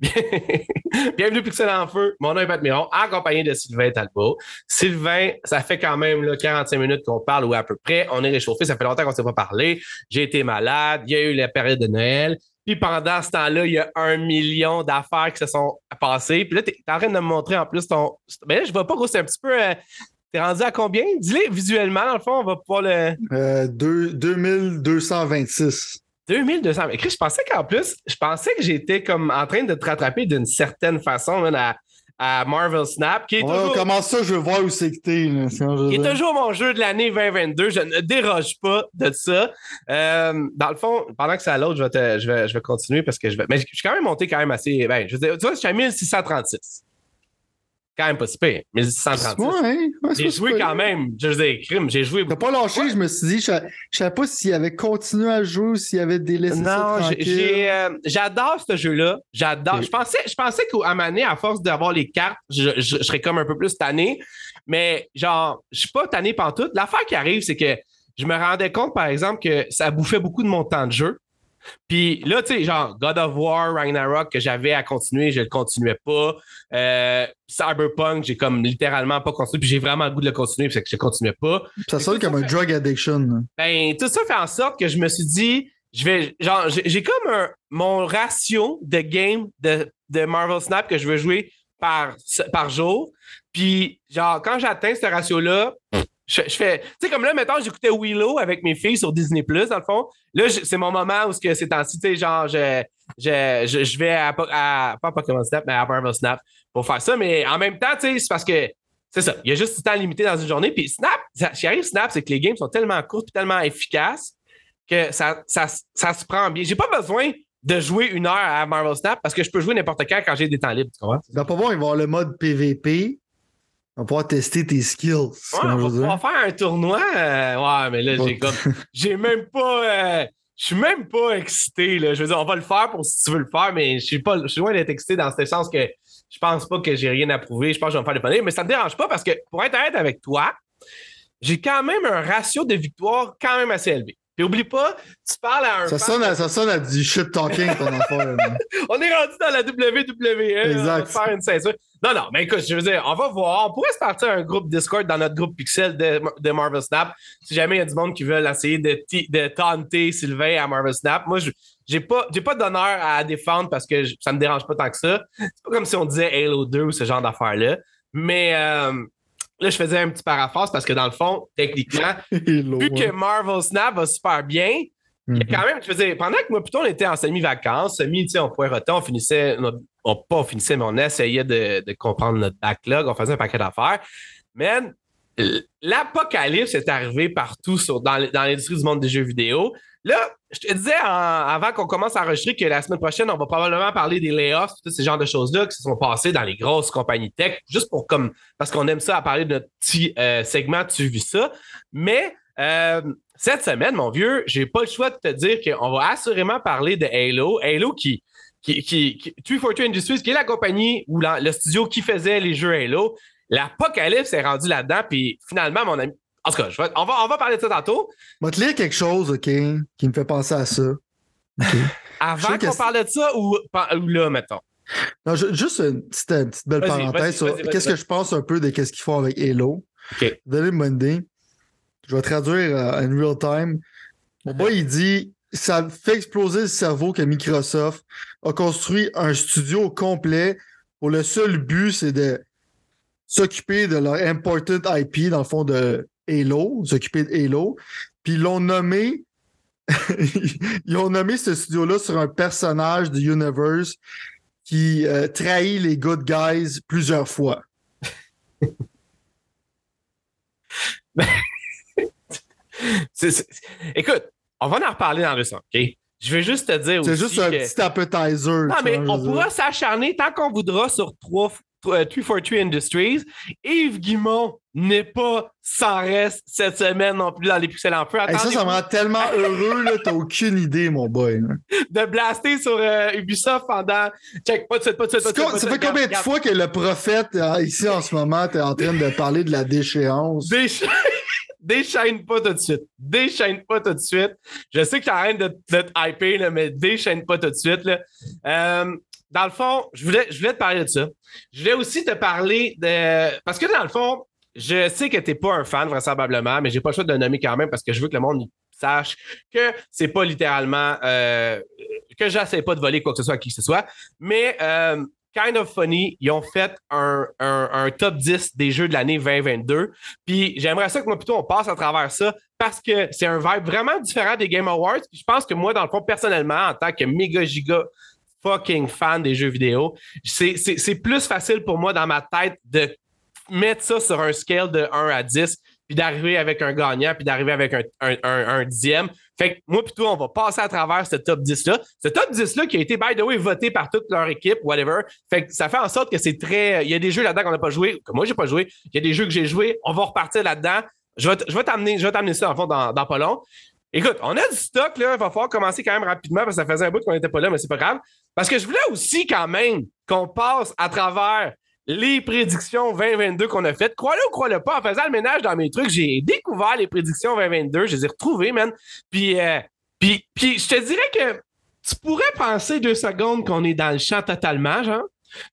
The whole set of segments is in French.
Bienvenue Pixel en feu. Mon nom est Pat Miron, accompagné de Sylvain Talbot. Sylvain, ça fait quand même là, 45 minutes qu'on parle ou à peu près. On est réchauffé. Ça fait longtemps qu'on ne s'est pas parlé. J'ai été malade. Il y a eu la période de Noël. Puis pendant ce temps-là, il y a un million d'affaires qui se sont passées. Puis là, tu es en train de me montrer en plus ton. Mais là, je vois pas, gros, c'est un petit peu. Euh, T'es rendu à combien? Dis-le visuellement, dans le fond, on va pouvoir le. Euh, 2226. 2200. Mais Chris, je pensais qu'en plus, je pensais que j'étais comme en train de te rattraper d'une certaine façon même, à, à Marvel Snap, qui est Ouais, toujours. comment ça, je veux voir où c'est que t'es. qui est toujours mon jeu de l'année 2022. Je ne déroge pas de ça. Euh, dans le fond, pendant que c'est à l'autre, je, je, vais, je vais continuer parce que je vais. Mais je suis quand même monté quand même assez. Ben, je veux dire, tu vois, je suis à 1636. Quand même pas si pire. 1636. Ouais? Ouais, J'ai joué quand même. Je veux dire, crime, j'ai joué. T'as pas lâché, je me suis dit, je sa- je savais pas s'il avait continué à jouer ou s'il avait délaissé Non, euh, j'adore ce jeu-là. J'adore. Je pensais, je pensais qu'à à force d'avoir les cartes, je, je- je serais comme un peu plus tanné. Mais genre, je suis pas tanné pantoute. L'affaire qui arrive, c'est que je me rendais compte, par exemple, que ça bouffait beaucoup de mon temps de jeu. Puis là, tu sais, genre God of War, Ragnarok, que j'avais à continuer, je le continuais pas. Euh, Cyberpunk, j'ai comme littéralement pas continué, puis j'ai vraiment le goût de le continuer, puis c'est que je continuais pas. Ça sonne comme un drug addiction. Ben, tout ça fait en sorte que je me suis dit, je vais, genre, j'ai j'ai comme un, mon ratio de game de, de Marvel Snap que je veux jouer par, par jour. Puis, genre, quand j'atteins ce ratio-là, je, fais, tu sais, comme là, maintenant, j'écoutais Willow avec mes filles sur Disney Plus, dans le fond. Là, c'est mon moment où c'est temps-ci, tu sais, genre, je, je, je, vais à, pas à Pokémon Snap, mais à Marvel Snap pour faire ça. Mais en même temps, tu sais, c'est parce que c'est ça. Il y a juste du temps limité dans une journée. Puis Snap, ce qui arrive, Snap, c'est que les games sont tellement courts et tellement efficaces que ça, ça, ça se prend bien. J'ai pas besoin de jouer une heure à Marvel Snap parce que je peux jouer n'importe quand quand j'ai des temps libres. Tu comprends? Va pas voir, il va y avoir le mode PVP. On va pouvoir tester tes skills. Ouais, on va faire un tournoi. euh, ouais, mais là, j'ai comme. J'ai même pas. euh, je suis même pas excité. Là. Je veux dire, on va le faire pour si tu veux le faire, mais je suis pas. Je suis loin d'être excité dans ce sens que je pense pas que j'ai rien à prouver. Je pense que je vais me faire dépanner. Mais ça me dérange pas parce que pour être honnête avec toi, j'ai quand même un ratio de victoire quand même assez élevé. Puis oublie pas, tu parles à un. Ça sonne, à, ça sonne à du shit talking ton affaire. On est rendu dans la WWE. Exact. On va faire une ceinture. Non, non, mais écoute, je veux dire, on va voir. On pourrait se partir un groupe Discord dans notre groupe Pixel de, de Marvel Snap. Si jamais il y a du monde qui veut essayer de, de tenter Sylvain à Marvel Snap, moi, je j'ai pas, j'ai pas d'honneur à défendre parce que je- ça me dérange pas tant que ça. C'est pas comme si on disait Halo 2 ou ce genre d'affaires-là. Mais euh, là, je faisais un petit paraphrase parce que dans le fond, techniquement, vu que Marvel Snap va super bien, Mhm. quand même, je veux dire, pendant que moi, plutôt, on était en semi-vacances, semi, tu sais, on poireautait, on finissait, notre- on, pas on finissait, mais on essayait de, comprendre notre backlog, on faisait un paquet d'affaires. Man, l'apocalypse est arrivé partout dans, l'industrie du monde des jeux vidéo. Là, je te disais avant qu'on commence à enregistrer que la semaine prochaine, on va probablement parler des layoffs, tous ces genres de choses-là qui se sont passées dans les grosses compagnies tech, juste pour comme, parce qu'on aime ça à parler de notre petit euh, segment, tu vu ça. Mais euh, cette semaine, mon vieux, j'ai pas le choix de te dire qu'on va assurément parler de Halo. Halo qui, qui, qui, qui 342 Industries, qui est la compagnie ou le studio qui faisait les jeux Halo. L'apocalypse est rendu là-dedans, puis finalement, mon ami. En tout cas, je vais- on, va, on va parler de ça tantôt. Je vais te lire quelque chose, OK, qui me fait penser à ça. Avant qu'on parle de ça ou, ou là, mettons? Non, juste une petite, une petite belle parenthèse sur qu'est-ce que je pense un peu de qu'est-ce qu'ils font avec Halo. OK. Donnez une bonne idée. Je vais traduire euh, en real time. Mon boy, il dit ça fait exploser le cerveau que Microsoft a construit un studio complet pour le seul but, c'est de s'occuper de leur important IP, dans le fond de Halo, s'occuper de Halo. Puis ils l'ont nommé. ils ont nommé ce studio-là sur un personnage du universe qui euh, trahit les good guys plusieurs fois. Écoute, on va en reparler dans le sang, OK? Je vais juste te dire C'est juste un que- petit appetizer. Non, mais on pourra s'acharner tant qu'on voudra sur 3, 343 Industries. Yves Guimont n'est pas sans reste cette semaine non plus dans les pixels en feu. Hey, ça, ça me rend tellement heureux, là. T'as aucune idée, mon boy. de blaster sur euh, Ubisoft pendant. Check, pas de suite, pas de suite, pas Ça de suite, ça fait combien de fois que le prophète, euh, ici en ce moment, t'es en train de parler de la déchéance? Décha- Déchaîne pas tout de suite. Déchaîne pas tout de suite. Je sais que t'arrêtes de, de te hyper, mais déchaîne pas tout de suite. Euh, dans le fond, je voulais, je voulais te parler de ça. Je voulais aussi te parler de. Parce que dans le fond, je sais que tu n'es pas un fan, vraisemblablement, mais j'ai pas le choix de le nommer quand même parce que je veux que le monde sache que c'est pas littéralement euh, que j'essaie pas de voler quoi que ce soit à qui que ce soit. Mais euh, Kind of Funny, ils ont fait un, top 10 des jeux de l'année 2022. Puis j'aimerais ça que moi plutôt on passe à travers ça parce que c'est un vibe vraiment différent des Game Awards. Puis je pense que moi, dans le fond, personnellement, en tant que méga giga fucking fan des jeux vidéo, c'est plus facile pour moi dans ma tête de mettre ça sur un scale de 1 à 10 puis d'arriver avec un gagnant, puis d'arriver avec un, un, dixième. Fait que moi, plutôt, on va passer à travers ce top 10-là. Ce top 10-là qui a été, by the way, voté par toute leur équipe, whatever. Fait que ça fait en sorte que c'est très. Il y a des jeux là-dedans qu'on n'a pas joué, que moi, j'ai pas joué. Il y a des jeux que j'ai joués. On va repartir là-dedans. Je vais, je vais t'amener ça, en fond, dans, dans. Écoute, on a du stock, là. Il va falloir commencer quand même rapidement parce que ça faisait un bout qu'on n'était pas là, mais c'est pas grave. Parce que je voulais aussi, quand même, qu'on passe à travers les prédictions 2022 qu'on a faites. Crois-le ou crois-le pas, en faisant le ménage dans mes trucs, j'ai découvert les prédictions 2022. Je les ai retrouvées, man. Puis, euh, puis, puis je te dirais que tu pourrais penser deux secondes qu'on est dans le champ totalement, genre.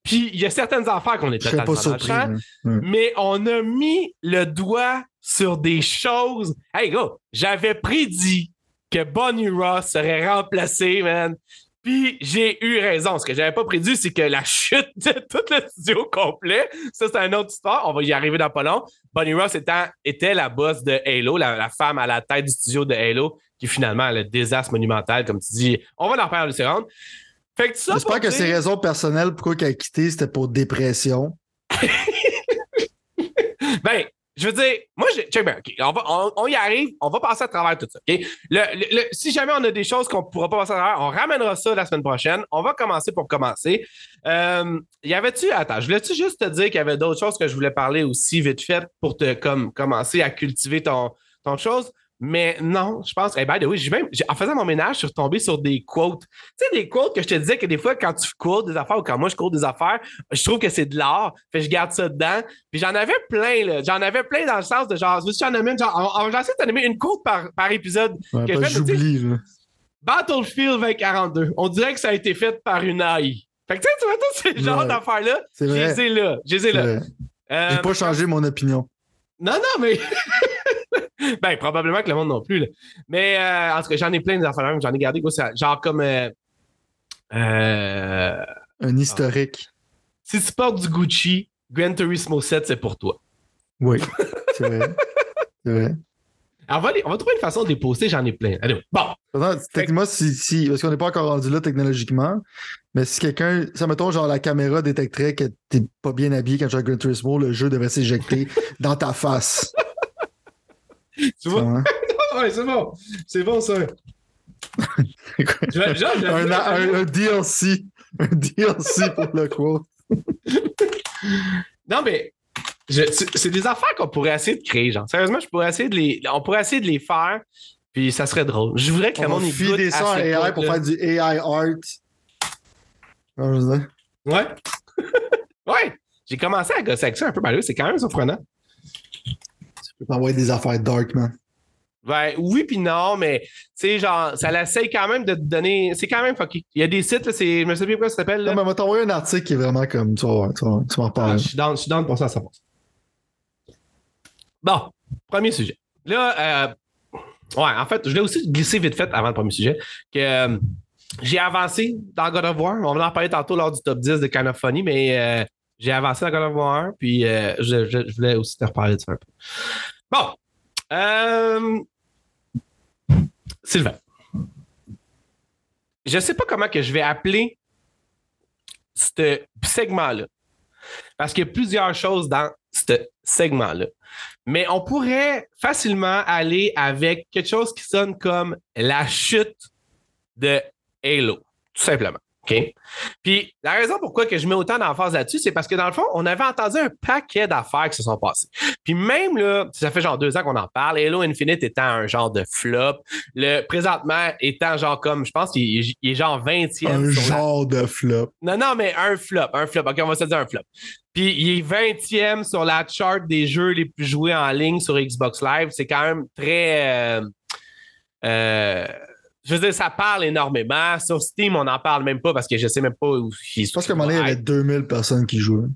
Puis il y a certaines affaires qu'on est totalement dans le champ, mais on a mis le doigt sur des choses. Hey, gars, j'avais prédit que Bonnie Ross serait remplacé, man, puis j'ai eu raison. Ce que j'avais pas prédit, c'est que la chute de tout le studio complet, ça c'est une autre histoire. On va y arriver dans pas long. Bonnie Ross étant, était la boss de Halo, la, femme à la tête du studio de Halo, qui finalement a le désastre monumental, comme tu dis. On va en reparler une seconde. Fait que ça. J'espère que ses raisons personnelles pourquoi elle a quitté, c'était pour dépression. ben, je veux dire, moi, check bien, on, y arrive, on va passer à travers tout ça. Si jamais on a des choses qu'on ne pourra pas passer à travers, on ramènera ça la semaine prochaine. On va commencer pour commencer. Euh, y avait-tu, attends, je voulais-tu juste te dire qu'il y avait d'autres choses que je voulais parler aussi vite fait pour te comme, commencer à cultiver ton, ton chose? Mais non, je pense. Eh ben, oui, même, en faisant mon ménage, je suis retombé sur des quotes. Tu sais, des quotes que je te disais que des fois, quand tu cours des affaires ou quand moi je cours des affaires, je trouve que c'est de l'art. Fait que je garde ça dedans. Puis j'en avais plein, là. J'en avais plein dans le sens de genre, je j'en une, genre, j'essaie de t'en une quote par, par épisode. Ouais, que j'oublie, là. Battlefield 2042. On dirait que ça a été fait par une AI. Fait que tu sais, tu vois, tous ces genres d'affaires-là, j'ai les là. J'ai les là. Euh, J'ai pas changé mon opinion. Non, non, mais. ben, probablement que le monde non plus. Là. Mais euh, en tout cas, j'en ai plein d'affaires. J'en ai gardé quoi, genre comme. Euh, euh, un historique. si tu portes du Gucci, Gran Turismo 7, c'est pour toi. Oui, c'est vrai. c'est vrai. on, va on va trouver une façon de les poster, j'en ai plein. Allez, bon. techniquement, si, si, parce qu'on n'est pas encore rendu là technologiquement, mais si quelqu'un, ça mettons, genre la caméra détecterait que t'es pas bien habillé quand tu à Gran Turismo, le jeu devrait s'éjecter dans ta face. Tu vois? ouais, c'est bon. C'est bon, ça. un, DLC. Un DLC pour le quote. non, mais c'est des affaires qu'on pourrait essayer de créer, genre. Sérieusement, je pourrais essayer de les, on pourrait essayer de les faire, puis ça serait drôle. Je voudrais que le monde y goûte des sons à AI pour faire du AI art. Ouais. ouais. J'ai commencé à gosser avec ça un peu. Ben c'est quand même surprenant peux t'envoyer des affaires dark, man. Ouais, oui puis non, mais tu sais, genre, ça l'essaye quand même de te donner. C'est quand même fucky. Il y a des sites, là, c'est. Je me sais plus quoi ça s'appelle. Non, mais on va t'envoyer un article qui est vraiment comme. Tu vas tu tu vas en reparler. Ah, je suis dans, je suis dans pour ça, ça passe. Bon, premier sujet. Là, euh, ouais, en fait, je l'ai aussi glissé vite fait avant le premier sujet. Que euh, j'ai avancé dans God of War. On va en parler tantôt lors du top 10 de Kind of Funny, mais euh, j'ai avancé dans God War, puis euh, je, je, voulais aussi te reparler de ça un peu. Bon. Euh... Sylvain. Je ne sais pas comment que je vais appeler ce segment-là. Parce qu'il y a plusieurs choses dans ce segment-là. Mais on pourrait facilement aller avec quelque chose qui sonne comme la chute de Halo, tout simplement. OK? Puis la raison pourquoi que je mets autant d'emphase là-dessus, c'est parce que dans le fond, on avait entendu un paquet d'affaires qui se sont passées. Puis même là, ça fait genre deux ans qu'on en parle, Halo Infinite étant un genre de flop, le présentement étant genre comme, je pense qu'il est genre 20e. Un genre de flop. Non, non, mais un flop, un flop. OK, on va se dire un flop. Puis il est 20e sur la chart des jeux les plus joués en ligne sur Xbox Live. C'est quand même très. Euh, euh je veux dire, ça parle énormément. Sur Steam, on n'en parle même pas parce que je sais même pas où il Je pense qu'à un moment donné, il y avait 2000 personnes qui jouaient.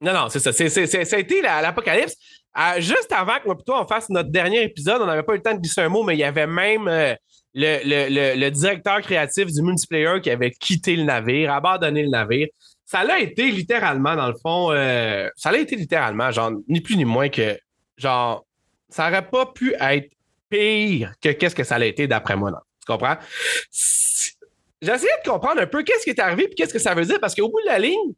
Non, non, c'est ça. C'est, ça a été l'apocalypse. Euh, juste avant que moi, plutôt, on fasse notre dernier épisode, on n'avait pas eu le temps de glisser un mot, mais il y avait même euh, le, directeur créatif du multiplayer qui avait quitté le navire, abandonné le navire. Ça l'a été littéralement, dans le fond, euh, ça l'a été littéralement, genre, ni plus ni moins que, genre, ça n'aurait pas pu être pire que qu'est-ce que ça a été d'après moi. Tu comprends? Essayé de comprendre un peu qu'est-ce qui est arrivé et qu'est-ce que ça veut dire parce qu'au bout de la ligne,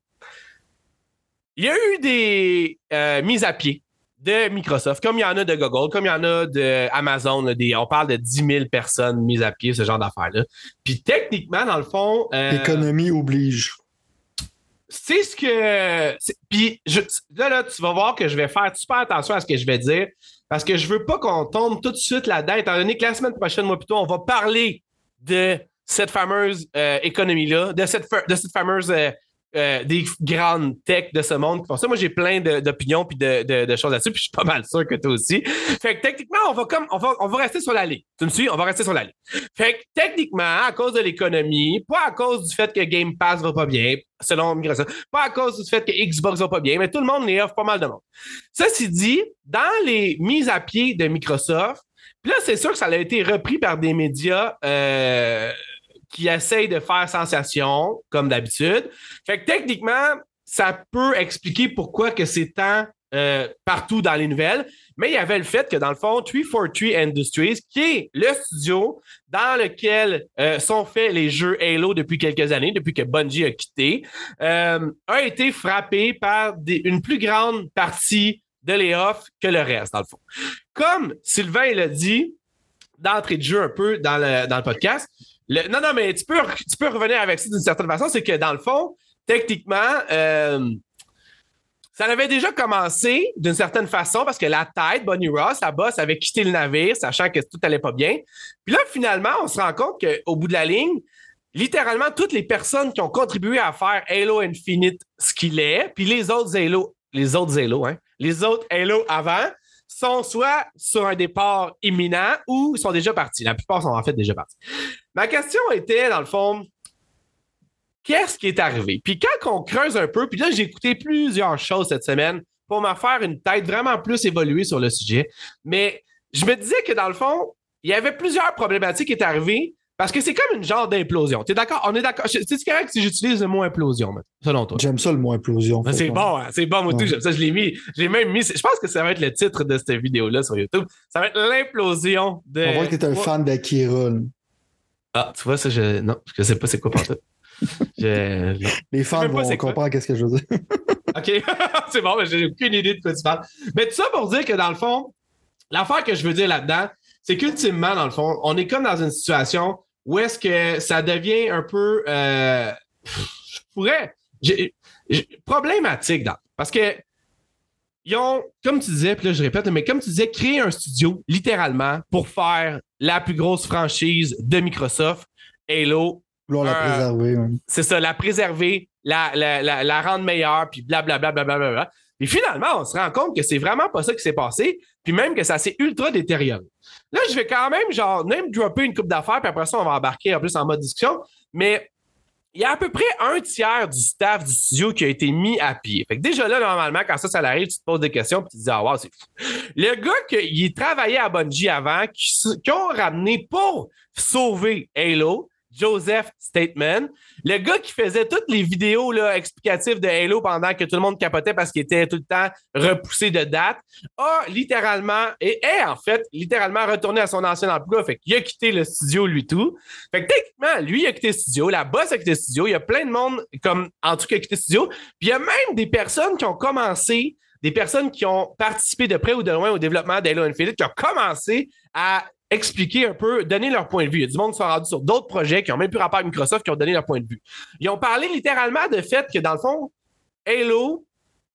il y a eu des euh, mises à pied de Microsoft, comme il y en a de Google, comme il y en a de Amazon. on parle de 10 000 personnes mises à pied, ce genre d'affaires-là. Puis techniquement, dans le fond. Euh, L'économie oblige. C'est ce que. Puis là, là, tu vas voir que je vais faire super attention à ce que je vais dire parce que je veux pas qu'on tombe tout de suite là-dedans, étant donné que la semaine prochaine, moi plutôt, on va parler de cette fameuse euh, économie-là, de cette, de cette fameuse euh, des grandes tech de ce monde qui font ça. Moi, j'ai plein d'opinions puis de, choses là-dessus, puis je suis pas mal sûr que toi aussi. Fait que techniquement, on va comme on va, rester sur la ligne. Tu me suis? On va rester sur la ligne. Fait que techniquement, à cause de l'économie, pas à cause du fait que Game Pass va pas bien, selon Microsoft, pas à cause du fait que Xbox va pas bien, mais tout le monde les offre pas mal de monde. Ceci dit, dans les mises à pied de Microsoft, puis là, c'est sûr que ça a été repris par des médias euh, qui essaye de faire sensation, comme d'habitude. Fait que techniquement, ça peut expliquer pourquoi que c'est tant euh, partout dans les nouvelles. Mais il y avait le fait que, dans le fond, 343 Industries, qui est le studio dans lequel euh, sont faits les jeux Halo depuis quelques années, depuis que Bungie a quitté, euh, a été frappé par une plus grande partie de layoffs que le reste, dans le fond. Comme Sylvain l'a dit d'entrée de jeu un peu dans le, dans le podcast, non, non, mais tu peux, revenir avec ça d'une certaine façon. C'est que dans le fond, techniquement, euh, ça avait déjà commencé d'une certaine façon parce que la tête, Bonnie Ross, la boss, avait quitté le navire, sachant que tout allait pas bien. Puis là, finalement, on se rend compte qu'au bout de la ligne, littéralement, toutes les personnes qui ont contribué à faire Halo Infinite ce qu'il est, puis les autres Halo, les autres Halo, hein, les autres Halo avant, sont soit sur un départ imminent ou sont déjà partis. La plupart sont en fait déjà partis. Ma question était, dans le fond, qu'est-ce qui est arrivé? Puis quand on creuse un peu, puis là, j'ai écouté plusieurs choses cette semaine pour me faire une tête vraiment plus évoluée sur le sujet. Mais je me disais que dans le fond, il y avait plusieurs problématiques qui étaient arrivées parce que c'est comme une genre d'implosion. Tu es d'accord? On est d'accord. C'est correct si j'utilise le mot implosion, selon toi? J'aime ça le mot implosion. Ben, c'est bon, hein, c'est bon, moi tout, ça. Je l'ai mis. J'ai même mis. Je pense que ça va être le titre de cette vidéo-là sur YouTube. Ça va être l'implosion de. On voit que tu es un fan d'Akira. Ah, tu vois, ça, je. Non, je sais pas c'est quoi pour toi. Les fans vont comprendre qu'est-ce que je veux dire. OK, c'est bon, mais j'ai aucune idée de quoi tu parles. Mais tout ça pour dire que dans le fond, l'affaire que je veux dire là-dedans, c'est qu'ultimement, dans le fond, on est comme dans une situation où est-ce que ça devient un peu, euh, je pourrais, problématique, dans, parce que ils ont, comme tu disais, puis là je répète, mais comme tu disais, créé un studio littéralement pour faire la plus grosse franchise de Microsoft, Halo. Pour la préserver. C'est ça, la préserver, la, la, la, rendre meilleure, puis blablabla. Bla, bla, bla, bla, Et finalement, on se rend compte que c'est vraiment pas ça qui s'est passé, puis même que ça s'est ultra détérioré. Là, je vais quand même, genre, même dropper une coupe d'affaires, puis après ça, on va embarquer en plus en mode discussion. Mais il y a à peu près un tiers du staff du studio qui a été mis à pied. Fait que déjà là, normalement, quand ça, ça arrive, tu te poses des questions puis tu te dis, ah, wow, c'est fou. Le gars qui travaillait à Bungie avant, qui, qui ont ramené pour sauver Halo, Joseph Stateman, le gars qui faisait toutes les vidéos explicatives de Halo pendant que tout le monde capotait parce qu'il était tout le temps repoussé de date, a littéralement, et est en fait littéralement retourné à son ancien emploi. Fait qu'il a quitté le studio, lui tout. Fait que techniquement, lui, il a quitté le studio, la boss a quitté le studio, il y a plein de monde comme en tout cas quitté le studio. Puis il y a même des personnes qui ont commencé des personnes qui ont participé de près ou de loin au développement d'Halo Infinite, qui ont commencé à expliquer un peu, donner leur point de vue. Il y a du monde qui sont rendus sur d'autres projets qui ont même plus rapport avec Microsoft qui ont donné leur point de vue. Ils ont parlé littéralement de fait que dans le fond, Halo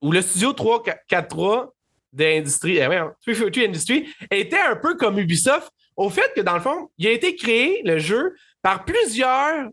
ou le studio 343 d'industrie, euh, 343 Industry était un peu comme Ubisoft au fait que dans le fond, il a été créé le jeu par plusieurs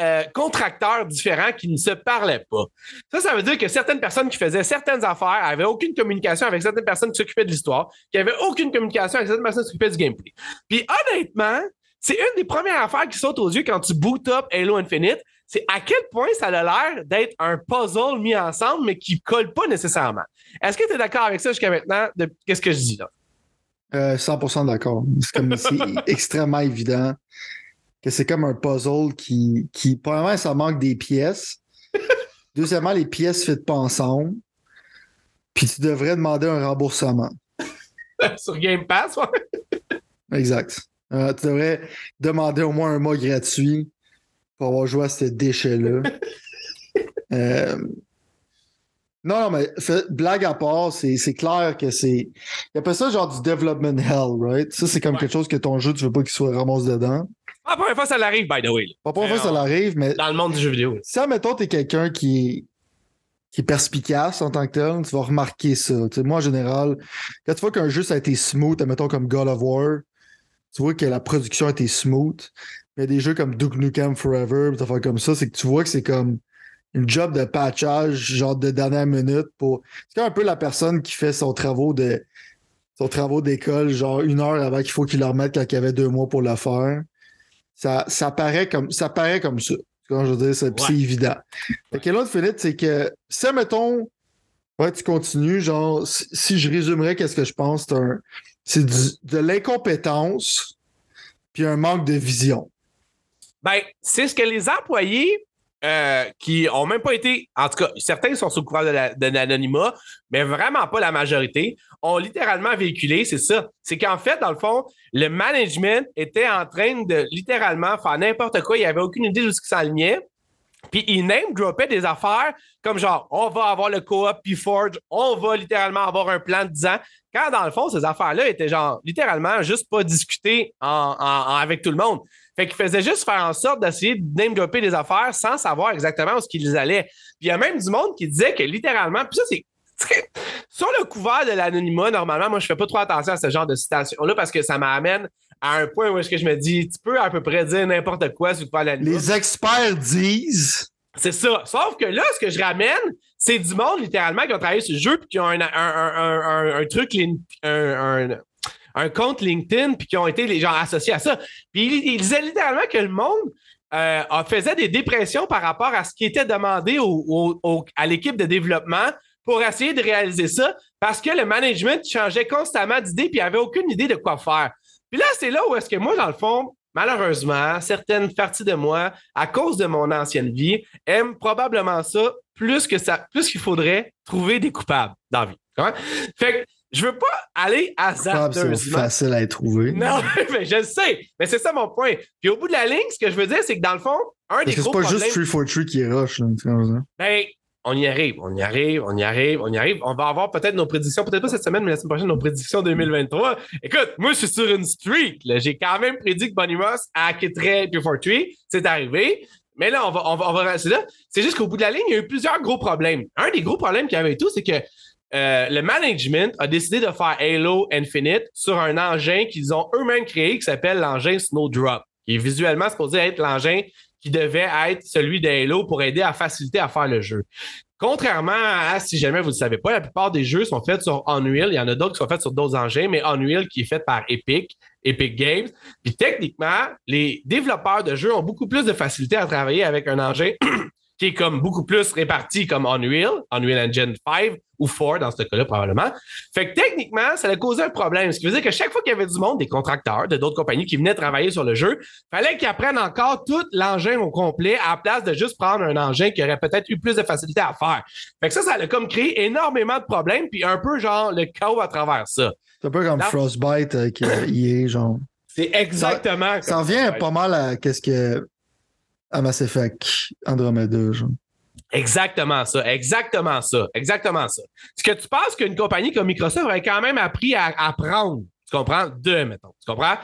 euh, contracteurs différents qui ne se parlaient pas. Ça, ça veut dire que certaines personnes qui faisaient certaines affaires avaient aucune communication avec certaines personnes qui s'occupaient de l'histoire, qui n'avaient aucune communication avec certaines personnes qui s'occupaient du gameplay. Puis honnêtement, c'est une des premières affaires qui saute aux yeux quand tu boot up Halo Infinite. C'est à quel point ça a l'air d'être un puzzle mis ensemble, mais qui colle pas nécessairement. Est-ce que tu es d'accord avec ça jusqu'à maintenant? Qu'est-ce que je dis là? 100% euh, d'accord. C'est comme c'est extrêmement évident que c'est comme un puzzle qui, qui, premièrement, ça manque des pièces. Deuxièmement, les pièces ne pas ensemble. Puis tu devrais demander un remboursement. Sur Game Pass, ouais. Exact. Euh, tu devrais demander au moins un mois gratuit pour avoir joué à ce déchet-là. Euh, non, non, mais blague à part, c'est clair que c'est. Il appelle ça genre du development hell, right? Ça, c'est comme quelque chose que ton jeu, tu veux pas qu'il soit ramassé dedans. Pas la première fois ça l'arrive, by the way. Pas la première fois ça l'arrive, mais. Dans le monde du jeu vidéo. Si, admettons, t'es quelqu'un qui qui est perspicace en tant que tel, tu vas remarquer ça. moi, en général, quand tu vois qu'un jeu ça a été smooth, admettons comme God of War, tu vois que la production a été smooth. Mais des jeux comme Duke Nukem Forever, des affaires comme ça, c'est que tu vois que c'est comme une job de patchage, genre de dernière minute pour. C'est un peu la personne qui fait son travaux de son travaux d'école, genre une heure avant qu'il faut qu'il le remette quand il y avait deux mois pour le faire. Ça, ça paraît comme ça paraît comme ça. je veux dire, c'est évident. Fait que l'autre Philippe, c'est que si mettons ouais, tu continues, genre, si, je résumerais qu'est-ce que je pense, c'est de l'incompétence puis un manque de vision. Ben, c'est ce que les employés euh, qui ont même pas été, en tout cas, certains sont sous le couvert de l'anonymat, mais vraiment pas la majorité, ont littéralement véhiculé, c'est ça. C'est qu'en fait, dans le fond, le management était en train de littéralement faire n'importe quoi. Il n'y avait aucune idée de ce qui s'alignait. Puis il name dropait des affaires comme genre, on va avoir le co-op puis Forge, on va littéralement avoir un plan de 10 ans. Quand dans le fond, ces affaires-là étaient genre littéralement juste pas discutées avec tout le monde. Fait qu'il faisait juste faire en sorte d'essayer de name dropper des affaires sans savoir exactement où ce qu'ils allaient. Puis il y a même du monde qui disait que littéralement, puis ça, c'est. Sur le couvert de l'anonymat, normalement, moi, je fais pas trop attention à ce genre de citation-là parce que ça m'amène à un point où est-ce que je me dis, tu peux à peu près dire n'importe quoi sur le couvert de l'anonymat. Les experts disent. C'est ça. Sauf que là, ce que je ramène, c'est du monde littéralement qui ont travaillé sur le jeu puis qui ont un, un, un, un truc, un, un compte LinkedIn puis qui ont été les gens associés à ça. Puis il, disait littéralement que le monde euh, faisait des dépressions par rapport à ce qui était demandé à l'équipe de développement pour essayer de réaliser ça parce que le management changeait constamment d'idée puis il avait aucune idée de quoi faire. Puis là, c'est là où est-ce que moi, dans le fond, malheureusement, certaines parties de moi, à cause de mon ancienne vie, aiment probablement ça plus que ça, plus qu'il faudrait trouver des coupables dans la vie. Fait que je veux pas aller à C'est facile à trouver. Non, mais je le sais. Mais c'est ça mon point. Puis au bout de la ligne, ce que je veux dire, c'est que dans le fond, un des gros problèmes... C'est pas juste 343 qui est rush. Là, ben, on y arrive, on y arrive, on y arrive, on y arrive. On va avoir peut-être nos prédictions, peut-être pas cette semaine, mais la semaine prochaine, nos prédictions 2023. Écoute, moi, je suis sur une streak. J'ai quand même prédit que Bonnie Ross acquitterait 343. C'est arrivé. Mais là, on va, on va, on va là. C'est juste qu'au bout de la ligne, il y a eu plusieurs gros problèmes. Un des gros problèmes qu'il y avait et tout, c'est que euh, le management a décidé de faire Halo Infinite sur un engin qu'ils ont eux-mêmes créé qui s'appelle l'engin Snowdrop, qui est visuellement supposé être l'engin qui devait être celui de Halo pour aider à faciliter à faire le jeu. Contrairement à, si jamais vous ne le savez pas, la plupart des jeux sont faits sur Unreal. Il y en a d'autres qui sont faits sur d'autres engins, mais Unreal qui est fait par Epic, Epic Games. Puis techniquement, les développeurs de jeux ont beaucoup plus de facilité à travailler avec un engin qui est comme beaucoup plus réparti comme Unreal, Unreal Engine 5 ou 4 dans ce cas-là probablement. Fait que techniquement, ça a causé un problème. Ce qui veut dire que chaque fois qu'il y avait du monde, des contracteurs de d'autres compagnies qui venaient travailler sur le jeu, fallait qu'ils apprennent encore tout l'engin au complet à la place de juste prendre un engin qui aurait peut-être eu plus de facilité à faire. Fait que ça, ça a comme créé énormément de problèmes, puis un peu genre le chaos à travers ça. C'est un peu comme Frostbite euh, qui est genre. C'est exactement. Ça, ça revient pas mal à qu'est-ce que à Mass Effect Andromeda, genre. Exactement ça, exactement ça, exactement ça. Est-ce que tu penses qu'une compagnie comme Microsoft aurait quand même appris à apprendre, tu comprends, de, mettons, tu comprends?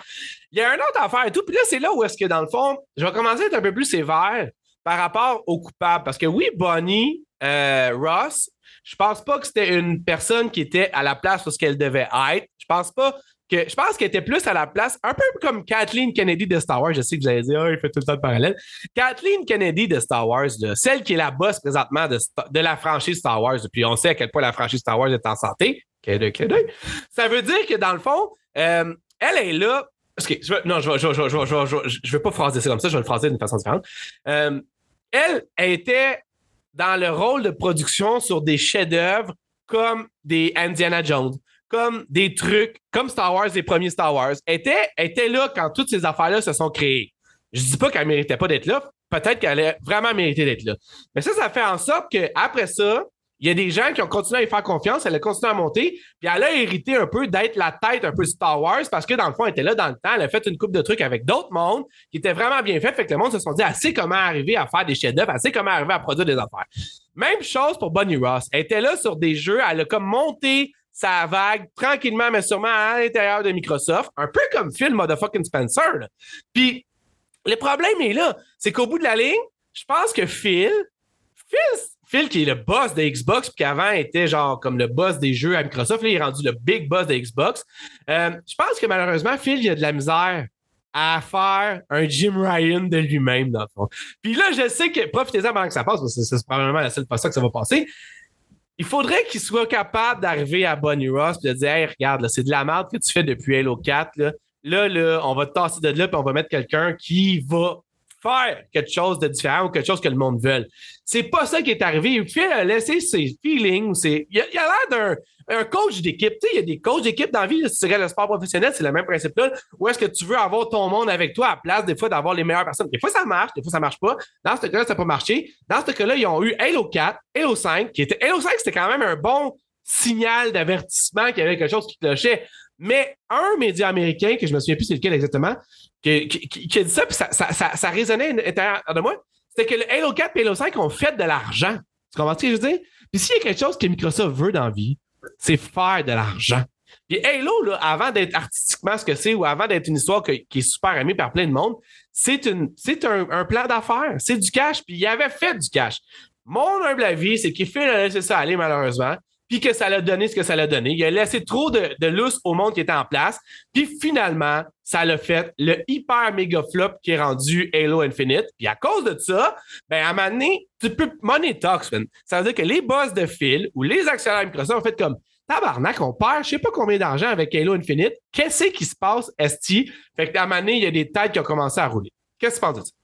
Il y a un autre affaire et tout, puis là, c'est là où est-ce que, dans le fond, je vais commencer à être un peu plus sévère par rapport aux coupables. Parce que oui, Bonnie, euh, Ross, je pense pas que c'était une personne qui était à la place où ce qu'elle devait être. Je pense pas je pense qu'elle était plus à la place, un peu comme Kathleen Kennedy de Star Wars. Je sais que vous allez dire, oh, il fait tout le temps de parallèle. Kathleen Kennedy de Star Wars, celle qui est la boss présentement de, de, la franchise Star Wars. Puis on sait à quel point la franchise Star Wars est en santé. Ça veut dire que dans le fond, euh, elle est là je vais, non, je je, vais, pas phraser ça comme ça, je vais le phraser d'une façon différente. Euh, elle était dans le rôle de production sur des chefs-d'œuvre comme des Indiana Jones, comme des trucs, comme Star Wars, les premiers Star Wars. Elle était, était là quand toutes ces affaires-là se sont créées. Je dis pas qu'elle méritait pas d'être là. Peut-être qu'elle allait vraiment mérité d'être là. Mais ça, ça fait en sorte qu'après ça, il y a des gens qui ont continué à y faire confiance, elle a continué à monter, puis elle a hérité un peu d'être la tête un peu Star Wars parce que dans le fond, elle était là dans le temps, elle a fait une coupe de trucs avec d'autres mondes qui étaient vraiment bien faits, fait que le monde se sont dit, assez comment arriver à faire des chefs-d'œuvre, assez comment arriver à produire des affaires. Même chose pour Bonnie Ross. Elle était là sur des jeux, elle a comme monté sa vague tranquillement, mais sûrement à l'intérieur de Microsoft, un peu comme Phil Motherfucking Spencer. Puis le problème est là, c'est qu'au bout de la ligne, je pense que Phil, Phil, Phil qui est le boss de Xbox, puis qu'avant était genre comme le boss des jeux à Microsoft, là, il est rendu le big boss de Xbox. Euh, je pense que malheureusement, Phil, il a de la misère à faire un Jim Ryan de lui-même, dans le fond. Puis là, je sais que, profitez-en pendant que ça passe, parce que c'est probablement la seule façon que ça va passer. Il faudrait qu'il soit capable d'arriver à Bonnie Ross et de dire Hey, regarde, c'est de la merde que tu fais depuis Halo 4. Là, là, là on va te tasser de là et on va mettre quelqu'un qui va faire quelque chose de différent ou quelque chose que le monde veut. C'est pas ça qui est arrivé. Il fait laisser ses feelings. Il a, il a l'air d'un coach d'équipe. Il y a des coachs d'équipe dans la vie. Si tu le sport professionnel, c'est le même principe-là. Où est-ce que tu veux avoir ton monde avec toi à place, des fois, d'avoir les meilleures personnes? Des fois, ça marche, des fois, ça marche pas. Dans ce cas-là, ça n'a pas marché. Dans ce cas-là, ils ont eu Halo 4, Halo 5, qui était. Halo 5, c'était quand même un bon signal d'avertissement qu'il y avait quelque chose qui clochait. Mais un média américain, que je me souviens plus c'est lequel exactement, qui, a dit ça, puis ça, ça, ça, ça résonnait de moi, c'était que le Halo 4 et Halo 5 ont fait de l'argent. Tu comprends ce que je veux dire? Puis s'il y a quelque chose que Microsoft veut dans la vie, c'est faire de l'argent. Puis Halo, là, avant d'être artistiquement ce que c'est ou avant d'être une histoire qui est super aimée par plein de monde, c'est un, un plan d'affaires. C'est du cash. Puis il avait fait du cash. Mon humble avis, c'est qu'il fait laisser ça aller, malheureusement puis que ça l'a donné ce que ça l'a donné. Il a laissé trop de, de au monde qui était en place, puis finalement, ça l'a fait le hyper méga flop qui est rendu Halo Infinite. Puis à cause de ça, ben à un moment donné, tu peux money talks, man. Ça veut dire que les boss de fil ou les actionnaires Microsoft ont fait comme tabarnak, on perd je sais pas combien d'argent avec Halo Infinite. Qu'est-ce qui se passe, Esti? Fait qu'à un moment donné, il y a des têtes qui ont commencé à rouler. Qu'est-ce que tu penses de ça?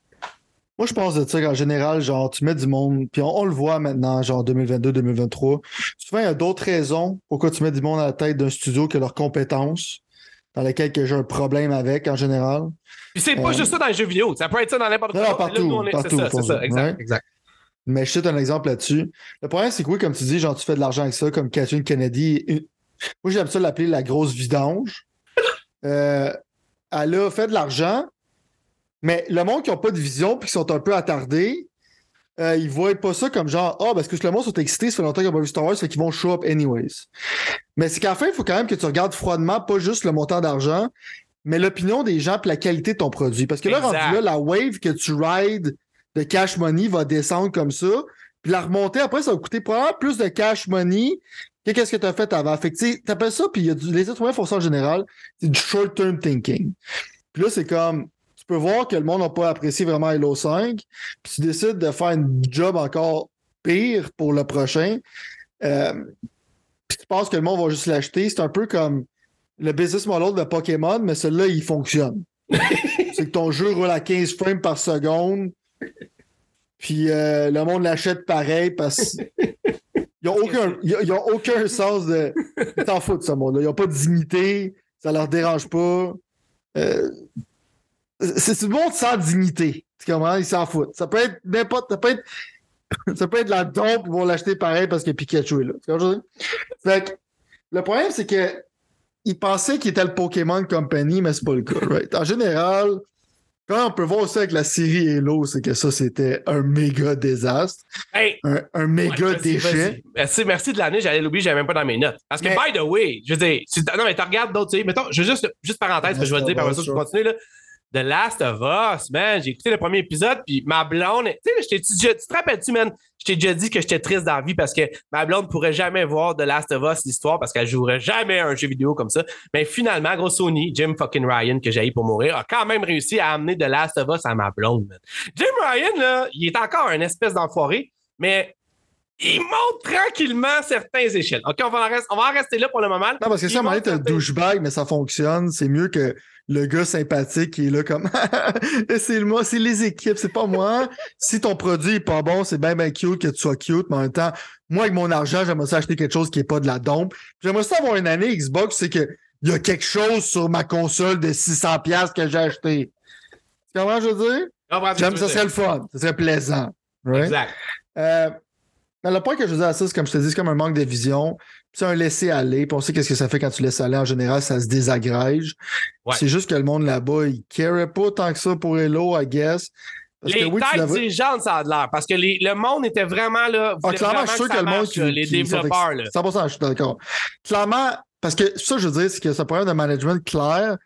Moi, je pense de ça qu'en général, genre, tu mets du monde, puis on, le voit maintenant, genre 2022-2023. Souvent, il y a d'autres raisons pourquoi tu mets du monde à la tête d'un studio que leurs compétences, dans lesquelles j'ai un problème avec en général. Puis c'est pas euh, juste ça dans les jeux vidéo, ça peut être ça dans n'importe quoi. partout, partout. C'est ça, ça, exact, exact. Mais je cite un exemple là-dessus. Le problème, c'est que oui, comme tu dis, genre, tu fais de l'argent avec ça, comme Catherine Kennedy. Moi, j'aime ça l'appeler la grosse vidange. Euh, elle a fait de l'argent, mais le monde qui n'a pas de vision puis qui sont un peu attardés, euh, ils voient pas ça comme genre Ah, oh, parce que le monde sont excités, ça fait longtemps qu'ils n'ont pas vu Star Wars, c'est qu'ils vont show up anyways. Mais c'est qu'à la fin, il faut quand même que tu regardes froidement, pas juste le montant d'argent, mais l'opinion des gens et la qualité de ton produit. Parce que là, rendu là, la wave que tu rides de cash money va descendre comme ça. Puis la remontée, après, ça va coûter probablement plus de cash money que qu'est-ce que tu as fait avant. Fait que tu appelles ça, puis il y a du, les êtres humains font ça en général, c'est du short-term thinking. Puis là, c'est comme tu peux voir que le monde n'a pas apprécié vraiment Halo 5, puis tu décides de faire un job encore pire pour le prochain, euh, puis tu penses que le monde va juste l'acheter. C'est un peu comme le business model de Pokémon, mais celui-là, il fonctionne. c'est que ton jeu roule à 15 frames par seconde, puis euh, le monde l'achète pareil parce qu'ils n'ont aucun, aucun sens de. Ils t'en foutent, ce monde-là. Ils n'ont pas de dignité, ça leur dérange pas. Euh, c'est du monde sans dignité. Tu comprends? Ils s'en foutent. Ça peut être n'importe. Ça peut être. ça peut être la dompe, ils vont l'acheter pareil parce que Pikachu est là. Tu comprends? Fait que, le problème, c'est que ils pensaient qu'il était le Pokémon Company, mais c'est pas le cas. Right? En général, quand on peut voir ça avec la série Halo, c'est que ça, c'était un méga désastre. un, méga déchet. Merci, merci de l'année, j'allais l'oublier, j'avais même pas dans mes notes. Parce que, by the way, je veux dire, non, mais tu regardes d'autres, tu sais, mettons, je veux juste, juste parenthèse, que je vais te dire, par ça, je vais continuer, là. The Last of Us, man. J'ai écouté le premier épisode, puis ma blonde, tu sais, tu te rappelles-tu, man? Je t'ai déjà dit que j'étais triste dans la vie parce que ma blonde pourrait jamais voir The Last of Us, l'histoire, parce qu'elle jouerait jamais un jeu vidéo comme ça. Mais finalement, gros Sony, Jim fucking Ryan, que j'ai eu pour mourir, a quand même réussi à amener The Last of Us à ma blonde, man. Jim Ryan, là, il est encore un espèce d'enfoiré, mais il monte tranquillement certains échelles. OK, on va, en rester, on va en rester là pour le moment. Non, parce que ça, à donné, t'as le douchebag, mais ça fonctionne. C'est mieux que le gars sympathique qui est là comme c'est le moi, c'est les équipes, c'est pas moi. si ton produit est pas bon, c'est bien bien cute que tu sois cute, mais en même temps, moi avec mon argent, j'aimerais ça acheter quelque chose qui est pas de la dompe. J'aimerais ça avoir une année Xbox, c'est que il y a quelque chose sur ma console de 600 pièces que j'ai acheté. Comment je veux dire? J'aime ça serait le fun, ça serait plaisant. Exact. Euh, mais le point que je veux dire à ça, c'est comme je te dis, c'est comme un manque de vision. C'est un laisser-aller. Puis on sait qu'est-ce que ça fait quand tu laisses aller. En général, ça se désagrège. C'est juste que le monde là-bas, il ne pas tant que ça pour Hello, I guess. Parce les que, oui, têtes dirigeantes, ça a de l'air. Parce que le monde était vraiment là. Ah, clairement, je suis sûr que, le monde qui, Les développeurs. Là. 100%, je suis d'accord. Clairement, parce que ça, je veux dire, c'est que c'est un problème de management clair.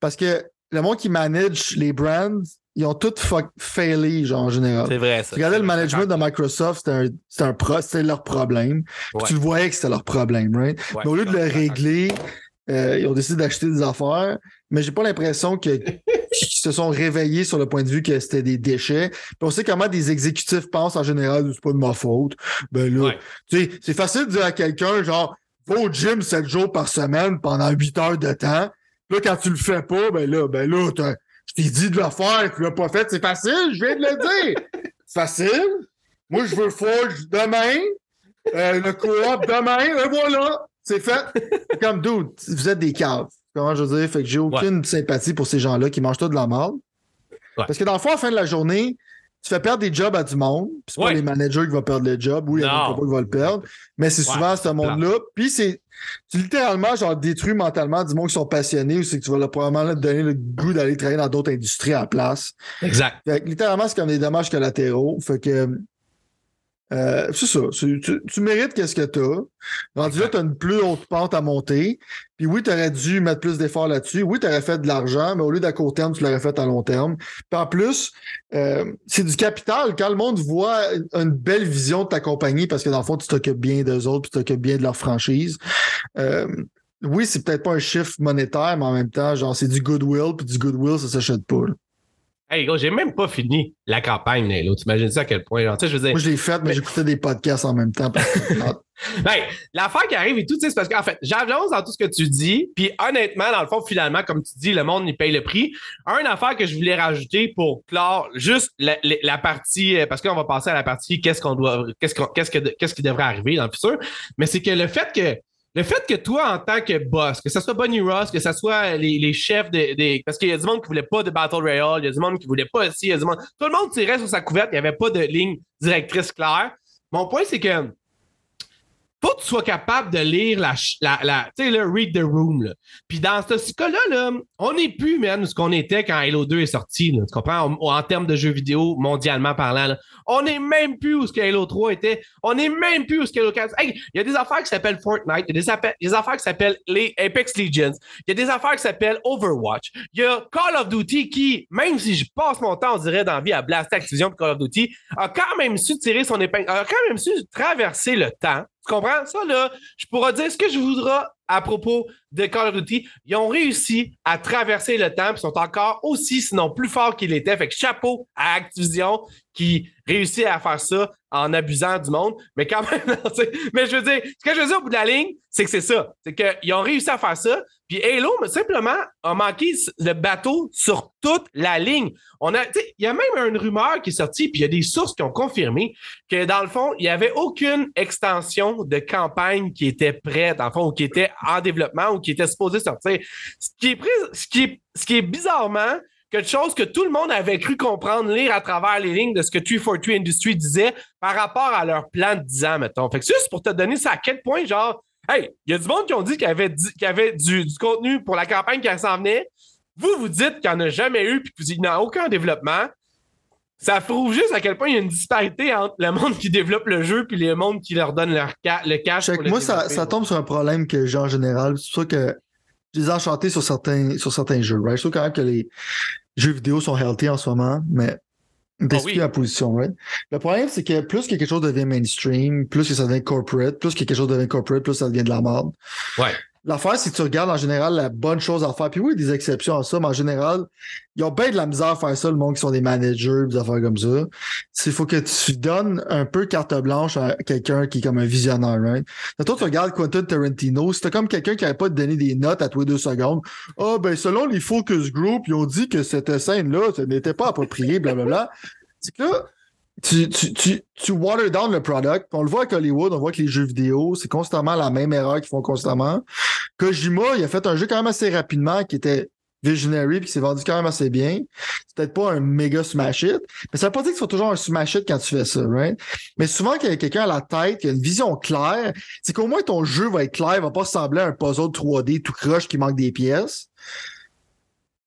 Parce que le monde qui manage les brands, ils ont tous failli, genre, en général. C'est vrai, ça. Regardez le management de Microsoft, c'était un, un leur problème. Tu le voyais que c'était leur problème, right? mais au lieu de le régler, euh, ils ont décidé d'acheter des affaires, mais j'ai pas l'impression que qu'ils se sont réveillés sur le point de vue que c'était des déchets. Puis on sait comment des exécutifs pensent en général, c'est pas de ma faute. Ben là, tu sais, c'est facile de dire à quelqu'un, genre, va au gym 7 jours par semaine pendant 8 heures de temps. Là, quand tu le fais pas, ben là, ben là, je t'ai dit de le faire, tu l'as pas fait, c'est facile, je viens de le dire. facile. Moi, je veux Forge demain, euh, le co-op demain, et voilà, c'est fait. Comme dude, vous êtes des caves. Comment je veux dire? Fait que j'ai aucune sympathie pour ces gens-là qui mangent tout de la merde. Parce que dans le fond, à la fin de la journée, tu fais perdre des jobs à du monde. Puis c'est pas les managers qui vont perdre le job ou les pas qui vont le perdre. Mais c'est souvent ce monde-là. Puis c'est. Tu littéralement genre détruis mentalement du monde qui sont passionnés ou c'est que tu vas leur, probablement leur donner le goût d'aller travailler dans d'autres industries à la place. Exact. Fait que, littéralement, c'est comme des dommages collatéraux. Fait que euh, c'est ça. Tu, mérites qu'est-ce que tu as. Rendu là, tu as une plus haute pente à monter. Puis oui, tu aurais dû mettre plus d'efforts là-dessus. Oui, tu aurais fait de l'argent, mais au lieu d'à court terme, tu l'aurais fait à long terme. Puis en plus, euh, c'est du capital. Quand le monde voit une belle vision de ta compagnie, parce que dans le fond, tu t'occupes bien d'eux autres, puis tu t'occupes bien de leur franchise. Euh, oui, c'est peut-être pas un chiffre monétaire, mais en même temps, genre, c'est du goodwill, puis du goodwill, ça s'achète pas. Hey, gros, j'ai même pas fini la campagne, Tu T'imagines ça à quel point? Genre, je veux dire, Moi, je l'ai faite, mais, j'écoutais des podcasts en même temps. ben, l'affaire qui arrive et tout, c'est parce qu'en fait, j'avance dans tout ce que tu dis. Puis honnêtement, dans le fond, finalement, comme tu dis, le monde, il paye le prix. Un affaire que je voulais rajouter pour clore juste la, la, partie, euh, parce qu'on va passer à la partie qu'est-ce qu'on doit, qu'est-ce qu'on, qu'est-ce que, qu'est-ce qui devrait arriver dans le futur. Mais c'est que le fait que le fait que toi, en tant que boss, que ce soit Bonnie Ross, que ce soit les, chefs des. Parce qu'il y a du monde qui voulait pas de Battle Royale, il y a du monde qui voulait pas aussi, il y a du monde. Tout le monde tirait sur sa couverte, il n'y avait pas de ligne directrice claire. Mon point, c'est que faut que tu sois capable de lire la, la, la tu sais, le read the room. Puis dans ce cas-là, là, on n'est plus, même ce qu'on était quand Halo 2 est sorti. Tu comprends? En, termes de jeux vidéo, mondialement parlant. On n'est même plus où ce que Halo 3 était. On n'est même plus où ce que Halo 4. Il y a des affaires qui s'appellent Fortnite. Il y a des, affaires qui s'appellent les Apex Legends. Il y a des affaires qui s'appellent Overwatch. Il y a Call of Duty qui, même si je passe mon temps, on dirait, dans vie à blaster Activision Call of Duty, a quand même su tirer son épingle, a quand même su traverser le temps tu comprends? Ça, là, je pourrais dire ce que je voudrais à propos de Call of. Ils ont réussi à traverser le temps, ils sont encore aussi, sinon plus forts qu'ils l'étaient. Fait que chapeau à Activision qui réussit à faire ça en abusant du monde. Mais quand même, mais je veux dire, ce que je veux dire au bout de la ligne, c'est que c'est ça. C'est qu'ils ont réussi à faire ça. Puis Halo, simplement, a manqué le bateau sur toute la ligne. On a, il y a même une rumeur qui est sortie, puis il y a des sources qui ont confirmé que dans le fond, il n'y avait aucune extension de campagne qui était prête, dans le fond, ou qui était en développement ou qui était supposée sortir. Ce qui est, ce qui est, ce qui est bizarrement quelque chose que tout le monde avait cru comprendre, lire à travers les lignes de ce que 343 Industries disait par rapport à leur plan de 10 ans, mettons. Fait que juste pour te donner ça à quel point, genre, hey, il y a du monde qui ont dit qu'il y avait, y avait du, contenu pour la campagne qui s'en venait. Vous, vous dites qu'il n'y en a jamais eu puis qu'il n'y a aucun développement. Ça prouve juste à quel point il y a une disparité entre le monde qui développe le jeu puis le monde qui leur donne leur le cash. moi, ça, ça, tombe sur un problème que j'ai en général. C'est pour ça que je les ai enchantés sur certains, sur certains jeux. Right? Je trouve quand même que les jeux vidéo sont healthy en ce moment, mais d'expliquer ah la position, right? Le problème, c'est que plus que quelque chose devient mainstream, plus que ça devient corporate, plus que quelque chose devient corporate, plus ça devient de la merde. Ouais. L'affaire, c'est que tu regardes en général la bonne chose à faire. Puis oui, des exceptions à ça, mais en général, ils ont bien de la misère à faire ça, le monde qui sont des managers, des affaires comme ça. Il faut que tu donnes un peu carte blanche à quelqu'un qui est comme un visionnaire, right? toi, tu regardes Quentin Tarantino, c'était comme quelqu'un qui n'avait pas donné des notes à tous les deux secondes. Ah, oh, ben, selon les focus group, ils ont dit que cette scène-là, ce n'était pas approprié, blablabla. C'est que là, tu, tu, tu, tu water down le product. On le voit avec Hollywood, on voit que les jeux vidéo, c'est constamment la même erreur qu'ils font constamment. Kojima, il a fait un jeu quand même assez rapidement qui était visionary puis qui s'est vendu quand même assez bien. C'est peut-être pas un méga smash it, mais ça veut pas dire qu'il faut toujours un smash it quand tu fais ça, right? Mais souvent, qu'il y a quelqu'un à la tête, qui a une vision claire, c'est qu'au moins ton jeu va être clair, va pas ressembler à un puzzle 3D tout croche qui manque des pièces.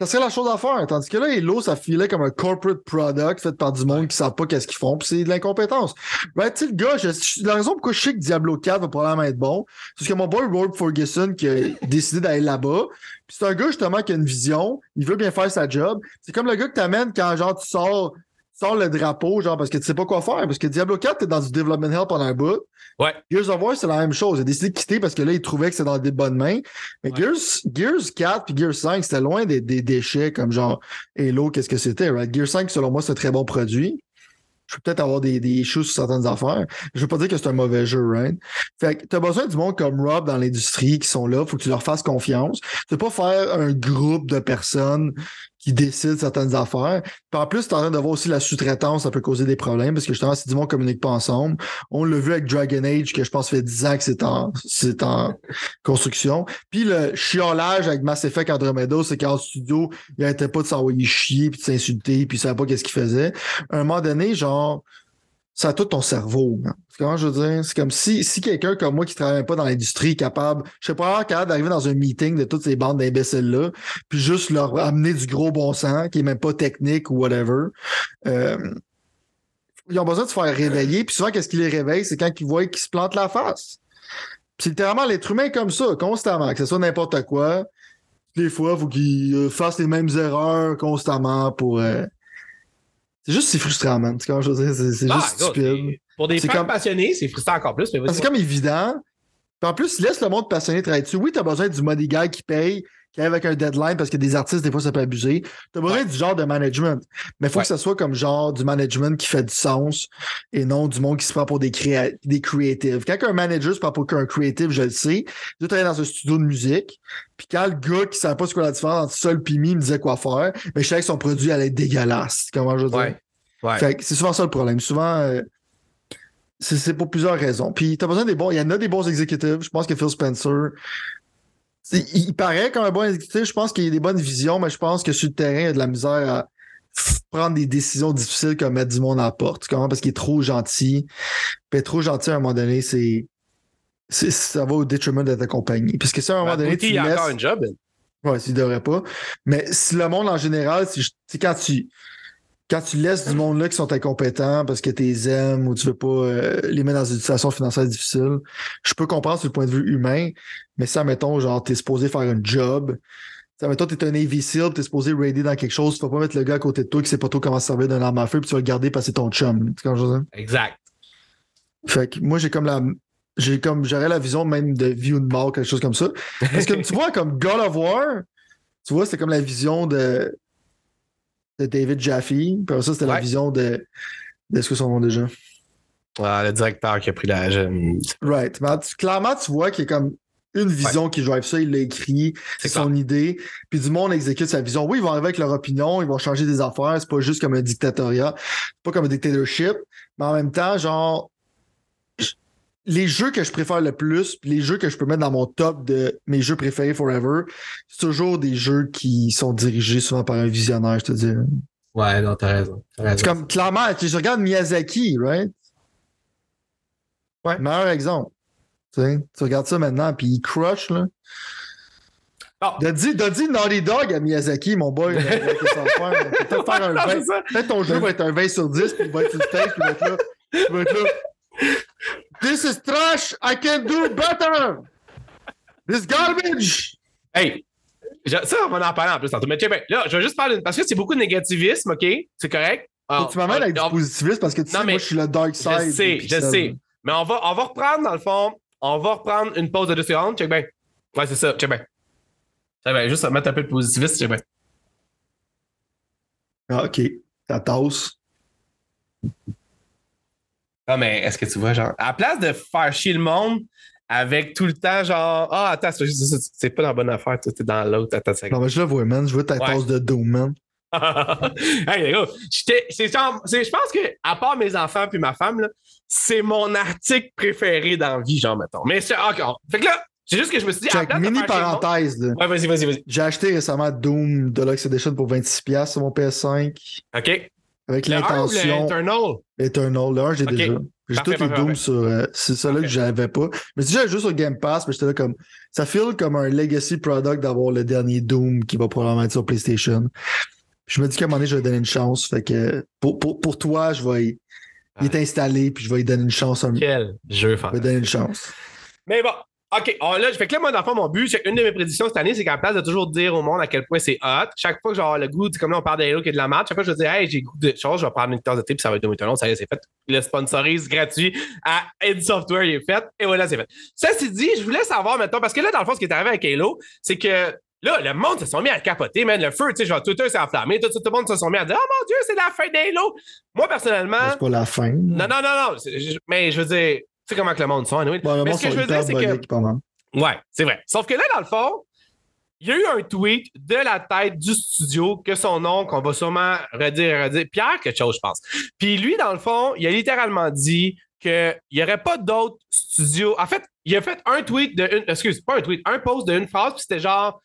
Ça serait la chose à faire. Tandis que là, Halo, ça filait comme un corporate product fait par du monde qui ne savent pas qu'est-ce qu'ils font. Puis c'est de l'incompétence. Right, tu le gars, la raison pourquoi je sais que Diablo 4 va probablement être bon, c'est que mon boy Rob Ferguson qui a décidé d'aller là-bas. Puis c'est un gars justement qui a une vision. Il veut bien faire sa job. C'est comme le gars que t'amènes quand genre tu sors sors le drapeau, genre, parce que tu sais pas quoi faire. Parce que Diablo 4, t'es dans du development hell pendant un bout. Ouais. Gears of War, c'est la même chose. Il a décidé de quitter parce que là, il trouvait que c'était dans des bonnes mains. Mais Gears, Gears 4 puis Gears 5, c'était loin des, des, déchets comme genre Halo, qu'est-ce que c'était, right? Gears 5, selon moi, c'est un très bon produit. Je peux peut-être avoir des, des choses sur certaines affaires. Je veux pas dire que c'est un mauvais jeu, right? Fait que t'as besoin du monde comme Rob dans l'industrie qui sont là. Faut que tu leur fasses confiance. Tu peux pas faire un groupe de personnes qui décide certaines affaires. Puis en plus, tu en train de voir aussi la sous-traitance, ça peut causer des problèmes parce que justement, si du monde communique pas ensemble, on l'a vu avec Dragon Age, que je pense fait 10 ans que c'est en, c'est en construction. Puis le chiolage avec Mass Effect Andromeda, c'est qu'en studio, il arrêtait pas de s'envoyer chier puis de s'insulter puis il savait pas qu'est-ce qu'il faisait. À un moment donné, genre, ça a tout ton cerveau. Comment je veux dire? C'est comme si, si quelqu'un comme moi qui ne travaille pas dans l'industrie est capable, je sais pas, capable d'arriver dans un meeting de toutes ces bandes d'imbéciles-là, puis juste leur amener du gros bon sens, qui est même pas technique ou whatever. Euh, ils ont besoin de se faire réveiller, puis souvent, qu'est-ce qui les réveille? C'est quand ils voient qu'ils se plantent la face. c'est littéralement l'être humain comme ça, constamment, que ce soit n'importe quoi. Des fois, il faut qu'ils euh, fassent les mêmes erreurs constamment pour. Euh, c'est juste, c'est frustrant, man. C'est comme je veux dire, c'est ah, juste stupide. Pour des fans passionnés, c'est frustrant encore plus. C'est comme évident. Puis en plus, laisse le monde passionné travailler dessus. Oui, t'as besoin du money guy qui paye, qui arrive avec un deadline parce que des artistes, des fois, ça peut abuser. T'as besoin du genre de management. Mais il faut que ça soit comme genre du management qui fait du sens et non du monde qui se prend pour des, créa des creatives. Quand un manager se prend pour qu'un creative, je le sais, je travaille dans un studio de musique. Puis quand le gars qui savait pas ce qu'on la différence entre Sol et me disait quoi faire, mais je savais que son produit allait être dégueulasse. Comment je veux dire? Ouais. c'est souvent ça le problème. Souvent, euh, c'est pour plusieurs raisons. Puis t'as besoin des bons. Il y en a des bons exécutifs. Je pense que Phil Spencer il paraît comme un bon exécutif. Je pense qu'il a des bonnes visions, mais je pense que sur le terrain, il a de la misère à prendre des décisions difficiles comme mettre du monde à la porte. Comment? Parce qu'il est trop gentil. Puis être trop gentil à un moment donné, c'est. Ça va au détriment de ta compagnie. Puisque si à un moment donné. Tu il a encore un job. Ouais, s'il devrait pas. Mais si le monde en général, c'est quand tu quand tu laisses du monde là qui sont incompétents parce que tu les aimes ou tu veux pas euh, les mettre dans une situation financière difficile, je peux comprendre sur le point de vue humain, mais ça, mettons, genre, t'es supposé faire un job. Ça, mettons, t'es un Navy SEAL, t'es supposé raider dans quelque chose, tu vas pas mettre le gars à côté de toi qui sait pas trop comment se servir d'un arme à feu, puis tu vas le garder passer ton chum. Tu je veux Exact. Fait que moi, j'ai comme la. J'ai comme j'aurais la vision même de vie ou de mort, quelque chose comme ça. Parce que tu vois, comme God of War, tu vois, c'est comme la vision de de David Jaffe. Puis ça, c'était la vision de. de ce que son nom déjà? le directeur qui a pris la. Right. Mais clairement, tu vois qu'il y a comme une vision qui drive ça, il l'a écrit, c'est son idée. Puis du monde exécute sa vision. Oui, ils vont arriver avec leur opinion, ils vont changer des affaires, c'est pas juste comme un dictatoriat, c'est pas comme un dictatorship, mais en même temps, genre, les jeux que je préfère le plus, les jeux que je peux mettre dans mon top de mes jeux préférés forever, c'est toujours des jeux qui sont dirigés souvent par un visionnaire, je te dis. Ouais, non, t'as raison. C'est comme, clairement, tu regardes Miyazaki, right? Ouais. Meilleur exemple. Tu, sais, tu regardes ça maintenant, puis il crush, là. Oh. T'as dit, dit Naughty Dog à Miyazaki, mon boy. Peut-être faire un 20. Peut-être ton jeu va être un 20 sur 10, puis il va être sur le stage, puis il va être là. Il va être là. This is trash. I can do better. This garbage. Hey, ça, on va en parler en plus tantôt. Mais tiens, ben, là, je vais juste parler parce que c'est beaucoup de négativisme, OK? C'est correct? tu m'amènes avec du positivisme parce que tu sais, moi, je suis le dark side. Je sais, je sais. Mais on va, on va reprendre, dans le fond, on va reprendre une pause de deux secondes. Check bien. Ouais, c'est ça. Check bien. Check bien. Juste mettre un peu de positivisme, check bien. Ah, OK. Ta tasse. Ah, mais est-ce que tu vois, genre, à la place de faire chier le monde avec tout le temps, genre, ah, attends, c'est pas dans la bonne affaire, toi, t'es dans l'autre, attends, c'est Non, mais je le vois, man. Je vois ta Ouais. tasse de Doom, man. hey, les gars, je pense que, à part mes enfants puis ma femme, c'est mon article préféré dans la vie, genre, mettons. Mais c'est encore. Fait que là, c'est juste que je me suis dit, Check, mini parenthèse, là. Ouais, vas-y, vas-y, vas-y. J'ai acheté récemment Doom Deluxe Edition pour 26$ sur mon PS5 OK. Avec Le 1 ou l'intention l'Eternal? Eternal. Le 1, j'ai déjà. J'ai tous les parfait, Doom parfait. sur. euh, c'est ça là que j'avais pas. Mais c'est déjà juste sur Game Pass, mais j'étais là comme. Ça feel comme un legacy product d'avoir le dernier Doom qui va probablement être sur PlayStation. Puis je me dis qu'à un moment donné, je vais donner une chance. Fait que pour, pour, pour toi, je vais. y- Il est installé, puis je vais lui donner une chance. un- Je Quel jeu vais lui donner une chance. Mais bon, OK. Oh, là, fait que là, moi, dans le fond, mon but, une de mes prédictions cette année, c'est qu'à la place de toujours dire au monde à quel point c'est hot, chaque fois que j'ai le goût, comme là, on parle de Halo qui est de la merde, chaque fois que je vais dire, hey, j'ai goût de choses, je vais prendre une tasse de thé, puis ça va être Doom Eternal, ça y est, c'est fait. Le sponsorise gratuit à Ed Software, il est fait, et voilà, c'est fait. Ça, c'est dit, je voulais savoir maintenant, parce que là, dans le fond, ce qui est arrivé avec Halo, c'est que Là, le monde se sont mis à capoter, man. Le feu, tu sais, genre, Twitter s'est enflammé. Tout, tout, le monde se sont mis à dire, oh mon Dieu, c'est la fin d'Halo. Moi, personnellement, C'est pas la fin. non, non, non, non. je- Mais je veux dire, sais comment que le monde sont, anyway. Bon, le Mais ce que je veux dire, c'est que. Ouais, c'est vrai. Sauf que là, dans le fond, il y a eu un tweet de la tête du studio que son nom, qu'on va sûrement redire, redire, Pierre quelque chose, je pense. Puis lui, dans le fond, il a littéralement dit qu'il n'y aurait pas d'autres studios. En fait, il a fait un tweet de une. Excuse, pas un tweet, un post de une phrase, puis c'était genre.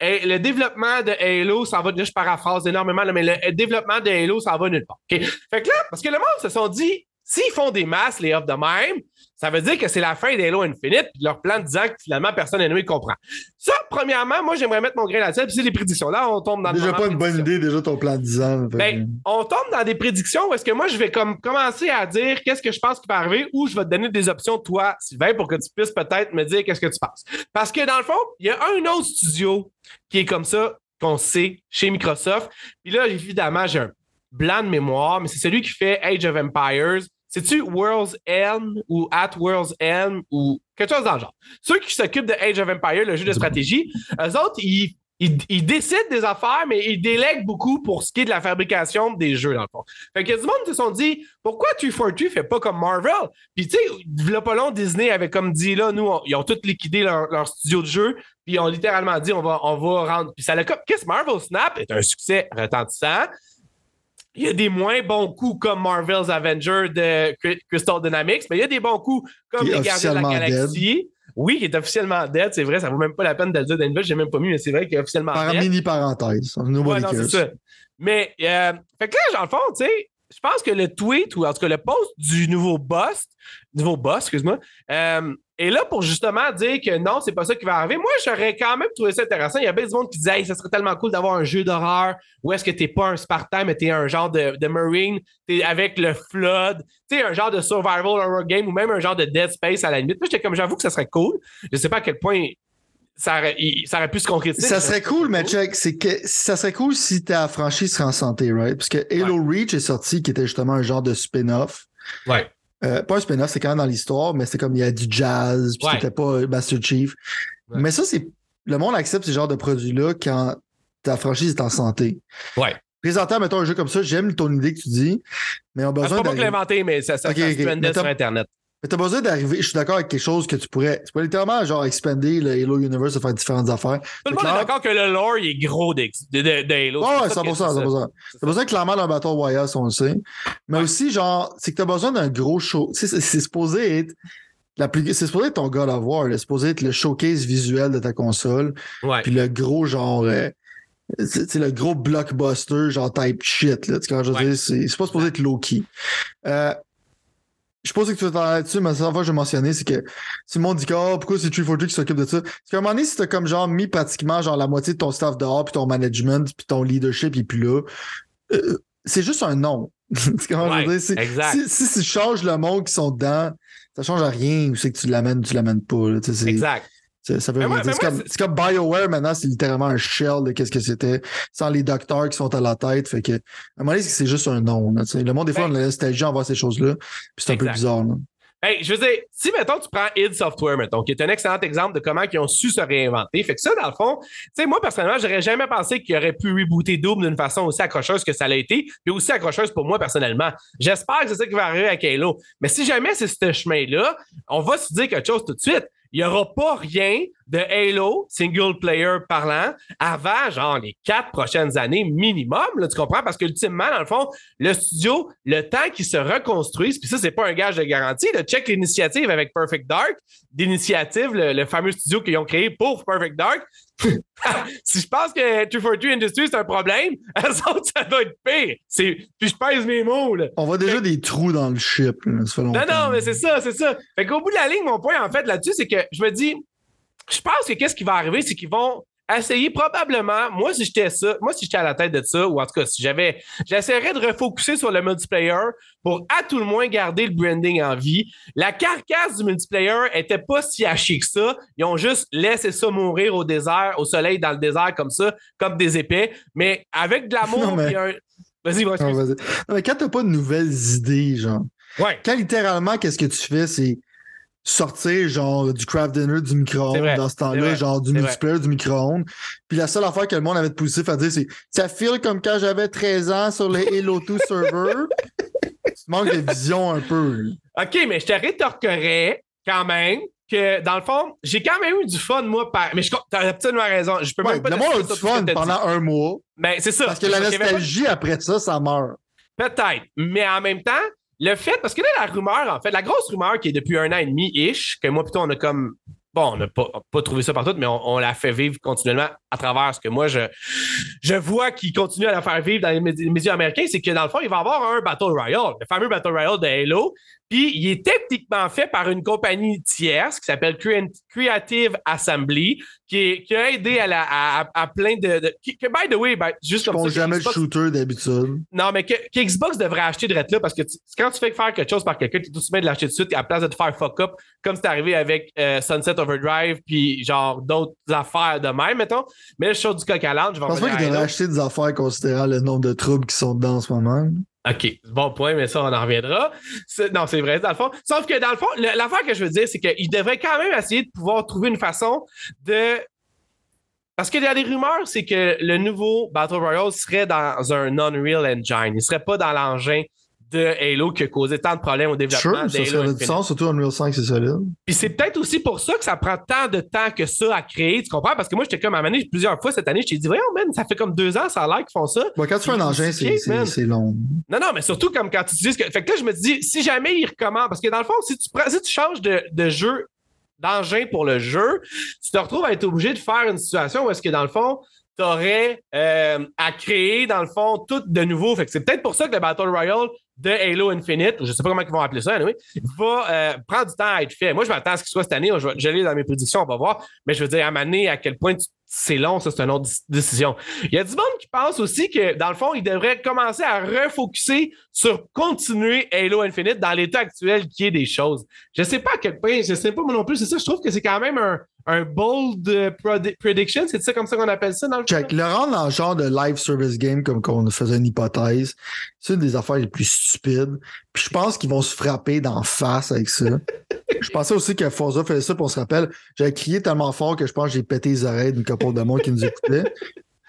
Le développement de Halo, ça va. Là, je paraphrase énormément, là, mais le développement de Halo, ça va nulle part. Fait que là, parce que le monde se sont dit, s'ils font des masses, les off de même, ça veut dire que c'est la fin d'Halo Infinite, puis leur plan disant que finalement personne ne comprend. Ça, premièrement, moi, j'aimerais mettre mon grain là-dessus, puis c'est des prédictions. Là, on tombe dans Déjà pas une bonne idée, déjà ton plan de 10 ans. Ben, on tombe dans des prédictions où est-ce que moi, je vais comme commencer à dire qu'est-ce que je pense qui va arriver ou je vais te donner des options, toi, Sylvain, pour que tu puisses peut-être me dire qu'est-ce que tu penses. Parce que dans le fond, il y a un autre studio qui est comme ça, qu'on sait, chez Microsoft. Puis là, évidemment, j'ai un blanc de mémoire, mais c'est celui qui fait Age of Empires. C'est-tu World's End ou At World's End ou quelque chose dans le genre? Ceux qui s'occupent de Age of Empires, le jeu de stratégie, eux autres, ils, ils, décident des affaires, mais ils délèguent beaucoup pour ce qui est de la fabrication des jeux, dans le fond. Fait que du monde se sont dit, pourquoi 343 fait pas comme Marvel? Puis tu sais, a pas long, Disney avait comme dit, là, nous, ils ont tous liquidé leur, studio de jeu, puis ils ont littéralement dit, on va, on va rendre. Puis ça l'a comme. Qu'est-ce que Marvel Snap est un succès retentissant? Il y a des moins bons coups comme Marvel's Avenger de Cry- Crystal Dynamics, mais il y a des bons coups comme les Gardiens de la Galaxie. Oui, qui est officiellement dead, c'est vrai, ça vaut même pas la peine de le dire d'Anvil, j'ai même pas mis, mais c'est vrai qu'il est officiellement Par dead. mini parenthèse. Ouais, non, c'est cares. ça. Mais, euh, fait que là, dans le fond, tu sais, je pense que le tweet, ou en tout cas le post du nouveau boss, nouveau boss, excuse-moi, euh, est là pour justement dire que non, c'est pas ça qui va arriver. Moi, j'aurais quand même trouvé ça intéressant. Il y a bien du monde qui disait, hey, ça serait tellement cool d'avoir un jeu d'horreur où est-ce que t'es pas un Spartan, mais t'es un genre de, de Marine, t'es avec le Flood, tu sais, un genre de survival horror game ou même un genre de Dead Space à la limite. Moi, j'étais comme, j'avoue que ça serait cool. Je sais pas à quel point ça aurait, il- ça aurait pu se concrétiser. Ça serait cool, mais check, c'est que ça serait cool si ta franchise serait en santé, right? Parce que Halo Reach est sorti, qui était justement un genre de spin-off. Ouais. Euh, pas un spin-off, c'est quand même dans l'histoire, mais c'est comme il y a du jazz, puis Ouais. c'était pas Master Chief. Ouais. Mais ça, c'est. Le monde accepte ce genre de produits-là quand ta franchise est en santé. Ouais. Présentant, mettons un jeu comme ça, j'aime ton idée que tu dis, mais on a Ah, C'est besoin pas moi qui mais ça, ça, Ok, ça ok. se trendait Mais sur Internet. Mais t'as besoin d'arriver, je suis d'accord avec quelque chose que tu pourrais. Tu pourrais littéralement genre expander le Halo Universe et faire différentes affaires. Tout le monde est d'accord que le lore il est gros de, de, de, de Halo. Ouais, C'est ouais, pour ça que 100%, c'est ça. 100%. C'est T'as besoin clairement d'un Battle Royale, si on le sait. Mais aussi, genre, c'est que t'as besoin d'un gros show. C'est supposé être. La plus... C'est supposé être ton God of War. C'est supposé être le showcase visuel de ta console. Ouais. Puis le gros, genre. euh, c'est le gros blockbuster, genre type shit. Là. Tu sais, je Ouais. c'est pas supposé être low-key. Euh, je pense que tu vas t'en là-dessus, mais la seule fois que je vais mentionner, c'est que si le monde dit que oh, pourquoi c'est 342 qui s'occupe de ça? Parce qu'à un moment donné, si t'as comme genre mis pratiquement genre la moitié de ton staff dehors, puis ton management, puis ton leadership, est plus là, euh, c'est juste un nom. Ouais? C'est-. Si, si tu changes le monde qui sont dedans, ça change à rien. Ou c'est que tu l'amènes, tu l'amènes pas. là. C'est- Exact. C'est- Ça veut C'est comme, BioWare maintenant, c'est littéralement un shell de qu'est-ce que c'était, sans les docteurs qui sont à la tête. Fait que, à un moment donné, c'est juste un nom. là, le monde, des fois, Ben- on a la nostalgie en voir ces choses-là. Puis c'est un peu bizarre. là. Hey, je veux dire, si, mettons, tu prends id Software, mettons, qui est un excellent exemple de comment ils ont su se réinventer. Fait que ça, dans le fond, tu sais, moi, personnellement, j'aurais jamais pensé qu'il aurait pu rebooter Doom d'une façon aussi accrocheuse que ça l'a été, puis aussi accrocheuse pour moi, personnellement. J'espère que c'est ça qui va arriver avec Halo. Mais si jamais c'est ce chemin-là, on va se dire quelque chose tout de suite il n'y aura pas rien de Halo single player parlant avant genre les quatre prochaines années minimum, là, tu comprends? Parce qu'ultimement, dans le fond, le studio, le temps qu'il se reconstruise, puis ça, c'est pas un gage de garantie. Le check l'initiative avec Perfect Dark, d'initiative, le, fameux studio qu'ils ont créé pour Perfect Dark. si je pense que 242 Industries, c'est un problème, elles autres, ça doit être pire. Puis je pèse mes mots. Là. On voit déjà des trous dans le chip. non, non, mais c'est ça, c'est ça. Fait qu'au bout de la ligne, mon point, en fait, là-dessus, c'est que je me dis, je pense que qu'est-ce qui va arriver, c'est qu'ils vont essayer probablement, moi si j'étais ça, moi si j'étais à la tête de ça, ou en tout cas si j'avais, j'essaierais de refocuser sur le multiplayer pour à tout le moins garder le branding en vie. La carcasse du multiplayer était pas si hachée que ça. Ils ont juste laissé ça mourir au désert, au soleil dans le désert comme ça, comme des épais. Mais avec de l'amour, mais... un... Vas-y, vas-y. Non, mais quand t'as pas de nouvelles idées, genre. Ouais. Quand littéralement, qu'est-ce que tu fais, c'est sortir genre du craft dinner du micro-ondes dans ce temps-là, genre du multiplayer du micro-ondes. Puis la seule affaire que le monde avait de positif à dire, c'est ça file comme quand j'avais 13 ans sur les Halo 2 serveurs. tu manques de vision un peu. OK, mais je te rétorquerais quand même que dans le fond, j'ai quand même eu du fun, moi, par... mais t'as absolument raison. Je peux même pas le monde a du fun pendant un mois. Mais ben, c'est ça. Parce que la nostalgie après ça, ça meurt. Peut-être. Mais en même temps, le fait, parce que là, la rumeur, en fait, la grosse rumeur qui est depuis un an et demi-ish, que moi, plutôt, on a comme. Bon, on n'a pas, pas, trouvé ça partout, mais on, l'a fait vivre continuellement à travers ce que moi, je, je vois qui continue à la faire vivre dans les médias américains, c'est que dans le fond, il va y avoir un Battle Royale, le fameux Battle Royale de Halo, puis il est techniquement fait par une compagnie tierce qui s'appelle Creative Assembly, qui, qui, a aidé à, la, à, plein de. qui, que, by the way, ben, juste comme ça. jamais Xbox, shooter d'habitude. Non, mais que, Xbox devrait acheter de là parce que quand tu fais faire quelque chose par quelqu'un, tu es tout de de l'acheter de suite à la place de te faire fuck up, comme c'est arrivé avec euh, Sunset Overdrive, puis genre d'autres affaires de même, mettons. Mais là, je suis du coq à l'âne. Je pense pas qu'ils devraient acheter des affaires considérant le nombre de troubles qui sont dedans en ce moment. OK, bon point, mais ça, on en reviendra. Non, c'est vrai, dans le fond. Sauf que dans le fond, l'affaire que je veux dire, c'est qu'il devrait quand même essayer de pouvoir trouver une façon de. Parce qu'il y a des rumeurs, c'est que le nouveau Battle Royale serait dans un Unreal Engine. Il ne serait pas dans l'engin de Halo qui a causé tant de problèmes au développement sure, ça serait du sens, surtout Unreal 5, c'est solide. Puis c'est peut-être aussi pour ça que ça prend tant de temps que ça à créer, tu comprends? Parce que moi, j'étais comme à plusieurs fois cette année, je t'ai dit, voyons, man, ça fait comme deux ans, ça a l'air qu'ils font ça. quand tu fais un engin, c'est long. Non, non, mais surtout comme quand tu dis que. Fait que là, je me dis, si jamais ils recommandent, parce que dans le fond, si tu, prends, si tu changes de, de jeu, d'engin pour le jeu, tu te retrouves à être obligé de faire une situation où est-ce que dans le fond, tu aurais euh, à créer, dans le fond, tout de nouveau. Fait que c'est peut-être pour ça que le Battle Royale de Halo Infinite, je ne sais pas comment ils vont appeler ça, anyway, va euh, prendre du temps à être fait. Moi, je m'attends à ce qu'il soit cette année. Je vais dans mes prédictions, on va voir. Mais je veux dire, à m'amener à quel point c'est long, ça, c'est une autre décision. Il y a du monde qui pense aussi que, dans le fond, il devrait commencer à refocuser sur continuer Halo Infinite dans l'état actuel qui est des choses. Je ne sais pas à quel point, je ne sais pas moi non plus, c'est ça, je trouve que c'est quand même un, un bold euh, prediction, c'est ça comme ça qu'on appelle ça dans le Check. Le rendre dans le genre de live service game comme qu'on faisait une hypothèse, c'est une des affaires les plus stupides. Puis je pense qu'ils vont se frapper d'en face avec ça. je pensais aussi que Forza faisait ça, pour on se rappelle, j'avais crié tellement fort que je pense que j'ai pété les oreilles d'une couple de monde qui nous écoutait.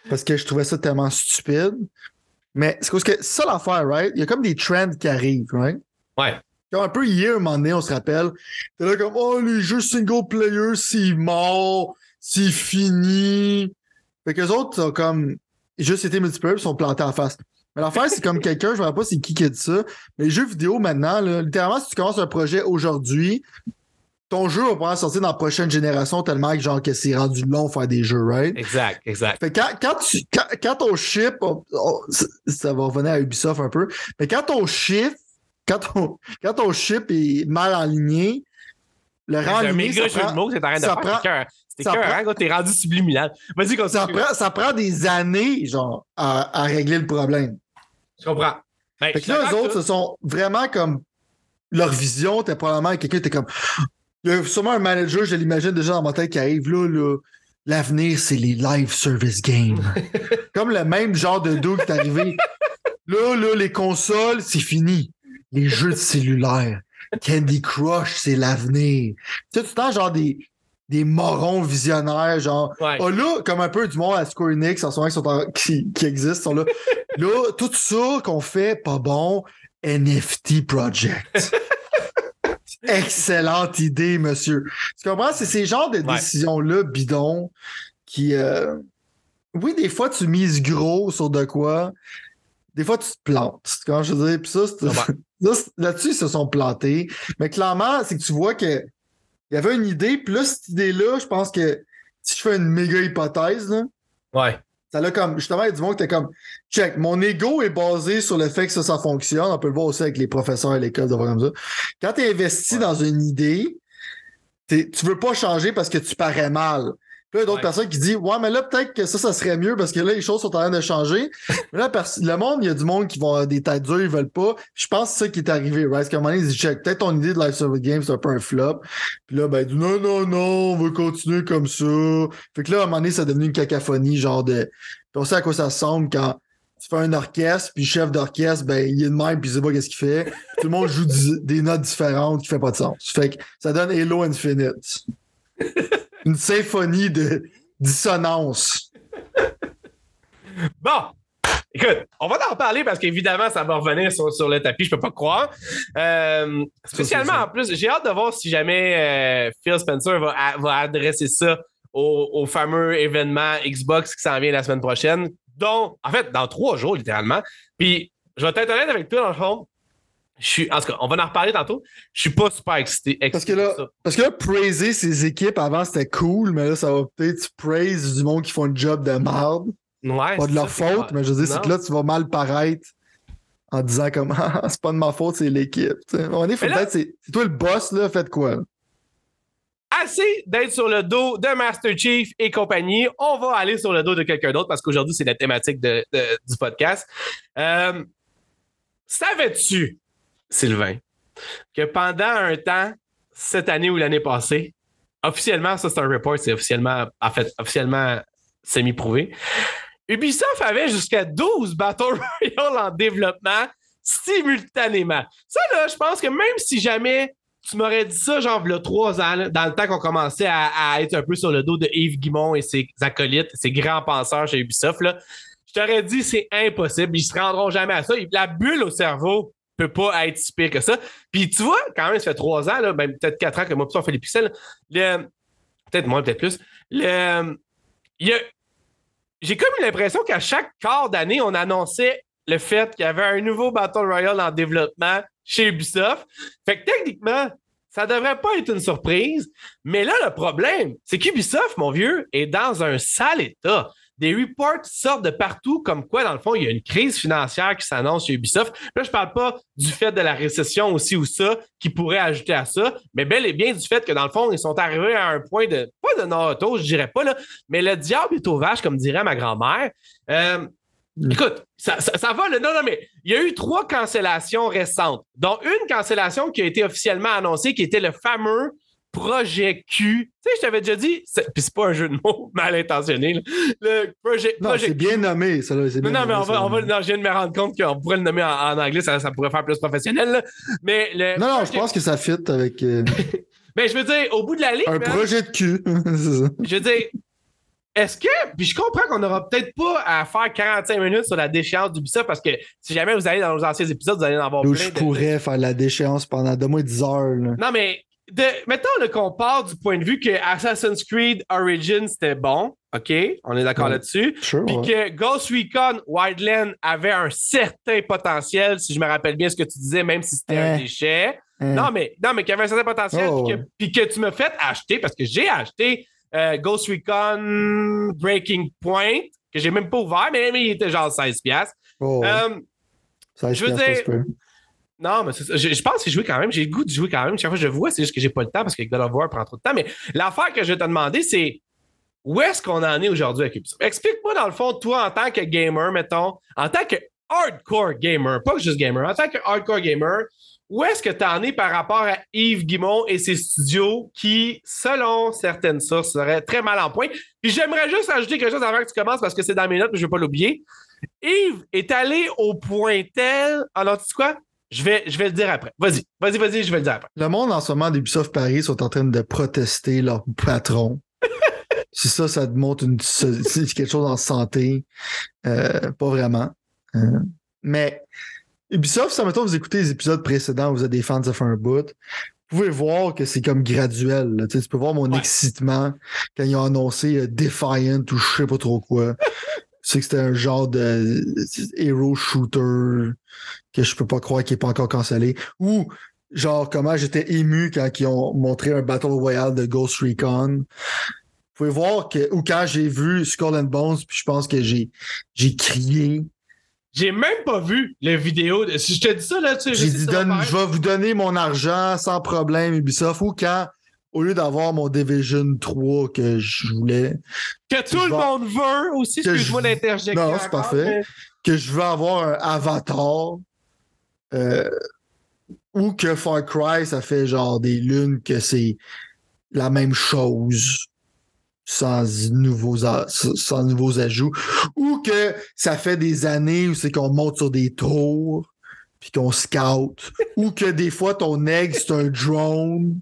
Parce que je trouvais ça tellement stupide. Mais c'est parce que ça l'affaire, right? Il y a comme des trends qui arrivent, right? Ouais. Comme un peu hier, un moment donné, on se rappelle. T'es là comme, oh, les jeux single player, c'est mort, c'est fini. Fait qu'eux autres, sont comme, juste été multiplayer, ils sont plantés en face. Mais l'affaire, c'est comme quelqu'un, je ne sais pas c'est qui qui a dit ça, mais les jeux vidéo maintenant, là, littéralement, si tu commences un projet aujourd'hui, ton jeu va pouvoir sortir dans la prochaine génération tellement que genre que c'est rendu long faire des jeux, right? Exact, exact. Fait quand, quand, tu, quand, ton chip, ça va revenir à Ubisoft un peu, mais quand ton chiffre quand ton, quand ton chip est mal aligné, le rang aligné, prend, de mots c'est de faire. C'était cœur, t'es rendu subliminal. Vas-y, continue. Ça prend, ça prend des années, genre, à, à régler le problème. Je comprends. Ben, fait que là, eux autres, ce sont vraiment comme leur vision, t'es probablement quelqu'un, t'es comme. Il y a sûrement un manager, je l'imagine déjà dans ma tête, qui arrive là, là. L'avenir, c'est les live service games. comme le même genre de dos qui est arrivé. Là, là, les consoles, c'est fini les jeux de cellulaire. Candy Crush, c'est l'avenir. Tu sais, tout le temps, genre des, des morons visionnaires, genre. Ouais. Ah, là, comme un peu du monde à Square Enix en ce moment qui, sont en- qui, qui existent, sont là. là, tout ça qu'on fait, pas bon, NFT Project. Excellente idée, monsieur. Tu comprends? C'est ces genres de Ouais. décisions-là, bidons, qui. euh, Oui, des fois, tu mises gros sur de quoi. Des fois, tu te plantes. Quand je dire, puis ça, c'est- là-dessus, ils se sont plantés. Mais clairement, c'est que tu vois que il y avait une idée, puis là, cette idée-là, je pense que si je fais une méga hypothèse, là, Ouais. ça l'a comme, justement, il y a du monde qui était comme, check, mon ego est basé sur le fait que ça, ça fonctionne. On peut le voir aussi avec les professeurs à l'école, de voir comme ça. Quand tu investi Ouais. dans une idée, tu veux pas changer parce que tu parais mal. Puis là, il y a d'autres Ouais. personnes qui disent, ouais, mais là, peut-être que ça, ça serait mieux parce que là, les choses sont en train de changer. mais là, le monde, il y a du monde qui vont avoir des têtes dures, ils veulent pas. Je pense que c'est ça qui est arrivé, right? Parce qu'à un moment donné, ils disent, check, peut-être ton idée de Life Service Game, c'est un peu un flop. Puis là, ben, il dit, non, non, non, on va continuer comme ça. Fait que là, à un moment donné, ça est devenu une cacophonie, genre de, puis on sait à quoi ça ressemble quand tu fais un orchestre, puis le chef d'orchestre, ben, il est de même, puis il sait pas qu'est-ce qu'il fait. Puis tout le monde joue des notes différentes qui fait pas de sens. Fait que ça donne Halo Infinite. Une symphonie de dissonance. Bon, écoute, on va en parler parce qu'évidemment, ça va revenir sur, sur le tapis, je peux pas croire. Euh, spécialement, en plus, j'ai hâte de voir si jamais euh, Phil Spencer va, a- va adresser ça au, au fameux événement Xbox qui s'en vient la semaine prochaine, dont, en fait, dans trois jours, littéralement. Puis, je vais être honnête avec toi, dans le fond. Je suis, en tout cas, on va en reparler tantôt. Je suis pas super excité. Parce que là, ça. parce que là, praiser ses équipes avant, c'était cool, mais là, ça va peut-être, tu praises du monde qui font un job de merde. Ouais, Pas de leur ça, faute, mais je veux dire, c'est que là, tu vas mal paraître en disant comme, ah, c'est pas de ma faute, c'est l'équipe. Mais là- peut-être, c'est c'est toi le boss, là, faites quoi? là? assez d'être sur le dos de Master Chief et compagnie. On va aller sur le dos de quelqu'un d'autre parce qu'aujourd'hui, c'est la thématique de- de- du podcast. Euh, Savais-tu, Sylvain, que pendant un temps, cette année ou l'année passée, officiellement, ça c'est un report, c'est officiellement, en fait, officiellement semi-prouvé, Ubisoft avait jusqu'à 12 Battle Royale en développement simultanément. Ça, là, je pense que même si jamais tu m'aurais dit ça, genre, a trois ans, dans le temps qu'on commençait à, à être un peu sur le dos de Yves Guimont et ses acolytes, ses grands penseurs chez Ubisoft, là, je t'aurais dit c'est impossible, ils se rendront jamais à ça. La bulle au cerveau peut pas être si pire que ça. Puis tu vois, quand même, ça fait trois ans, là, ben, peut-être quatre ans que moi, on fait les pixels. Le... Peut-être moins, peut-être plus. Le... Il a... J'ai comme l'impression qu'à chaque quart d'année, on annonçait le fait qu'il y avait un nouveau Battle Royale en développement chez Ubisoft. Fait que techniquement, ça devrait pas être une surprise. Mais là, le problème, c'est qu'Ubisoft, mon vieux, est dans un sale état. Des reports sortent de partout, comme quoi, dans le fond, il y a une crise financière qui s'annonce chez Ubisoft. Là, je parle pas du fait de la récession aussi ou ça, qui pourrait ajouter à ça, mais bel et bien du fait que, dans le fond, ils sont arrivés à un point de, pas de non-auto, je dirais pas, là, mais le diable est au vache, comme dirait ma grand-mère. Euh, Écoute, ça, ça, ça va, là. Non, non, mais il y a eu trois cancellations récentes, dont une cancellation qui a été officiellement annoncée, qui était le fameux Projet Q. Tu sais, je t'avais déjà dit, c'est- puis c'est pas un jeu de mots mal intentionné, là. le Projet, Non, projet c'est bien nommé, ça, là. c'est non, bien non, mais on va, on va, non, je viens de me rendre compte qu'on pourrait le nommer en, en anglais, ça, ça pourrait faire plus professionnel. là. Mais le, Non, non, je pense que ça fit avec euh, Mais je veux dire, au bout de la ligne, un man, projet de ça. je veux dire, est-ce que, puis je comprends qu'on n'aura peut-être pas à faire 45 minutes sur la déchéance d'Ubisoft parce que si jamais vous allez dans nos anciens épisodes, vous allez en avoir Où plein je de- pourrais faire la déchéance pendant deux mois 10 heures. là. Non, mais de, mettons qu'on part du point de vue que Assassin's Creed Origins c'était bon, OK? On est d'accord Ouais. là-dessus. Sure, Puis ouais. que Ghost Recon Wildland avait un certain potentiel, si je me rappelle bien ce que tu disais, même si c'était un Hein. déchet. Hein. Non, mais, non, mais qu'il y avait un certain potentiel, Oh, puis, que, tu me fais acheter, parce que j'ai acheté euh, Ghost Recon Breaking Point, que j'ai même pas ouvert, mais, mais il était genre 16$. piastres. Oh, Ça, je veux dire-. Non, mais. Je, pense que j'ai joué quand même. J'ai le goût de jouer quand même. Chaque fois que je vois, c'est juste que j'ai pas le temps parce que God of War prend trop de temps. Mais l'affaire que je vais te demander, c'est où est-ce qu'on en est aujourd'hui avec Ubisoft? Explique-moi, dans le fond, toi, en tant que gamer, mettons, en tant que hardcore gamer, pas juste gamer, en tant que hardcore gamer, où est-ce que tu en es par rapport à Yves Guimont et ses studios qui, selon certaines sources, seraient très mal en point? Puis j'aimerais juste ajouter quelque chose avant que tu commences parce que c'est dans mes notes, mais je ne vais pas l'oublier. Yves est allé au point tel. Alors, tu sais quoi? Je vais, je vais le dire après. Vas-y, vas-y, vas-y, je vais le dire après. Le monde en ce moment d'Ubisoft Paris sont en train de protester leur patron. si ça, ça te montre une, quelque chose en santé, euh, pas vraiment. Euh, mais Ubisoft, ça mettons vous écoutez les épisodes précédents, vous êtes des fans de faire un bout. Vous pouvez voir que c'est comme graduel. là. Tu peux voir mon Ouais. excitement quand ils ont annoncé euh, Defiant ou je sais pas trop quoi. C'est que c'était un genre de hero shooter que je peux pas croire qu'il est pas encore cancellé. Ou genre comment j'étais ému quand ils ont montré un Battle Royale de Ghost Recon. Vous pouvez voir que, ou quand j'ai vu Skull and Bones, puis je pense que j'ai, j'ai crié. J'ai même pas vu la vidéo. de- Si je te dis ça, là, tu sais, J'ai je sais dit, donne, je vais vous donner mon argent sans problème, Ubisoft. Ou quand, au lieu d'avoir mon Division 3 que je voulais, Que tout le monde veut aussi. que Excuse-moi je- d'interjecter. Non, c'est parfait. que je veux avoir un Avatar, euh, ou que Far Cry, ça fait genre des lunes que c'est la même chose sans nouveaux, sans nouveaux ajouts, ou que ça fait des années où c'est qu'on monte sur des tours puis qu'on scout, ou que des fois ton egg c'est un drone.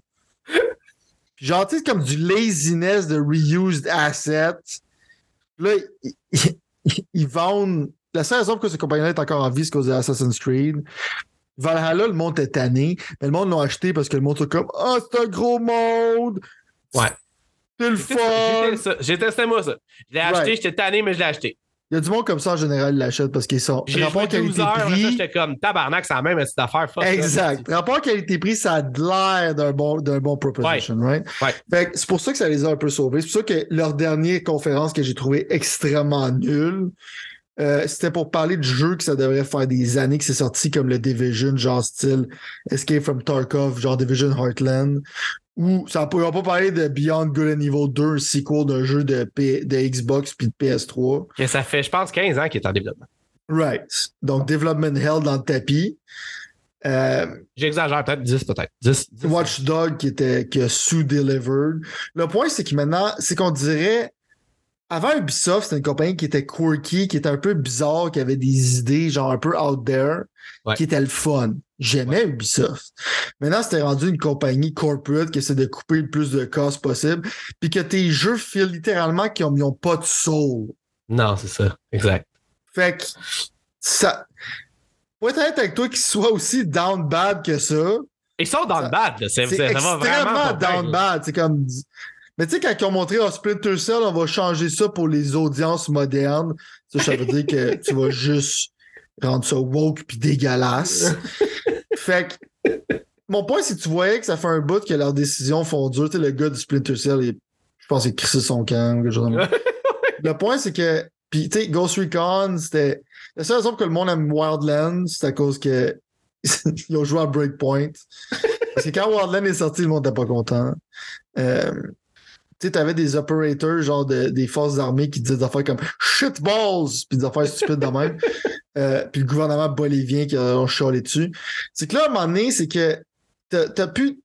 Genre, tu sais, comme du laziness de reused assets. Là, ils, ils- ils vendent. La seule raison pour que cette compagnie-là est encore en vie, c'est cause de Assassin's Creed. Valhalla, le monde est tanné, mais le monde l'a acheté parce que le monde est comme Ah, c'est un gros monde! Ouais. C'est le J'ai fun! J'ai testé moi ça. Je l'ai Right. acheté, j'étais tanné, mais je l'ai acheté. Il y a du monde comme ça en général, ils l'achètent parce qu'ils sont. J'ai Rapport joué 12 heures, après ça, qualité-prix. j'étais comme tabarnak, c'est la même petite affaire. fuck. Exact. Rapport qualité-prix, ça a de l'air d'un bon, d'un bon proposition, right? Ouais. Fait que c'est pour ça que ça les a un peu sauvés. C'est pour ça que leur dernière conférence que j'ai trouvée extrêmement nulle, euh, c'était pour parler de jeux que ça devrait faire des années que c'est sorti comme le Division, genre style Escape from Tarkov, genre Division Heartland. Ou ça ne pas parler de Beyond Good and Evil 2, un sequel d'un jeu de, P- de Xbox puis de PS3. Que ça fait, je pense, 15 ans qu'il est en développement. Right. Donc, Development Hell dans le tapis. Euh, J'exagère, peut-être 10, peut-être. 10. 10. Watch Dog qui était qui a sous-delivered. Le point, c'est que maintenant, c'est qu'on dirait. Avant Ubisoft, c'était une compagnie qui était quirky, qui était un peu bizarre, qui avait des idées, genre un peu out there, Ouais. qui était le fun. J'aimais Ubisoft. Maintenant, c'était rendu une compagnie corporate qui essaie de couper le plus de cost possible, puis que tes jeux filent littéralement qu'ils n'ont pas de soul. Non, c'est ça. Exact. Fait que ça. Pour être honnête avec toi, qu'il soit aussi down bad que ça, Ils sont Ça- le bad, là. C'est, extrêmement down bad. C'est comme. Mais tu sais, quand ils ont montré oh, Splinter Cell, on va changer ça pour les audiences modernes. Ça, ça veut dire que tu vas juste rendre ça woke puis dégueulasse. fait que. Mon point, c'est que tu voyais que ça fait un bout que leurs décisions font dur. Tu sais, le gars du Splinter Cell, il- je pense qu'il a crissé son camp ou quelque chose comme ça. Le point, c'est que. Puis, tu sais, Ghost Recon, c'était. La seule raison que le monde aime Wildlands, c'est à cause que. ils ont joué à Breakpoint. Parce que quand Wildlands est sorti, le monde n'était pas content. Euh, tu sais, t'avais des operators, genre de- des forces armées qui disaient des affaires comme shitballs, puis des affaires stupides de même. Euh, puis le gouvernement bolivien qui a chialé dessus. C'est que là, à un moment donné, c'est que t'as t'as pu.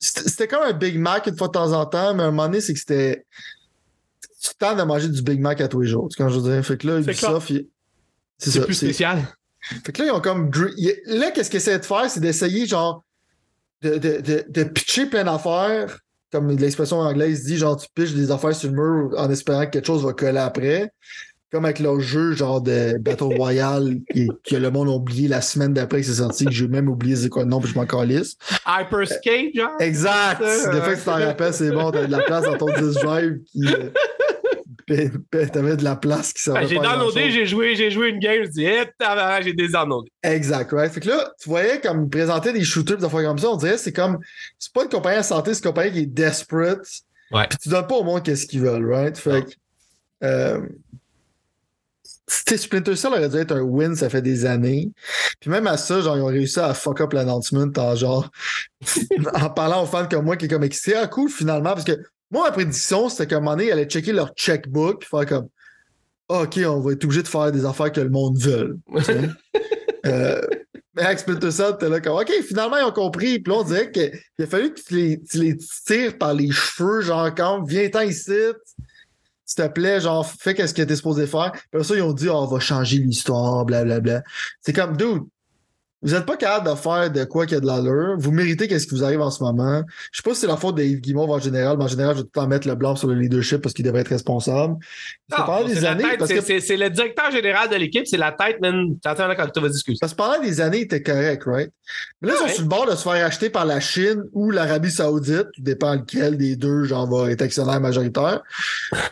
C'était comme un Big Mac une fois de temps en temps, mais à un moment donné, c'est que c'était. Tu tentes de manger du Big Mac à tous les jours. Quand je veux dire? Fait que là, C'est Ubisoft, il- c'est C'est ça. plus c'est- spécial. fait que là, ils ont comme. Là, qu'est-ce qu'ils essaient de faire, c'est d'essayer, genre, de, de, de, de pitcher plein d'affaires. Comme l'expression anglaise dit, genre, tu pitches des affaires sur le mur en espérant que quelque chose va coller après. Comme avec leur jeu, genre, de Battle Royale, qui- que le monde a oublié la semaine d'après que c'est sorti, que j'ai même oublié c'est quoi le nom, puis je m'en calisse. Hyperscape, genre? Exact! Des fois que tu t'en rappelles, c'est bon, t'avais de la place dans ton disc drive qui. euh, T'avais de la place qui servait Ah, j'ai downloadé, j'ai joué, j'ai joué une game, je dis, eh, tabarnak, j'ai dédownloadé. Exact, right? Fait que là, tu voyais comme ils présentaient des shooters, des affaires comme ça, on dirait c'est comme, c'est pas une compagnie à santé, c'est une compagnie qui est desperate. Ouais. Puis tu donnes pas au monde qu'est-ce qu'ils veulent, right? Fait que, euh, Splinter Cell aurait dû être un win, ça fait des années. Puis même à ça, genre, ils ont réussi à fuck up l'announcement en genre, en parlant aux fans comme moi qui est comme excité. Ah, cool, finalement, parce que moi, ma prédiction, c'était qu'à un moment donné, ils allaient checker leur checkbook puis faire comme, Ah, OK, on va être obligé de faire des affaires que le monde veut. Euh, mais avec Splinter Cell, t'es là comme, OK, finalement, ils ont compris. Puis là, on dirait qu'il a fallu que tu les, tu les tires par les cheveux, genre, comme, viens-t'en ici, s'il te plaît, genre, fais qu'est-ce que t'es supposé faire. Puis ça, ils ont dit, Ah, on va changer l'histoire, blablabla. C'est comme, dude, Vous n'êtes pas capable de faire de quoi qu'il y a de l'allure. Vous méritez qu'est-ce qui vous arrive en ce moment. Je sais pas si c'est la faute d'Yves Guimauve en général, mais en général, je vais tout le temps mettre le blanc sur le leadership parce qu'il devrait être responsable. Non, des années. C'est le directeur général de l'équipe, c'est la tête, même. T'entends là quand tu vas discuter. Parce que pendant des années, il était correct, right? Mais là, ils sont sur le bord de se faire acheter par la Chine ou l'Arabie Saoudite, tout dépend lequel des deux, genre, va être actionnaire majoritaire.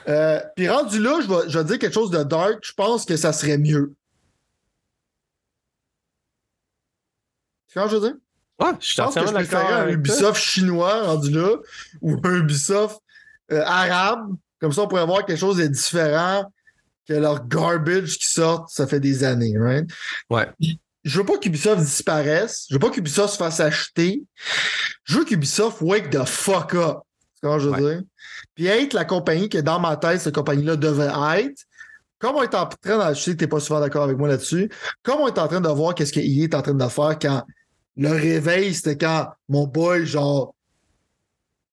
euh, puis rendu là, je vais, je vais dire quelque chose de dark. Je pense que ça serait mieux. Tu vois ce que je veux dire? Ouais, je, je pense que je préférerais un Ubisoft chinois rendu là ou un Ubisoft euh, arabe. Comme ça, on pourrait voir quelque chose de différent que leur garbage qui sort, ça fait des années, right? Ouais. Je veux pas qu'Ubisoft disparaisse. Je veux pas qu'Ubisoft se fasse acheter. Je veux qu'Ubisoft wake the fuck up. Que je veux ouais. dire? Puis être la compagnie que dans ma tête, cette compagnie-là devait être. Comme on est en train de. Je sais que t'es pas souvent d'accord avec moi là-dessus. Comme on est en train de voir qu'est-ce qu'il est en train de faire quand le réveil, c'était quand mon boy, genre,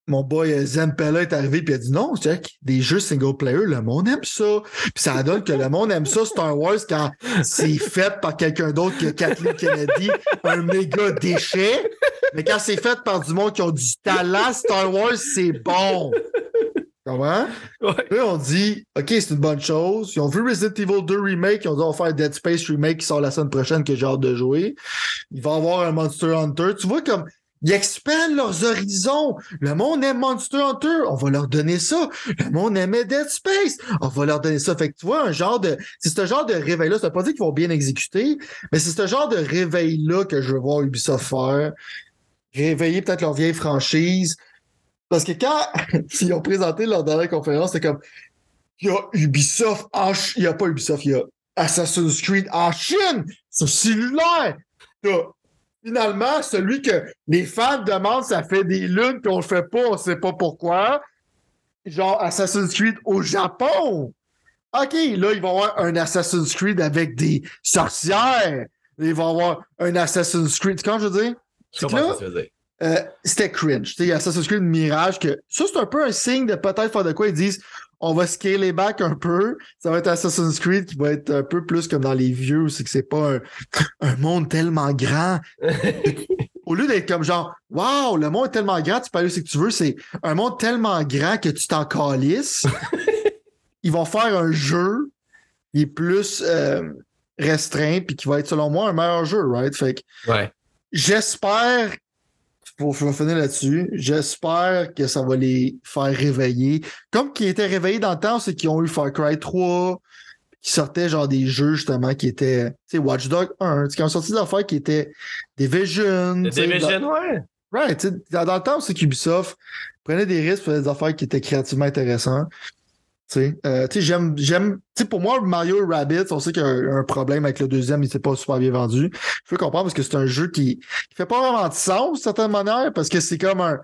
mon boy Zempella est arrivé puis il a dit non, check, des jeux single player, le monde aime ça. Puis ça donne que le monde aime ça Star Wars quand c'est fait par quelqu'un d'autre que Kathleen Kennedy, un méga déchet. Mais quand c'est fait par du monde qui ont du talent, Star Wars, c'est bon. Comment? Ouais. Là, on dit, OK, c'est une bonne chose. Ils ont vu Resident Evil 2 Remake, ils ont dit, on va faire Dead Space Remake qui sort la semaine prochaine que j'ai hâte de jouer. Il va y avoir un Monster Hunter. Tu vois, comme, ils expandent leurs horizons. Le monde aime Monster Hunter. On va leur donner ça. Le monde aimait Dead Space. On va leur donner ça. Fait que tu vois, un genre de. C'est ce genre de réveil-là. Ça veut pas dire qu'ils vont bien exécuter, mais c'est ce genre de réveil-là que je veux voir Ubisoft faire. Réveiller peut-être leur vieille franchise. Parce que quand ils ont présenté leur dernière conférence, c'était comme il y a Ubisoft en Chine. Il n'y a pas Ubisoft, il y a Assassin's Creed en Chine. C'est cellulaire. Finalement, celui que les fans demandent, ça fait des lunes, puis on le fait pas, on sait pas pourquoi. Genre Assassin's Creed au Japon. OK, là, ils vont avoir un Assassin's Creed avec des sorcières. Ils vont avoir un Assassin's Creed. Quand je veux dire? Je comprends ce que tu veux dire. Euh, c'était cringe. Il y a Assassin's Creed Mirage que ça, c'est un peu un signe de peut-être faire de quoi ils disent on va scaler back un peu. Ça va être Assassin's Creed qui va être un peu plus comme dans les vieux, c'est que c'est pas un, un, monde tellement grand. Au lieu d'être comme genre Waouh, le monde est tellement grand, tu peux aller où que tu veux, c'est un monde tellement grand que tu t'en calisses. Ils vont faire un jeu qui est plus euh, restreint puis qui va être selon moi un meilleur jeu, right? Fait que ouais. j'espère pour finir là-dessus, j'espère que ça va les faire réveiller. Comme qui étaient réveillés dans le temps, c'est qu'ils ont eu Far Cry 3, qui sortaient genre des jeux justement qui étaient, tu sais, Watch Dog 1, qui ont sorti des affaires qui étaient Division. Division, dans... ouais. Right, dans, dans le temps, c'est qu'Ubisoft prenait des risques pour des affaires qui étaient créativement intéressantes. Tu sais, j'aime, j'aime, tu sais, pour moi, Mario Rabbit, on sait qu'il y a un, problème avec le deuxième, il s'est pas super bien vendu. Je peux comprendre parce que c'est un jeu qui, qui fait pas vraiment de sens, d'une certaine manière, parce que c'est comme un,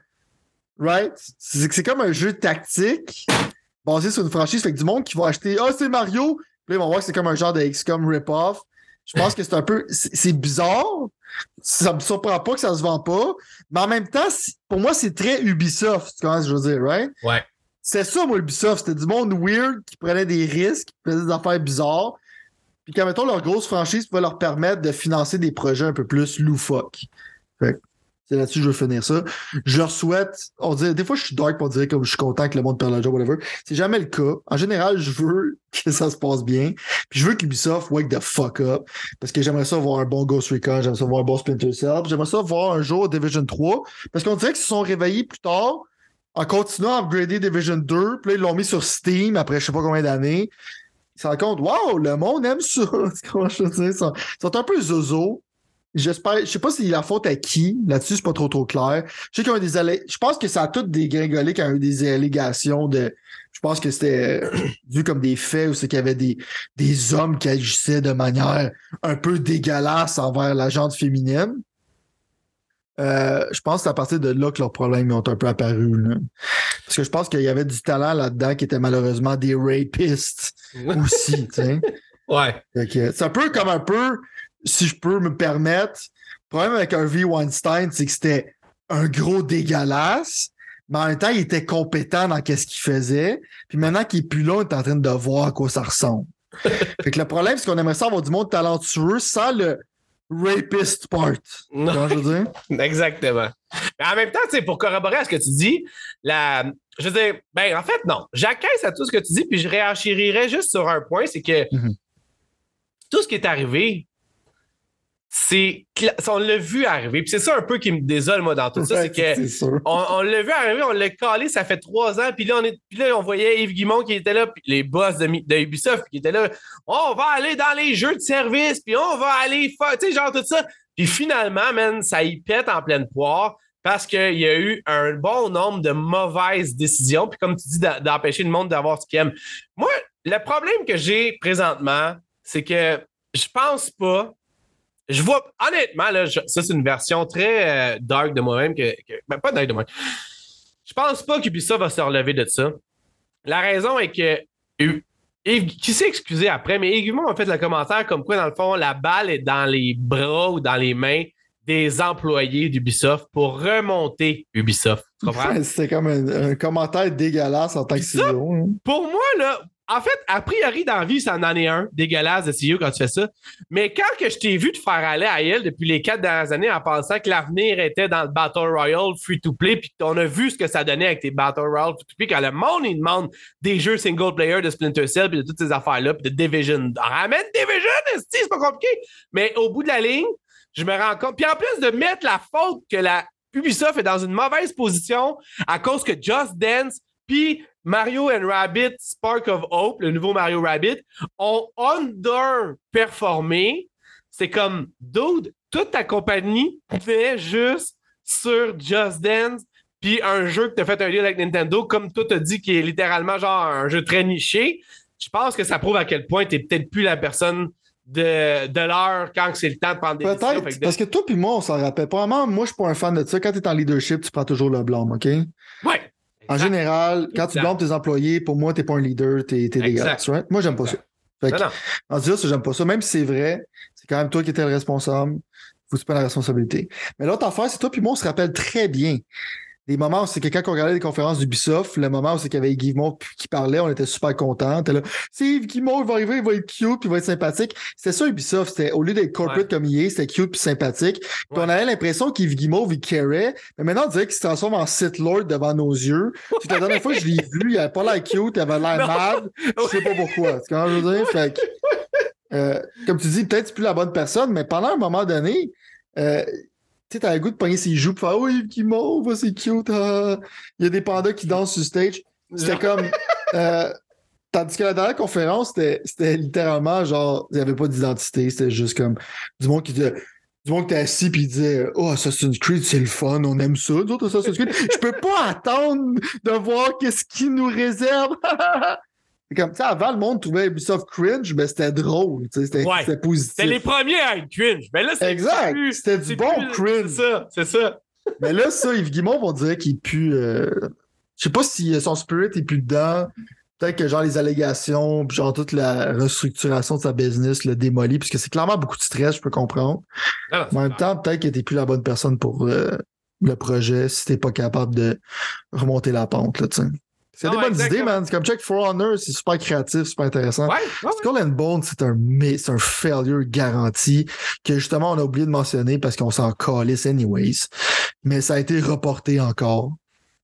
right? C'est, comme un jeu tactique basé sur une franchise. Fait que du monde qui va acheter, ah, oh, c'est Mario, puis là, ils vont voir que c'est comme un genre de XCOM rip-off. Je pense que c'est un peu, c'est, bizarre. Ça me surprend pas que ça se vend pas. Mais en même temps, pour moi, c'est très Ubisoft, tu vois ce je veux dire, right? Ouais. C'est ça, moi, Ubisoft. C'était du monde weird qui prenait des risques, qui faisait des affaires bizarres. Puis quand, mettons, leur grosse franchise pouvait leur permettre de financer des projets un peu plus loufoques. Fait c'est là-dessus que je veux finir ça. Je leur souhaite, on dirait, des fois, je suis dark pour dire comme je suis content que le monde perde le job, whatever. C'est jamais le cas. En général, je veux que ça se passe bien. Puis je veux qu'Ubisoft wake the fuck up. Parce que j'aimerais ça voir un bon Ghost Recon, j'aimerais ça voir un bon Splinter Cell. J'aimerais ça voir un jour Division 3. Parce qu'on dirait qu'ils se sont réveillés plus tard en continuant à upgrader Division 2, puis là, ils l'ont mis sur Steam après je sais pas combien d'années. Ils se rendent compte, waouh, le monde aime ça. Comment je? Ils sont, un peu zozo. J'espère, je sais pas si la faute à qui, là-dessus, c'est pas trop trop clair. Je sais qu'il y a des allé... Je pense que ça a tout dégringolé quand il y a eu des allégations de. Je pense que c'était vu comme des faits où c'est qu'il y avait des, des hommes qui agissaient de manière un peu dégueulasse envers la gente féminine. Euh, je pense que c'est à partir de là que leurs problèmes ont un peu apparu. Là. Parce que je pense qu'il y avait du talent là-dedans qui était malheureusement des rapistes aussi. ouais. C'est un peu comme un peu, si je peux me permettre, le problème avec un V. Weinstein, c'est que c'était un gros dégueulasse, mais en même temps, il était compétent dans ce qu'il faisait. Puis maintenant qu'il est plus là, on est en train de voir à quoi ça ressemble. fait que le problème, c'est qu'on aimerait ça avoir du monde talentueux sans le rapist part. Non. Comment je veux dire? Exactement. Mais en même temps, tu sais, pour corroborer à ce que tu dis, la, je veux dire, ben, en fait, non. J'acquiesce à tout ce que tu dis, puis je réenchérirais juste sur un point, c'est que Mhm. tout ce qui est arrivé, c'est. On l'a vu arriver. Puis c'est ça un peu qui me désole, moi, dans tout ça, c'est que. On, on l'a vu arriver, on l'a calé, ça fait trois ans, puis là, on est, puis là, on voyait Yves Guimont qui était là, puis les boss de, Ubisoft qui étaient là. On va aller dans les jeux de service, puis on va aller faire, tu sais, genre tout ça. Puis finalement, man, ça y pète en pleine poire parce qu'il y a eu un bon nombre de mauvaises décisions, puis comme tu dis, d'empêcher le monde d'avoir ce qu'il aime. Moi, le problème que j'ai présentement, c'est que je pense pas. Je vois, honnêtement, là, je- ça, c'est une version très euh, dark de moi-même, que, que- ben, pas dark de moi. Je pense pas qu'Ubisoft va se relever de ça. La raison est que Yves, qui s'est excusé après, mais Yves a fait le commentaire comme quoi, dans le fond, la balle est dans les bras ou dans les mains des employés d'Ubisoft pour remonter Ubisoft. Tu comprends? Ouais, C'était comme un, un commentaire dégueulasse en tant que CEO. hein. Pour moi, là, en fait, a priori, dans la vie, ça en est un, dégueulasse de CEO quand tu fais ça. Mais quand que je t'ai vu te faire aller à elle depuis les quatre dernières années en pensant que l'avenir était dans le Battle Royale free-to-play, puis qu'on a vu ce que ça donnait avec tes Battle Royale free-to-play, quand le monde, il demande des jeux single-player de Splinter Cell, puis de toutes ces affaires-là, puis de Division. Ramène Division, c'est pas compliqué. Mais au bout de la ligne, je me rends compte. Puis en plus de mettre la faute que la Ubisoft est dans une mauvaise position à cause que Just Dance puis Mario and Rabbit Spark of Hope, le nouveau Mario Rabbit, ont underperformé. C'est comme, dude, toute ta compagnie fait juste sur Just Dance puis un jeu que tu as fait un deal avec Nintendo, comme toi t'as dit, qui est littéralement genre un jeu très niché. Je pense que ça prouve à quel point tu peut-être plus la personne de, de l'heure quand c'est le temps de prendre des décisions. Peut-être, que parce que toi puis moi, on s'en rappelle. Probablement, moi, je suis pas un fan de ça. Quand tu es en leadership, tu prends toujours le blâme, OK? de- Ouais. En Exact. général, quand tu Exact. blâmes tes employés, pour moi, t'es pas un leader, t'es t'es Exact. dégueulasse. right? Moi, j'aime pas ça. Fait que, en disant ça, j'aime pas ça. Même si c'est vrai, c'est quand même toi qui étais le responsable. Faut que tu prennes la responsabilité. Mais l'autre affaire, c'est toi puis moi, on se rappelle très bien des moments où c'est que quand on regardait les conférences d'Ubisoft, le moment où c'est qu'il y avait Yves qui parlait, on était super contents. Là, c'est Yves Guillemot, il va arriver, il va être cute, puis il va être sympathique. C'était ça Ubisoft. C'était, au lieu d'être corporate Ouais. comme il est, c'était cute puis sympathique. Puis Ouais. on avait l'impression qu'Yves Guillemot, il carait. Mais maintenant, on dirait qu'il se transforme en Sith Lord devant nos yeux. Puis la dernière fois que je l'ai vu, il avait pas l'air cute, il avait l'air mad. Je sais pas pourquoi. Tu comprends je veux dire? Fait que, euh, comme tu dis, peut-être c'est plus la bonne personne, mais pendant un moment donné, euh, tu sais, t'as le goût de pogner ses joues pour faire Oh, Guillemot, va, c'est cute. ah. Il y a des pandas qui dansent sur stage. C'était comme. euh, tandis que la dernière conférence, c'était littéralement genre, il n'y avait pas d'identité. C'était juste comme du monde qui disait. Du monde qui était assis puis il disait Oh, Assassin's Creed, c'est le fun, on aime ça, nous autres, Assassin's Creed. Je peux pas attendre de voir qu'est-ce qu'il nous réserve. C'est comme, tu sais, avant, le monde trouvait Ubisoft cringe, mais c'était drôle, tu sais, c'était Ouais. positif. C'était les premiers à être cringe. Mais là, c'est Exact. C'était du bon plus- cringe. C'est ça, c'est ça. Mais là, ça, Yves Guimont, on dirait qu'il pue. euh, Je sais pas si euh, son spirit est plus dedans. Peut-être que genre les allégations, genre toute la restructuration de sa business le démolit, puisque c'est clairement beaucoup de stress, je peux comprendre. Mais en même temps, peut-être que t'es plus la bonne personne pour euh, le projet si t'es pas capable de remonter la pente, là, tu sais. C'est des Non, bonnes exactement. idées, man. C'est comme Check For Honor, c'est super créatif, super intéressant. Ouais, ouais. Skull and Bone, c'est un, un failure garanti que justement on a oublié de mentionner parce qu'on s'en calisse anyways. Mais ça a été reporté encore.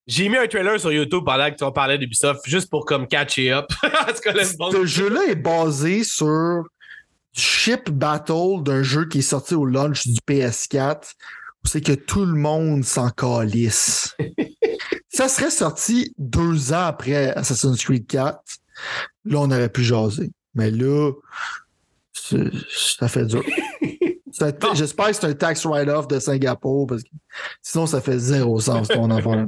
J'ai mis un trailer sur YouTube pendant que tu parlais d'Ubisoft, juste pour comme catcher up. Ce jeu-là est basé sur ship battle d'un jeu qui est sorti au launch du PS4 où c'est que tout le monde s'en calisse. ça serait sorti deux ans après Assassin's Creed 4. Là, on aurait pu jaser. Mais là, ça fait dur. J'espère que c'est un tax write-off de Singapour parce que sinon, ça fait zéro sens ton affaire.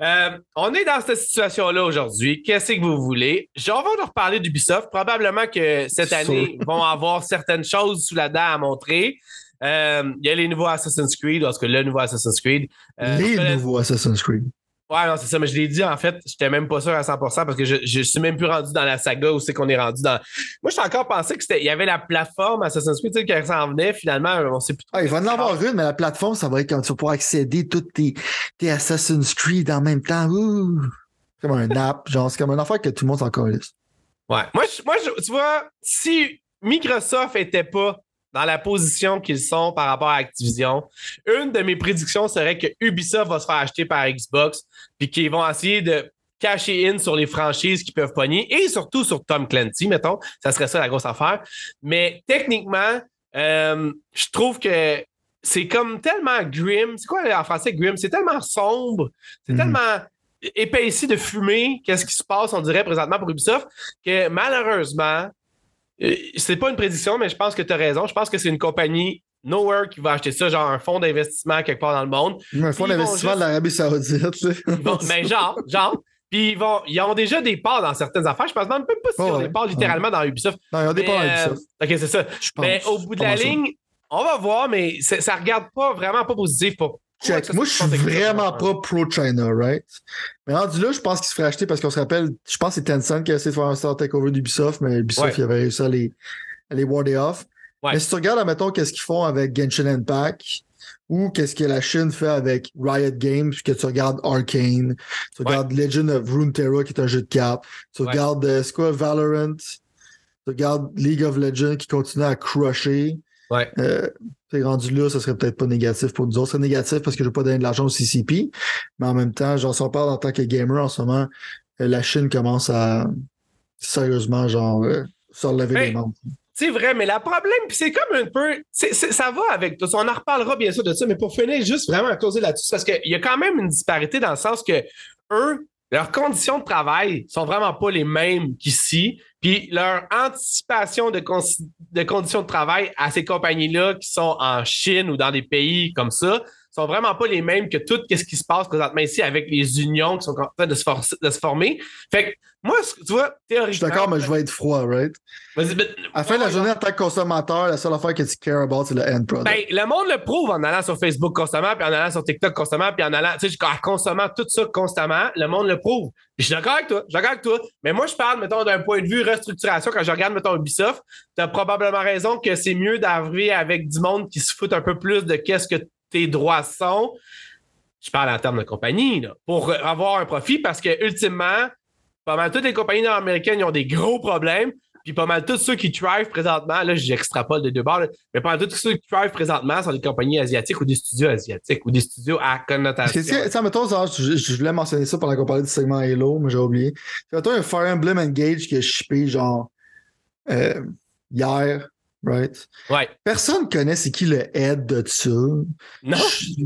Euh, on est dans cette situation-là aujourd'hui. Qu'est-ce que vous voulez? J'en vais nous reparler d'Ubisoft. Probablement que cette année, ils vont avoir certaines choses sous la dent à montrer. Euh, Il y a les nouveaux Assassin's Creed, parce que le nouveau Assassin's Creed. Euh, Les nouveaux Assassin's Creed. Ouais, non, c'est ça, mais je l'ai dit en fait, j'étais même pas sûr à 100% parce que je, je suis même plus rendu dans la saga où c'est qu'on est rendu dans. Moi, j'ai encore pensé que c'était, il y avait la plateforme Assassin's Creed tu sais, qui s'en venait. Finalement, on sait plus trop. Ah, il va en avoir une, mais la plateforme, ça va être quand tu vas pouvoir accéder à toutes tes, tes Assassin's Creed en même temps. Ouh. C'est comme un app, genre, c'est comme une affaire que tout le monde s'en calisse. Ouais. Moi, je- moi je- tu vois, si Microsoft était pas dans la position qu'ils sont par rapport à Activision, une de mes prédictions serait que Ubisoft va se faire acheter par Xbox, puis qu'ils vont essayer de cacher in sur les franchises qui peuvent pogner et surtout sur Tom Clancy, mettons. Ça serait ça la grosse affaire. Mais techniquement, euh, je trouve que c'est comme tellement grim. C'est quoi en français grim? C'est tellement sombre. C'est Mhm. tellement épaissi de fumée. Qu'est-ce qui se passe, on dirait, présentement pour Ubisoft, que malheureusement, c'est pas une prédiction, mais je pense que tu as raison. Je pense que c'est une compagnie nowhere qui va acheter ça, genre un fonds d'investissement quelque part dans le monde. Un fonds d'investissement juste- de l'Arabie Saoudite. vont- mais genre, genre. Puis ils, vont, ils ont déjà des parts dans certaines affaires. Je pense même pas s'ils Oh, ont ouais. des parts littéralement dans Ubisoft. Non, ils ont des parts euh, Ubisoft. OK, c'est ça. Je pense. Mais au bout de la ligne, on va voir, mais ça regarde pas vraiment pas positif. Pour, Check. Moi, je suis vraiment pas pro-China, right? Mais rendu là, je pense qu'il se ferait acheter parce qu'on se rappelle, je pense que c'est Tencent qui a essayé de faire un start takeover d'Ubisoft, mais Ubisoft, Ouais. il avait réussi à les, à les warder off. Ouais. Mais si tu regardes, admettons, qu'est-ce qu'ils font avec Genshin Impact ou qu'est-ce que la Chine fait avec Riot Games, puis que tu regardes Arcane, tu regardes Legend of Runeterra, qui est un jeu de cartes, tu regardes, euh, quoi, Valorant, tu regardes League of Legends qui continue à crusher. Ouais. Euh, rendu là, ça serait peut-être pas négatif pour nous autres. Ce serait négatif parce que je veux pas donner de l'argent au CCP. Mais en même temps, genre, si on parle en tant que gamer en ce moment, euh, la Chine commence à sérieusement, genre, euh, se relever Hey. les membres. C'est vrai, mais le problème, c'est comme un peu. c'est- c'est- ça va avec tout ça. On en reparlera bien sûr de ça, mais pour finir, juste vraiment à causer là-dessus, parce qu'il y a quand même une disparité dans le sens que eux, leurs conditions de travail sont vraiment pas les mêmes qu'ici. Puis leur anticipation de, de conditions de travail à ces compagnies-là qui sont en Chine ou dans des pays comme ça sont vraiment pas les mêmes que tout ce qui se passe présentement ici avec les unions qui sont en train de se, forcer- de se former. Fait que moi, tu vois, théoriquement. Je suis d'accord, mais je vais être froid, right? Vas-y, mais- À la fin de la journée, en tant que consommateur, la seule affaire que tu cares about, c'est le end product. Ben, le monde le prouve en allant sur Facebook constamment, puis en allant sur TikTok constamment, puis en allant, tu sais, en consommant tout ça constamment, le monde le prouve. Je suis d'accord avec toi, je suis d'accord avec toi. Mais moi, je parle, mettons, d'un point de vue restructuration, quand je regarde, mettons, Ubisoft, tu as probablement raison que c'est mieux d'arriver avec du monde qui se fout un peu plus de qu'est-ce que tes droits sont. Je parle en termes de compagnie, pour avoir un profit, parce que, ultimement, pas mal toutes les compagnies nord-américaines ont des gros problèmes. Puis pas mal tous ceux qui thrive présentement, là, j'extrapole de deux bords, mais pas mal tous ceux qui thrive présentement sont des compagnies asiatiques ou des studios asiatiques ou des studios à connotation. sais, mettons, je, voulais mentionner ça pendant qu'on parlait du segment Halo, mais j'ai oublié. Mettons un Fire Emblem Engage qui a shippé, genre, euh, hier, right? Ouais. Personne connaît c'est qui le head de ça. Non?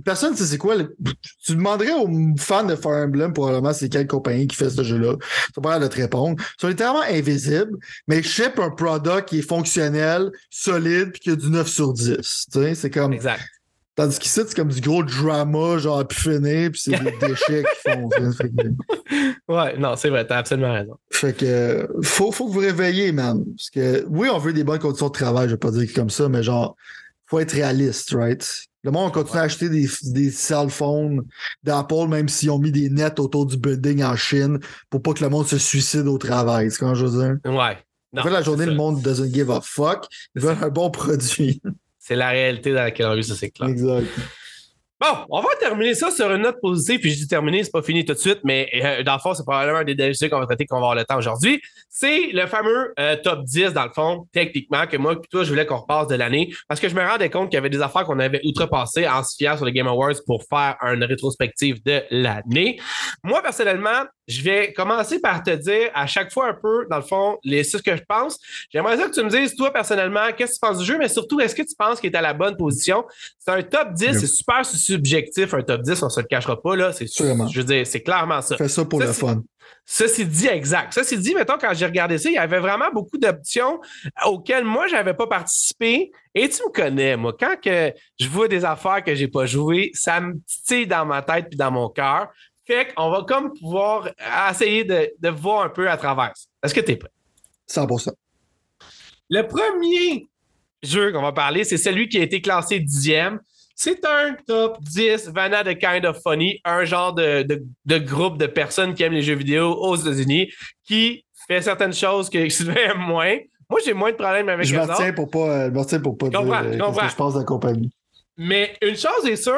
Personne sait c'est quoi. le- Tu demanderais aux fans de Fire Emblem probablement c'est quelle compagnie qui fait ce jeu-là. Tu pas de te répondre. Ils sont littéralement invisibles, mais ils ship un product qui est fonctionnel, solide, puis qui a du 9 sur 10. Tu sais, c'est comme. Exact. Tandis qu'ici, c'est comme du gros drama, genre, puis fini, puis c'est des déchets qu'ils font. que, Ouais, non, c'est vrai, t'as absolument raison. fait que, faut, faut que vous réveillez, man. Parce que, oui, on veut des bonnes conditions de travail, je vais pas dire comme ça, mais genre, faut être réaliste, right? Le monde continue à acheter des, des cell phones d'Apple, même s'ils ont mis des nets autour du building en Chine, pour pas que le monde se suicide au travail. C'est quand je veux dire? Ouais. Non, En fait, la journée, le monde doesn't give a fuck. Ils veulent un bon produit. C'est la réalité dans laquelle on vit, ça, c'est clair. exact. Bon, on va terminer ça sur une note positive, puis je dis terminer, c'est pas fini tout de suite, mais euh, dans le fond, c'est probablement un des DLC qu'on va traiter, qu'on va avoir le temps aujourd'hui. C'est le fameux euh, top 10, dans le fond, techniquement, que moi, puis toi, je voulais qu'on repasse de l'année, parce que je me rendais compte qu'il y avait des affaires qu'on avait outrepassées en se fiant sur les Game Awards pour faire une rétrospective de l'année. Moi, personnellement, je vais commencer par te dire à chaque fois un peu, dans le fond, les ce que je pense. J'aimerais ça que tu me dises, toi, personnellement, qu'est-ce que tu penses du jeu, mais surtout, est-ce que tu penses qu'il est à la bonne position? C'est un top 10, Yep. c'est super subjectif, un top 10, on se le cachera pas, là. C'est, Sûrement. je veux dire, c'est clairement ça. Fais ça pour Ça, le fun. Ceci dit, exact. Ceci dit, mettons, quand j'ai regardé ça, il y avait vraiment beaucoup d'options auxquelles moi, j'avais pas participé. Et tu me connais, moi, quand que je vois des affaires que j'ai pas jouées, ça me titille dans ma tête puis dans mon cœur. Fait qu'on va comme pouvoir essayer de, de voir un peu à travers. Est-ce que tu es prêt? 100%. Le premier jeu qu'on va parler, c'est celui qui a été classé dixième. C'est un top 10 Vanna de Kind of Funny, un genre de, de- de groupe de personnes qui aiment les jeux vidéo aux États-Unis, qui fait certaines choses que Sylvain aime moins. Moi, j'ai moins de problèmes avec Je me autres. pour pas, euh, je me retiens pour pas Je dire comprends, euh, je qu'est-ce comprends. que je pense de la compagnie. Mais une chose est sûre,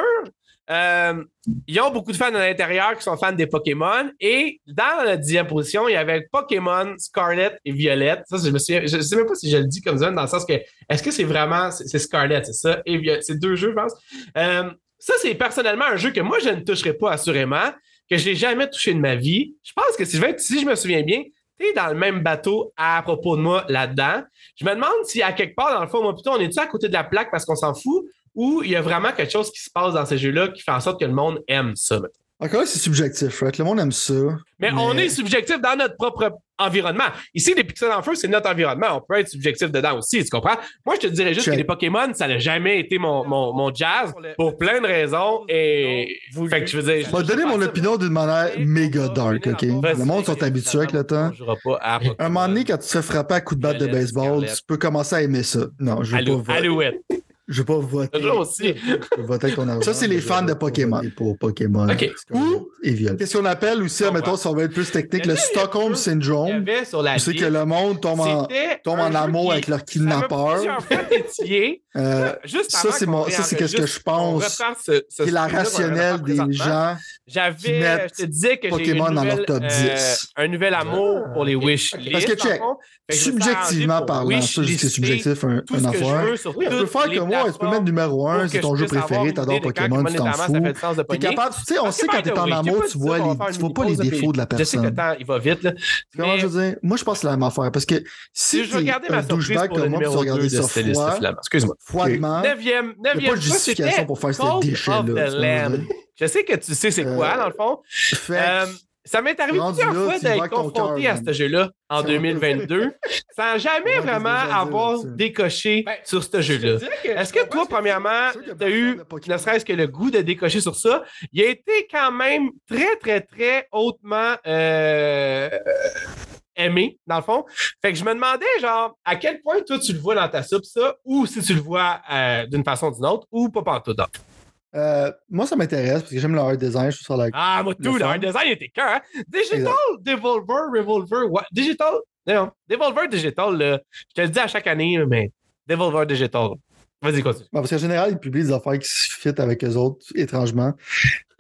euh, ils ont beaucoup de fans à l'intérieur qui sont fans des Pokémon. Et dans la dixième position, il y avait Pokémon Scarlet et Violette. Ça, je me souviens, je sais même pas si je le dis comme ça, dans le sens que est-ce que c'est vraiment c'est Scarlet, c'est ça, et Violette? C'est deux jeux, je pense. Euh, ça, c'est personnellement un jeu que moi, je ne toucherai pas assurément, que je n'ai jamais touché de ma vie. Je pense que si je, si je me souviens bien, tu dans le même bateau à propos de moi là-dedans. Je me demande si à quelque part, dans le fond, moi, plutôt, on est-tu à côté de la plaque parce qu'on s'en fout ou il y a vraiment quelque chose qui se passe dans ces jeux-là qui fait en sorte que le monde aime ça. Encore c'est subjectif, right? Le monde aime ça. Mais, on est subjectif dans notre propre environnement. Ici, les pixels en feu, c'est notre environnement. On peut être subjectif dedans aussi, tu comprends? Moi, je te dirais juste que les Pokémon, ça n'a jamais été mon, mon, mon, jazz pour plein de raisons. Et fait que je veux dire. Je vais donner mon opinion d'une manière méga dark, OK? Le monde sont habitués avec le temps. Un moment donné, quand tu te fais frapper à coup de batte de baseball, tu peux commencer à aimer ça. Non, je veux pas. Alouette. Je vais pas voter. Toujours aussi. Je vais voter ton argent. Ça, c'est les fans de Pokémon. Pour Pokémon. OK. Ou, qu'est-ce qu'on appelle aussi, mettons, si on va être plus technique, le Stockholm Syndrome. C'est que le monde tombe en, tombe en amour avec leur kidnappeur. Euh, juste ça, c'est ça, c'est qu'est-ce que je pense. C'est la rationnelle des gens. J'avais, je te disais que Pokémon dans leur top 10. Euh, un nouvel amour pour les Wish Parce que check, subjectivement parlant, ça, c'est subjectif, un, un affaire. Tu peux faire comme moi, tu peux mettre numéro 1, c'est ton jeu préféré, t'adores Pokémon, tu t'en fous. T'es capable, tu sais, on sait quand t'es en amour, tu vois les, tu vois pas les défauts de la personne. Je sais que le temps, il va vite, là. Comment je veux dire? Moi, je pense que c'est la même affaire, parce que si tu un douchebag comme moi, tu regarder ça froid, excuse-moi. Froidement, il n'y a pas de justification pour faire ce déchet-là. Je sais que tu sais c'est quoi, dans le fond. Ça m'est arrivé plusieurs fois d'être confronté à ce jeu-là en 2022 sans jamais vraiment avoir décoché ben, sur ce jeu-là. Est-ce que toi, premièrement, tu as eu, ne serait-ce que le goût de décocher sur ça? Il a été quand même très, très, très hautement euh, aimé, dans le fond. Fait que je me demandais, genre, à quel point toi, tu le vois dans ta soupe, ça, ou si tu le vois euh, d'une façon ou d'une autre, ou pas partout d'autre. Euh, moi, ça m'intéresse parce que j'aime le art design. Je trouve ça la, Ah, moi, tout, le, art design était cœur. Hein? Digital, Devolver, Revolver. What? Digital, non, Devolver Digital, là, je te le dis à chaque année, mais Devolver Digital. Vas-y, continue. parce qu'en général, ils publient des affaires qui se fit avec eux autres, étrangement.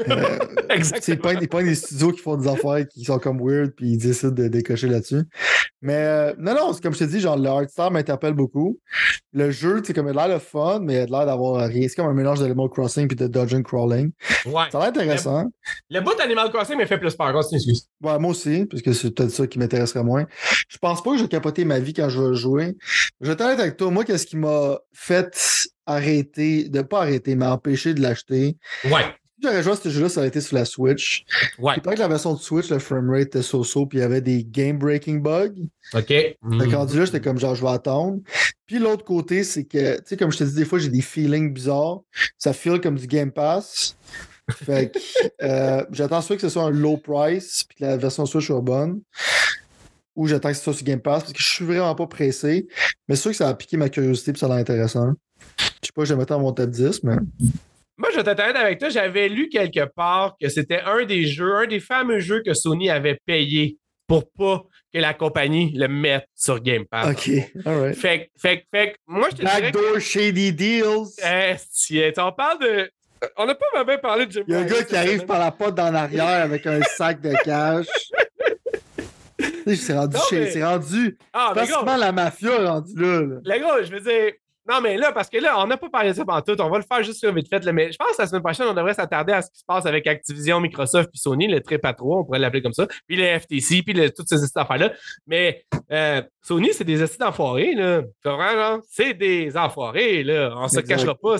Euh, Exactement. C'est pas, des studios qui font des affaires qui sont comme weird, puis ils décident de décocher là-dessus. Mais euh, non, non, comme je te dis, genre, le art style m'interpelle beaucoup. Le jeu, c'est comme il a l'air de fun, mais il a l'air d'avoir rien. C'est comme un mélange d'Animal Crossing puis de Dungeon Crawling. Ouais. Ça a l'air intéressant. Le, bout d'Animal Crossing me fait plus peur. Ouais, moi aussi, parce que c'est peut-être ça qui m'intéresserait moins. Je pense pas que je vais capoter ma vie quand je vais jouer. Je vais t'arrêter avec toi. Moi, qu'est-ce qui m'a fait arrêter, de pas arrêter, mais empêcher de l'acheter? Ouais. J'aurais joué à ce jeu-là, ça aurait été sur la Switch. Ouais. Il paraît que la version de Switch, le framerate était so-so, puis il y avait des game-breaking bugs. OK. Mmh. Fait là, j'étais comme genre, je vais attendre. Puis l'autre côté, c'est que, tu sais, comme je te dis, des fois, j'ai des feelings bizarres. Ça feel comme du Game Pass. Fait que euh, j'attends soit que ce soit un low price, puis que la version Switch soit bonne ou j'attends que ce soit sur Game Pass parce que je suis vraiment pas pressé. Mais c'est sûr que ça a piqué ma curiosité et ça a l'air intéressant. Je sais pas, je vais mettre dans mon top 10, mais. Moi, je t'intéresser avec toi. J'avais lu quelque part que c'était un des jeux, un des fameux jeux que Sony avait payé pour pas que la compagnie le mette sur Game Pass. OK. All right. Fait, fait, fait, moi, je te Backdoor Shady Deals. Est, on parle de. On n'a pas même parlé de Jim Il y a un gars qui arrive par la porte en arrière avec un sac de cash. c'est rendu, c'est rendu ah, la mafia rendu là. là. Le gros, je veux dire, non, mais là, parce que là, on n'a pas parlé de ça pendant tout. On va le faire juste sur vite fait. mais je pense que la semaine prochaine, on devrait s'attarder à ce qui se passe avec Activision, Microsoft puis Sony, le très patron, on pourrait l'appeler comme ça, puis le FTC, puis toutes ces affaires-là. Mais euh, Sony, c'est des acides enfoirés, là. C'est des enfoirés, là. On se cachera pas.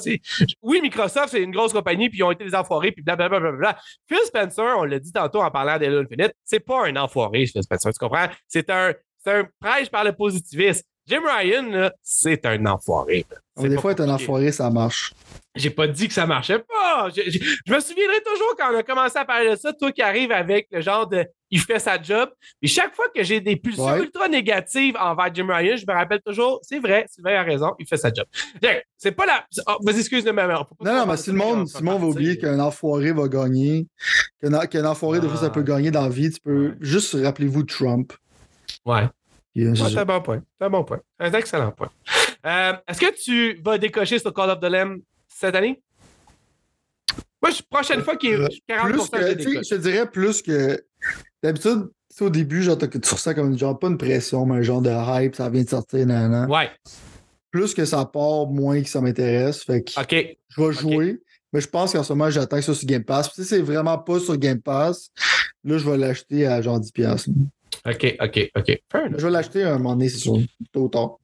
Oui, Microsoft, c'est une grosse compagnie, puis ils ont été des enfoirés, puis blablabla. Bla, bla, bla. Phil Spencer, on l'a dit tantôt en parlant d'Halo Infinite, c'est pas un enfoiré, Phil Spencer, tu comprends? C'est un, un prêche par le positivisme. Jim Ryan, c'est un enfoiré. Des fois, être un enfoiré, ça marche. J'ai pas dit que ça marchait pas. Je, me souviendrai toujours quand on a commencé à parler de ça, toi qui arrives avec le genre de il fait sa job. Et chaque fois que j'ai des pulsions ultra négatives envers Jim Ryan, je me rappelle toujours, c'est vrai, Sylvain a raison, il fait sa job. C'est pas la. Oh, vas-y, excuse-moi, mais Non, non, mais si le monde, si va oublier qu'un enfoiré va gagner, qu'un enfoiré, de fois, ça peut ah. gagner dans la vie, tu peux juste rappelez-vous Trump. Ouais c'est un bon point. C'est un bon point. Un excellent point. Euh, est-ce que tu vas décocher sur Call of the Lamb cette année? Moi, je, prochaine fois qu'il est 40 Plus que, je te dirais plus que. D'habitude, au début, genre, tu ressens comme genre pas une pression, mais un genre de hype, ça vient de sortir, nan, nan. Ouais, Plus que ça part, moins que ça m'intéresse. Fait que je vais jouer. Mais je pense qu'en ce moment, j'attends ça sur Game Pass. Si c'est vraiment pas sur Game Pass, là, je vais l'acheter à genre 10$. OK, OK, OK. Fair. Je vais l'acheter à un moment donné, c'est sûr. Tôt ou tard.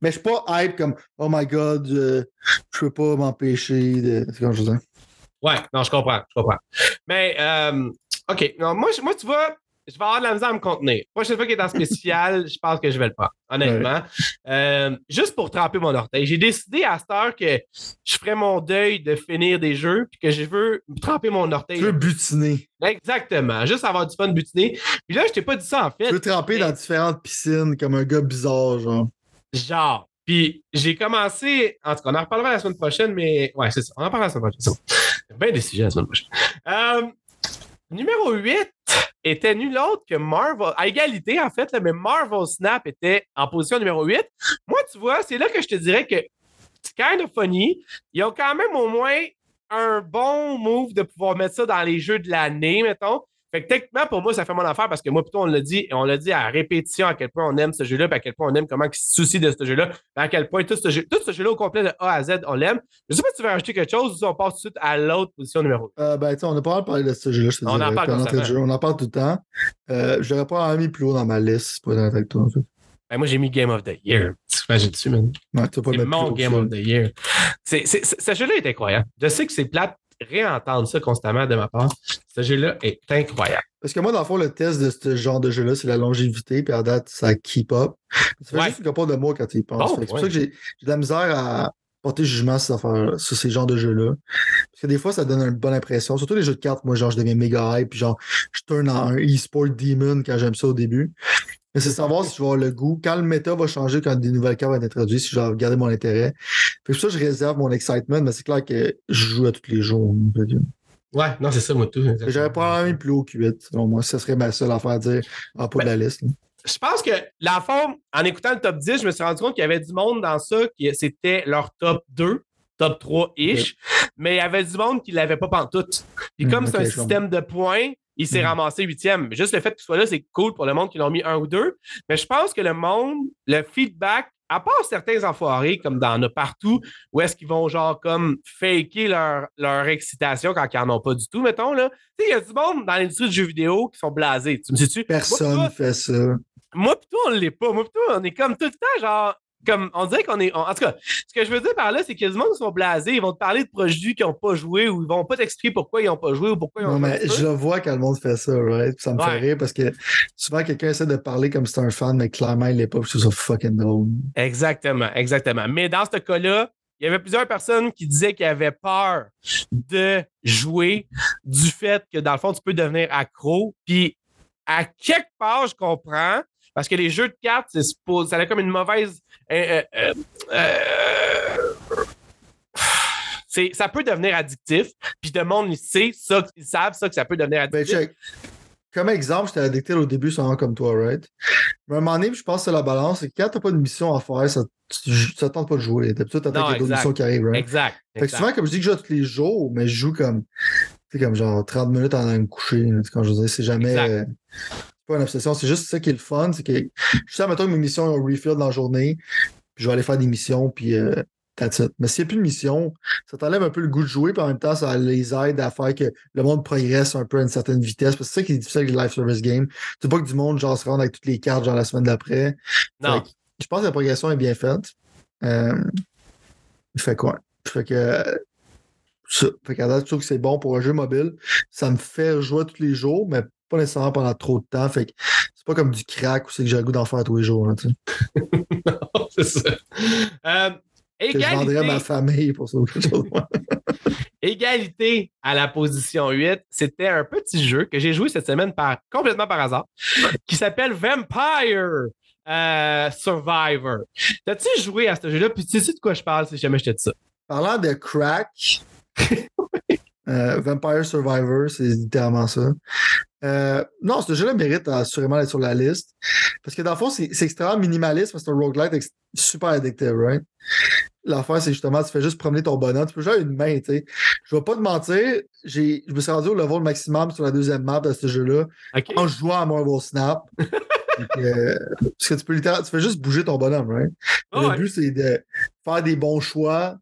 Mais je suis pas hype comme Oh my god, euh, je peux pas m'empêcher de. C'est comme je dis. Ouais, non, je comprends, je comprends. Mais, euh, OK, non, moi, moi, tu vois, je vais avoir de la misère à me contenir. Prochaine fois qu'il est en spécial, je pense que je vais le prendre, honnêtement. Euh, juste pour tremper mon orteil. J'ai décidé à cette heure que je ferais mon deuil de finir des jeux puis que je veux tremper mon orteil. Tu veux butiner. Exactement, juste avoir du fun butiner. Puis là, je t'ai pas dit ça en fait. Tu veux tremper dans différentes piscines comme un gars bizarre, genre. Genre. Puis j'ai commencé, en tout cas, on en reparlera la semaine prochaine, mais ouais, c'est ça. On en parlera la semaine prochaine. Bien sujets la semaine prochaine. Euh, numéro 8 était nul autre que Marvel, à égalité en fait, mais Marvel Snap était en position numéro 8. Moi, tu vois, c'est là que je te dirais que c'est kind of funny. Ils ont quand même au moins un bon move de pouvoir mettre ça dans les jeux de l'année, mettons. Fait que techniquement, pour moi, ça fait mon affaire parce que moi, plutôt, on l'a dit, et on l'a dit à répétition à quel point on aime ce jeu-là, puis à quel point on aime comment il se soucie de ce jeu-là, puis à quel point tout ce jeu, tout ce jeu-là au complet de A à Z, on l'aime. Je sais pas si tu veux rajouter quelque chose ou si on passe tout de suite à l'autre position numéro Euh, ben, tu on a pas parlé de ce jeu-là, je te On en dirais, parle en jeu. On en parle tout le temps. Euh, je l'aurais pas mis plus haut dans ma liste, pour être avec toi, en fait. Ben, moi, j'ai mis Game of the Year. T'imagines dessus, man? Ouais, tu vas pas C'est mon Game of the Year. C'est, c'est- c'est- ce jeu-là est incroyable. Je sais que c'est plate réentendre ça constamment de ma part. Ce jeu-là est incroyable. Parce que moi, dans le fond, le test de ce genre de jeu-là, c'est la longévité, puis à date, ça keep up. Ça fait Ouais. juste couple de mois quand tu y penses. Bon, c'est pour ouais. ça que j'ai de la misère à porter jugement sur, ces affaires- sur ces genres de jeux-là. Parce que des fois, ça donne une bonne impression. Surtout les jeux de cartes, moi, genre, je deviens méga hype, puis genre, je tourne en un e-sport demon quand j'aime ça au début. Mais c'est savoir si je vais avoir le goût. Quand le méta va changer, quand des nouvelles cartes vont être introduites, si je vais garder mon intérêt. Fait que pour ça, je réserve mon excitement, mais c'est clair que je joue à tous les jours. Ouais, non, c'est ça, moi, tout. J'aurais pas plus haut que 8, selon moi. Ça serait ma seule affaire à dire en pas de la liste. là. je pense que la forme, en écoutant le top 10, je me suis rendu compte qu'il y avait du monde dans ça qui c'était leur top 2, top 3-ish, mais il y avait du monde qui ne l'avait pas pantoute. Puis Hmm, comme c'est un système de points, il s'est Hmm. ramassé huitième. Juste le fait qu'il soit là, c'est cool pour le monde qui l'ont mis un ou deux. Mais je pense que le monde, le feedback, à part certains enfoirés, comme dans nos partout, où est-ce qu'ils vont genre comme faker leur, leur excitation quand ils n'en ont pas du tout, mettons, là. Tu sais, il y a du monde dans l'industrie du jeu vidéo qui sont blasés. Tu me? Moi, Personne ne fait ça. moi, plutôt, on l'est pas. Moi, plutôt, on est comme tout le temps, genre, comme, on dirait qu'on est. on- en tout cas, ce que je veux dire par là, c'est a du monde qui sont blasés. Ils vont te parler de produits qui n'ont pas joué ou ils vont pas t'expliquer pourquoi ils n'ont pas joué ou pourquoi ils ont Non, mais je le vois quand le monde fait ça, right? Puis ça me fait rire parce que souvent quelqu'un essaie de parler comme si c'était un fan, mais clairement il l'est pas, je trouve ça fucking drôle. Exactement, exactement. Mais dans ce cas-là, il y avait plusieurs personnes qui disaient qu'ils avaient peur de jouer du fait que, dans le fond, tu peux devenir accro. Puis, à quelque part, je comprends, parce que les jeux de cartes, c'est ça a comme une mauvaise. euh, euh, euh, c'est- ça peut devenir addictif. Puis, le monde, ils, sait ça, ils savent ça que ça peut devenir Ben, addictif. check. Comme exemple, j'étais addicté au début, sûrement comme toi, right? Mais à un moment donné, je pense que c'est la balance, c'est que quand t'as pas de mission à faire, ça, ça te tente pas de jouer. D'habitude, t'attends qu'il y ait d'autres missions qui arrivent, right? exact. Fait que souvent, comme je dis que je joue tous les jours, mais je joue comme, tu sais, comme genre 30 minutes en allant me coucher. Quand je dis, c'est jamais. Euh, c'est pas une obsession, c'est juste ça qui est le fun. C'est que je sais, mettons que mes missions ont refill dans la journée, puis je vais aller faire des missions, puis euh, that's it. Mais s'il n'y a plus de missions, ça t'enlève un peu le goût de jouer, puis en même temps, ça les aide à faire que le monde progresse un peu à une certaine vitesse. Parce que c'est ça qui est difficile avec les live service games. Tu veux pas que du monde, genre, se rende avec toutes les cartes, genre, la semaine d'après. Non. Que je pense que la progression est bien faite. Euh, fait quoi? Fait que. Ça. Fait qu'à date, je trouve que c'est bon pour un jeu mobile. Ça me fait jouer tous les jours, mais pas nécessairement pendant trop de temps. Fait que c'est pas comme du crack où c'est que j'ai le goût d'en faire tous les jours. tu sais. c'est ça. Euh, Que je vendrais à égalité, ma famille pour ça ou quelque chose. égalité à la position 8, c'était un petit jeu que j'ai joué cette semaine par, complètement par hasard, qui s'appelle Vampire euh, Survivor. T'as-tu joué à ce jeu-là? Puis tu sais de quoi je parle si jamais je te dis ça? Parlant de crack, Euh, Vampire Survivor, c'est littéralement ça. Euh, non, ce jeu-là mérite assurément d'être sur la liste. Parce que dans le fond, c'est extrêmement minimaliste parce que c'est un roguelite super addictive, right? L'affaire, c'est justement, tu fais juste promener ton bonhomme. Tu peux jouer une main, tu sais. Je vais pas te mentir, je me suis rendu au level maximum sur la deuxième map de ce jeu-là en jouant à Marvel Snap. Euh, parce que tu peux littéralement, tu fais juste bouger ton bonhomme, right? le but, c'est de faire des bons choix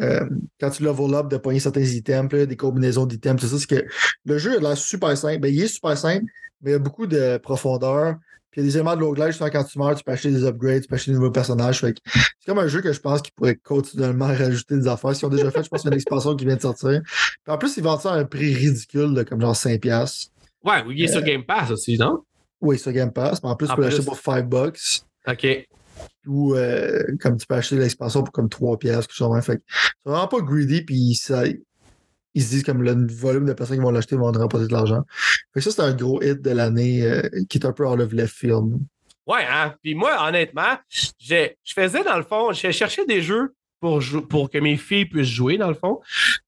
euh, quand tu level up, de pogner certains items, des combinaisons d'items, tout ça. C'est que le jeu a l'air super simple. Ben, il est super simple, mais il y a beaucoup de profondeur. Puis il y a des éléments de roguelike, quand tu meurs, tu peux acheter des upgrades, tu peux acheter des nouveaux personnages. c'est comme un jeu que je pense qu'il pourrait continuellement rajouter des affaires. S'ils ont déjà fait, je pense qu'il y a une expansion qui vient de sortir. Puis en plus, ils vendent ça à un prix ridicule, comme genre 5$. Ouais, il est sur euh, Game Pass aussi, non? Oui, sur Game Pass. Mais en plus, tu peux l'acheter pour 5 bucks. OK. Ou euh, comme tu peux acheter l'expansion pour comme 3 pièces, quelque chose. Fait c'est vraiment pas greedy, puis ça, ils se disent comme le volume de personnes qui vont l'acheter vont remporter de l'argent. Ça, c'est un gros hit de l'année euh, qui est un peu out of left field. Ouais, hein? Puis moi, honnêtement, je faisais dans le fond, je cherchais des jeux pour, pour que mes filles puissent jouer, dans le fond.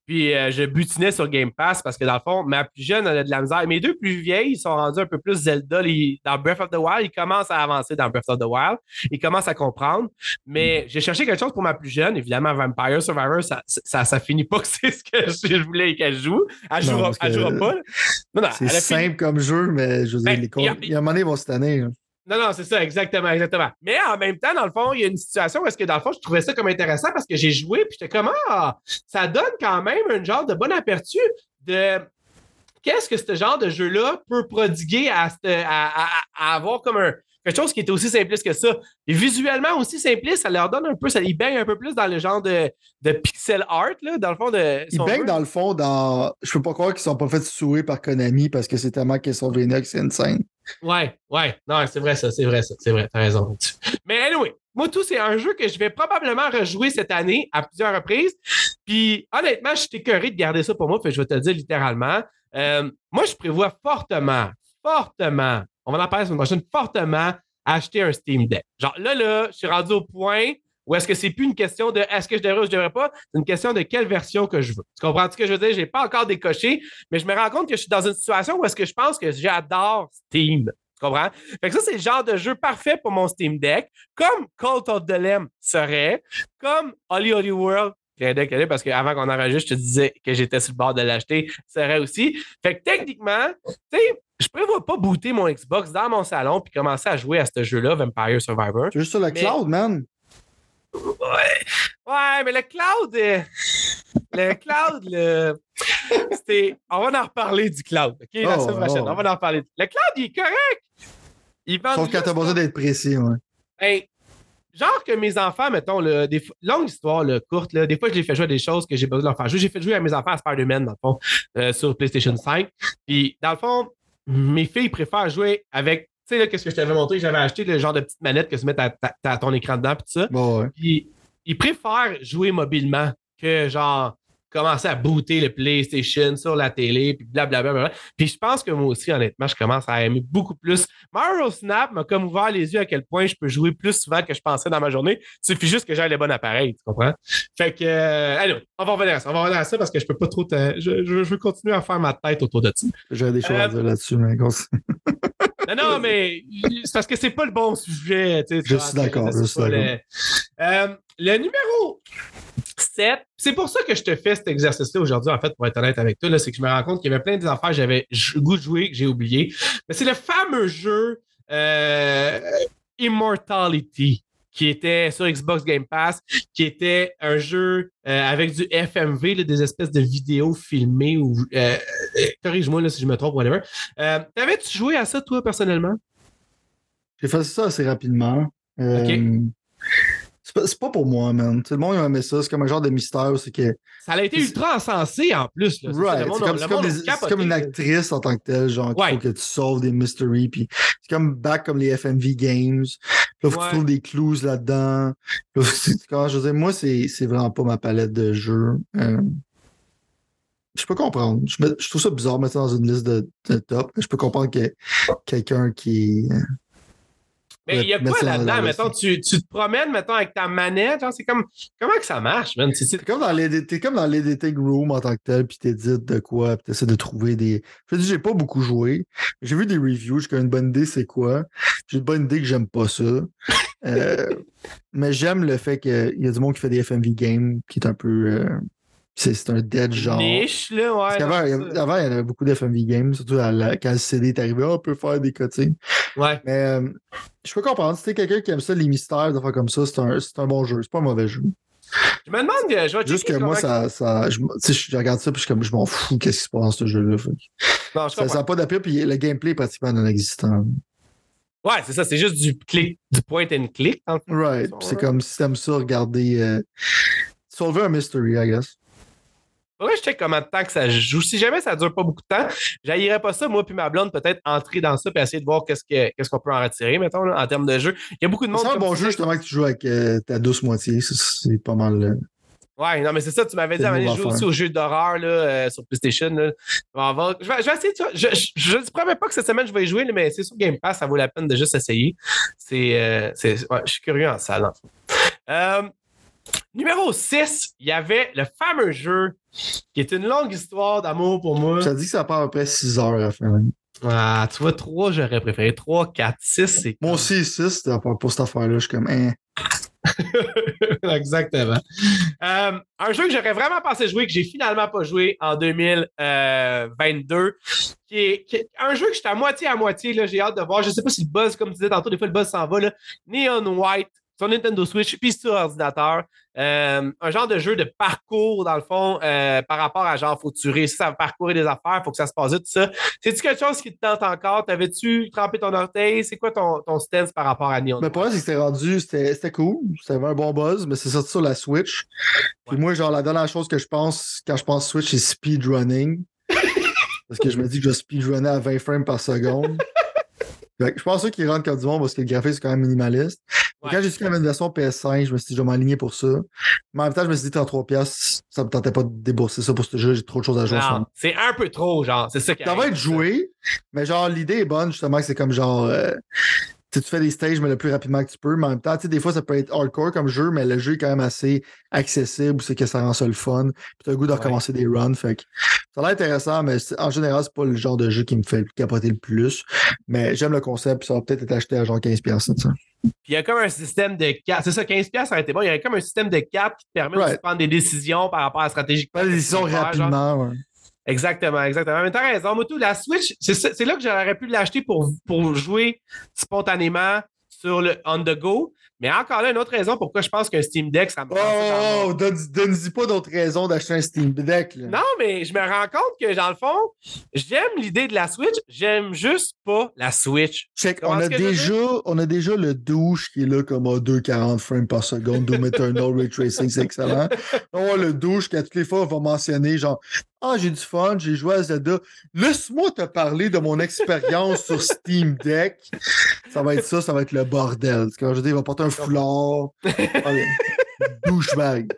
Puis euh, je butinais sur Game Pass parce que, dans le fond, ma plus jeune, elle a de la misère. Mes deux plus vieilles, ils sont rendus un peu plus Zelda dans Breath of the Wild. Ils commencent à avancer dans Breath of the Wild. Ils commencent à comprendre. Mais j'ai cherché quelque chose pour ma plus jeune. Évidemment, Vampire Survivor, ça, ça, ça finit pas que c'est ce que je voulais qu'elle joue. Elle jouera, jouera pas. c'est simple comme jeu, mais je veux dire, ben, les il y a un moment donné, ils vont cette année. Non, non, c'est ça, exactement, exactement. Mais en même temps, dans le fond, il y a une situation où est-ce que dans le fond, je trouvais ça comme intéressant parce que j'ai joué, puis j'étais comme ah, ça donne quand même un genre de bon aperçu de qu'est-ce que ce genre de jeu-là peut prodiguer à, à, avoir comme un, quelque chose qui est aussi simpliste que ça. Et visuellement aussi simpliste, ça leur donne un peu, ça ils baignent un peu plus dans le genre de, de pixel art, là, dans le fond de. Ils baignent dans le fond dans. Je peux pas croire qu'ils sont pas fait souer par Konami parce que c'est tellement Castlevania que c'est insane. Ouais, ouais. Non, c'est vrai ça, c'est vrai ça, c'est vrai, t'as raison. Mais anyway, moi, tout, c'est un jeu que je vais probablement rejouer cette année à plusieurs reprises. Puis, honnêtement, je suis écœuré de garder ça pour moi, puis je vais te le dire littéralement. Euh, moi, je prévois fortement, fortement, on va en parler la semaine prochaine, fortement acheter un Steam Deck. Genre, là, là, je suis rendu au point où est-ce que c'est plus une question de est-ce que je devrais ou je devrais pas, c'est une question de quelle version que je veux. Tu comprends ce que je veux dire? Je n'ai pas encore décoché, mais je me rends compte que je suis dans une situation où est-ce que je pense que j'adore Steam. Tu comprends? Fait que ça, c'est le genre de jeu parfait pour mon Steam Deck, comme Cult of the Lamb serait, comme Holly Holly World parce qu'avant qu'on enregistre, je te disais que j'étais sur le bord de l'acheter, serait aussi. Fait que techniquement, tu sais, je prévois pas booter mon Xbox dans mon salon puis commencer à jouer à ce jeu-là, Vampire Survivor. Tu juste sur le cloud, man? Ouais. Ouais, mais le cloud. Euh, le cloud, le. C'était. On va en reparler du cloud. OK, la oh, semaine prochaine. Oh. On va en reparler. Le cloud, il est correct. Il Sauf quand t'as besoin d'être précis, ouais. Hey, genre que mes enfants, mettons, là, des longue histoire là, courte, là, des fois, je les fais jouer à des choses que j'ai besoin de leur faire jouer. J'ai fait jouer à mes enfants à Spider-Man, dans le fond, euh, sur PlayStation 5. Puis, dans le fond, mes filles préfèrent jouer avec. Tu sais, là, qu'est-ce que je t'avais montré? J'avais acheté le genre de petite manette que tu mets à, ton écran dedans, puis tout ça. Bon, Puis, ils préfèrent jouer mobilement que genre commencer à booter le PlayStation sur la télé, puis blablabla. Puis je pense que moi aussi, honnêtement, je commence à aimer beaucoup plus. Mario Snap m'a comme ouvert les yeux à quel point je peux jouer plus souvent que je pensais dans ma journée. Il suffit juste que j'aille le bon appareil, tu comprends? Fait que, euh, allez, on va revenir à ça. On va revenir à ça parce que je peux pas trop. Je, je, veux continuer à faire ma tête autour de ça. J'ai des choses à dire là-dessus, mais Non, non, mais c'est parce que c'est pas le bon sujet. Je suis d'accord. Je suis d'accord. Euh, le numéro 7, c'est pour ça que je te fais cet exercice-là aujourd'hui, en fait, pour être honnête avec toi, c'est que je me rends compte qu'il y avait plein d'affaires que j'avais goût de jouer, que j'ai oublié. Mais c'est le fameux jeu euh, Immortality qui était sur Xbox Game Pass, qui était un jeu euh, avec du FMV, des espèces de vidéos filmées ou euh, corrige-moi si je me trompe, whatever. T'avais-tu joué à ça, toi, personnellement? J'ai fait ça assez rapidement. OK. C'est pas, pour moi, man. Tout le monde a aimé ça. C'est comme un genre de mystère. C'est que, ça a été ultra encensé en plus. Là. C'est comme, une actrice en tant que telle, genre, qu'il faut que tu sauves des mysteries. Puis c'est comme back comme les FMV Games. Là, faut que tu trouves des clues là-dedans. Quand je veux dire, moi, c'est vraiment pas ma palette de jeux. Euh, je peux comprendre. Je, trouve ça bizarre de mettre ça dans une liste de, top. Je peux comprendre que quelqu'un qui Mais il y a quoi là-dedans? Mettons, tu, tu te promènes, mettons, avec ta manette. Genre, c'est comme. Comment que ça marche, man? T'es comme dans l'edi- t'es comme dans l'editing room en tant que tel, puis t'édites de quoi, puis t'essaies de trouver des. Je te dis, j'ai pas beaucoup joué. J'ai vu des reviews, j'ai une bonne idée c'est quoi? J'ai une bonne idée que j'aime pas ça. Euh, mais j'aime le fait qu'il y a du monde qui fait des FMV games, qui est un peu. euh, c'est un dead genre. Niche, là, ouais. Parce il avant, il y en avait beaucoup d'FMV games, surtout à la- quand le CD est arrivé, on peut faire des cutscenes. Ouais. Mais euh, je peux comprendre, si t'es quelqu'un qui aime ça, les mystères, des fois comme ça, c'est un, un bon jeu, c'est pas un mauvais jeu. Je me demande, euh, je vais Juste que moi, ça, ça je, je regarde ça, puis je, comme, je m'en fous, qu'est-ce qui se passe dans ce jeu-là. Ça n'a pas d'appel, puis le gameplay est pratiquement non existant. Ouais, c'est ça, c'est juste du clic, du point and click. Right. C'est comme si t'aimes ça, regarder. Euh, solver un mystery, I guess. Faudrait que je check combien de temps que ça joue. Si jamais ça dure pas beaucoup de temps, j'haïrais pas ça, moi puis ma blonde, peut-être entrer dans ça et essayer de voir qu'est-ce que- qu'est-ce qu'on peut en retirer, mettons, là, en termes de jeu. Il y a beaucoup de monde. C'est un bon jeu, justement, que tu joues avec euh, ta douce moitié. C'est- pas mal. euh, Ouais, non, mais c'est ça, tu m'avais dit, C'est à un le moment mot donné, je joue à aussi aux jeux d'horreur là, euh, sur PlayStation. là. Je vais, je vais- je vais essayer, tu vois, je, je, je ne promets pas que cette semaine je vais y jouer, là, mais c'est sur Game Pass, ça vaut la peine de juste essayer. C'est, euh, ouais, je suis curieux en salle. en fait. Euh, numéro 6, il y avait le fameux jeu qui est une longue histoire d'amour pour moi. Ça dit que ça prend à peu près 6 heures à faire. Ah, tu vois, 3, j'aurais préféré. 3, 4, 6, c'est. Moi aussi, 6, pour cette affaire-là, je suis comme, hein. Exactement. Euh, un jeu que j'aurais vraiment pensé jouer, que j'ai finalement pas joué en 2022, qui est, qui est un jeu que j'étais à moitié à moitié, j'ai hâte de voir. Je sais pas si le buzz, comme tu disais tantôt, des fois le buzz s'en va, là. Neon White sur Nintendo Switch, puis sur ordinateur. Euh, un genre de jeu de parcours, dans le fond, euh, par rapport à genre, faut que tu réussisses à parcourir des affaires, faut que ça se passe vite, tout ça. C'est-tu quelque chose qui te tente encore? T'avais-tu trempé ton orteil? C'est quoi ton, ton stance par rapport à Neon? Mais pour moi, c'est que c'était rendu, c'était cool. C'était un bon buzz, mais c'est sorti sur la Switch. Puis Ouais. moi, genre, la dernière chose que je pense quand je pense Switch, c'est speedrunning. parce que je me dis que je speedrunner à 20 frames par seconde. Je pense ça qui rentre comme du monde parce que le graphisme est quand même minimaliste. Ouais. Quand j'ai su qu'il y avait une version PS5, je me suis dit, je vais m'aligner pour ça. Mais en même temps, je me suis dit, 33$, piastres, ça me tentait pas de débourser ça pour ce jeu. J'ai trop de choses à jouer Non, c'est un peu trop, genre. C'est ça qui Ça va être joué, mais genre, l'idée est bonne, justement, que c'est comme genre. euh, tu fais des stages, mais le plus rapidement que tu peux. Mais en même temps, tu sais, des fois, ça peut être hardcore comme jeu, mais le jeu est quand même assez accessible. C'est que ça rend ça le fun. Puis tu as le goût de Ouais. recommencer des runs. Fait que ça a l'air intéressant, mais en général, c'est pas le genre de jeu qui me fait capoter le plus. Mais j'aime le concept, puis ça va peut-être être acheté à genre 15$. Ça. Puis il y a comme un système de cap. C'est ça, 15$, ça aurait été bon. Il y a comme un système de cap qui te permet Right. de prendre des décisions par rapport à la stratégie. Pas des décisions rapidement. ouais. Exactement, exactement. Mais t'as raison, la Switch, c'est là que j'aurais pu l'acheter pour, pour jouer spontanément sur le on the go. Mais encore là, une autre raison pourquoi je pense qu'un Steam Deck, ça me Oh, oh, oh, donne- donne-y pas d'autres raisons d'acheter un Steam Deck. là. Non, mais je me rends compte que dans le fond, j'aime l'idée de la Switch, j'aime juste pas la Switch. Check, on a, déjà, on a déjà le douche qui est là comme à 2,40 frames par seconde. Doom Eternal Ray Tracing, c'est excellent. On va le douche qui, à toutes les fois, va mentionner genre Ah, j'ai du fun, j'ai joué à Zelda. Laisse-moi te parler de mon expérience sur Steam Deck. Ça va être ça, ça va être le bordel. Quand je dis, il va porter un foulard. Allez, Douchebag.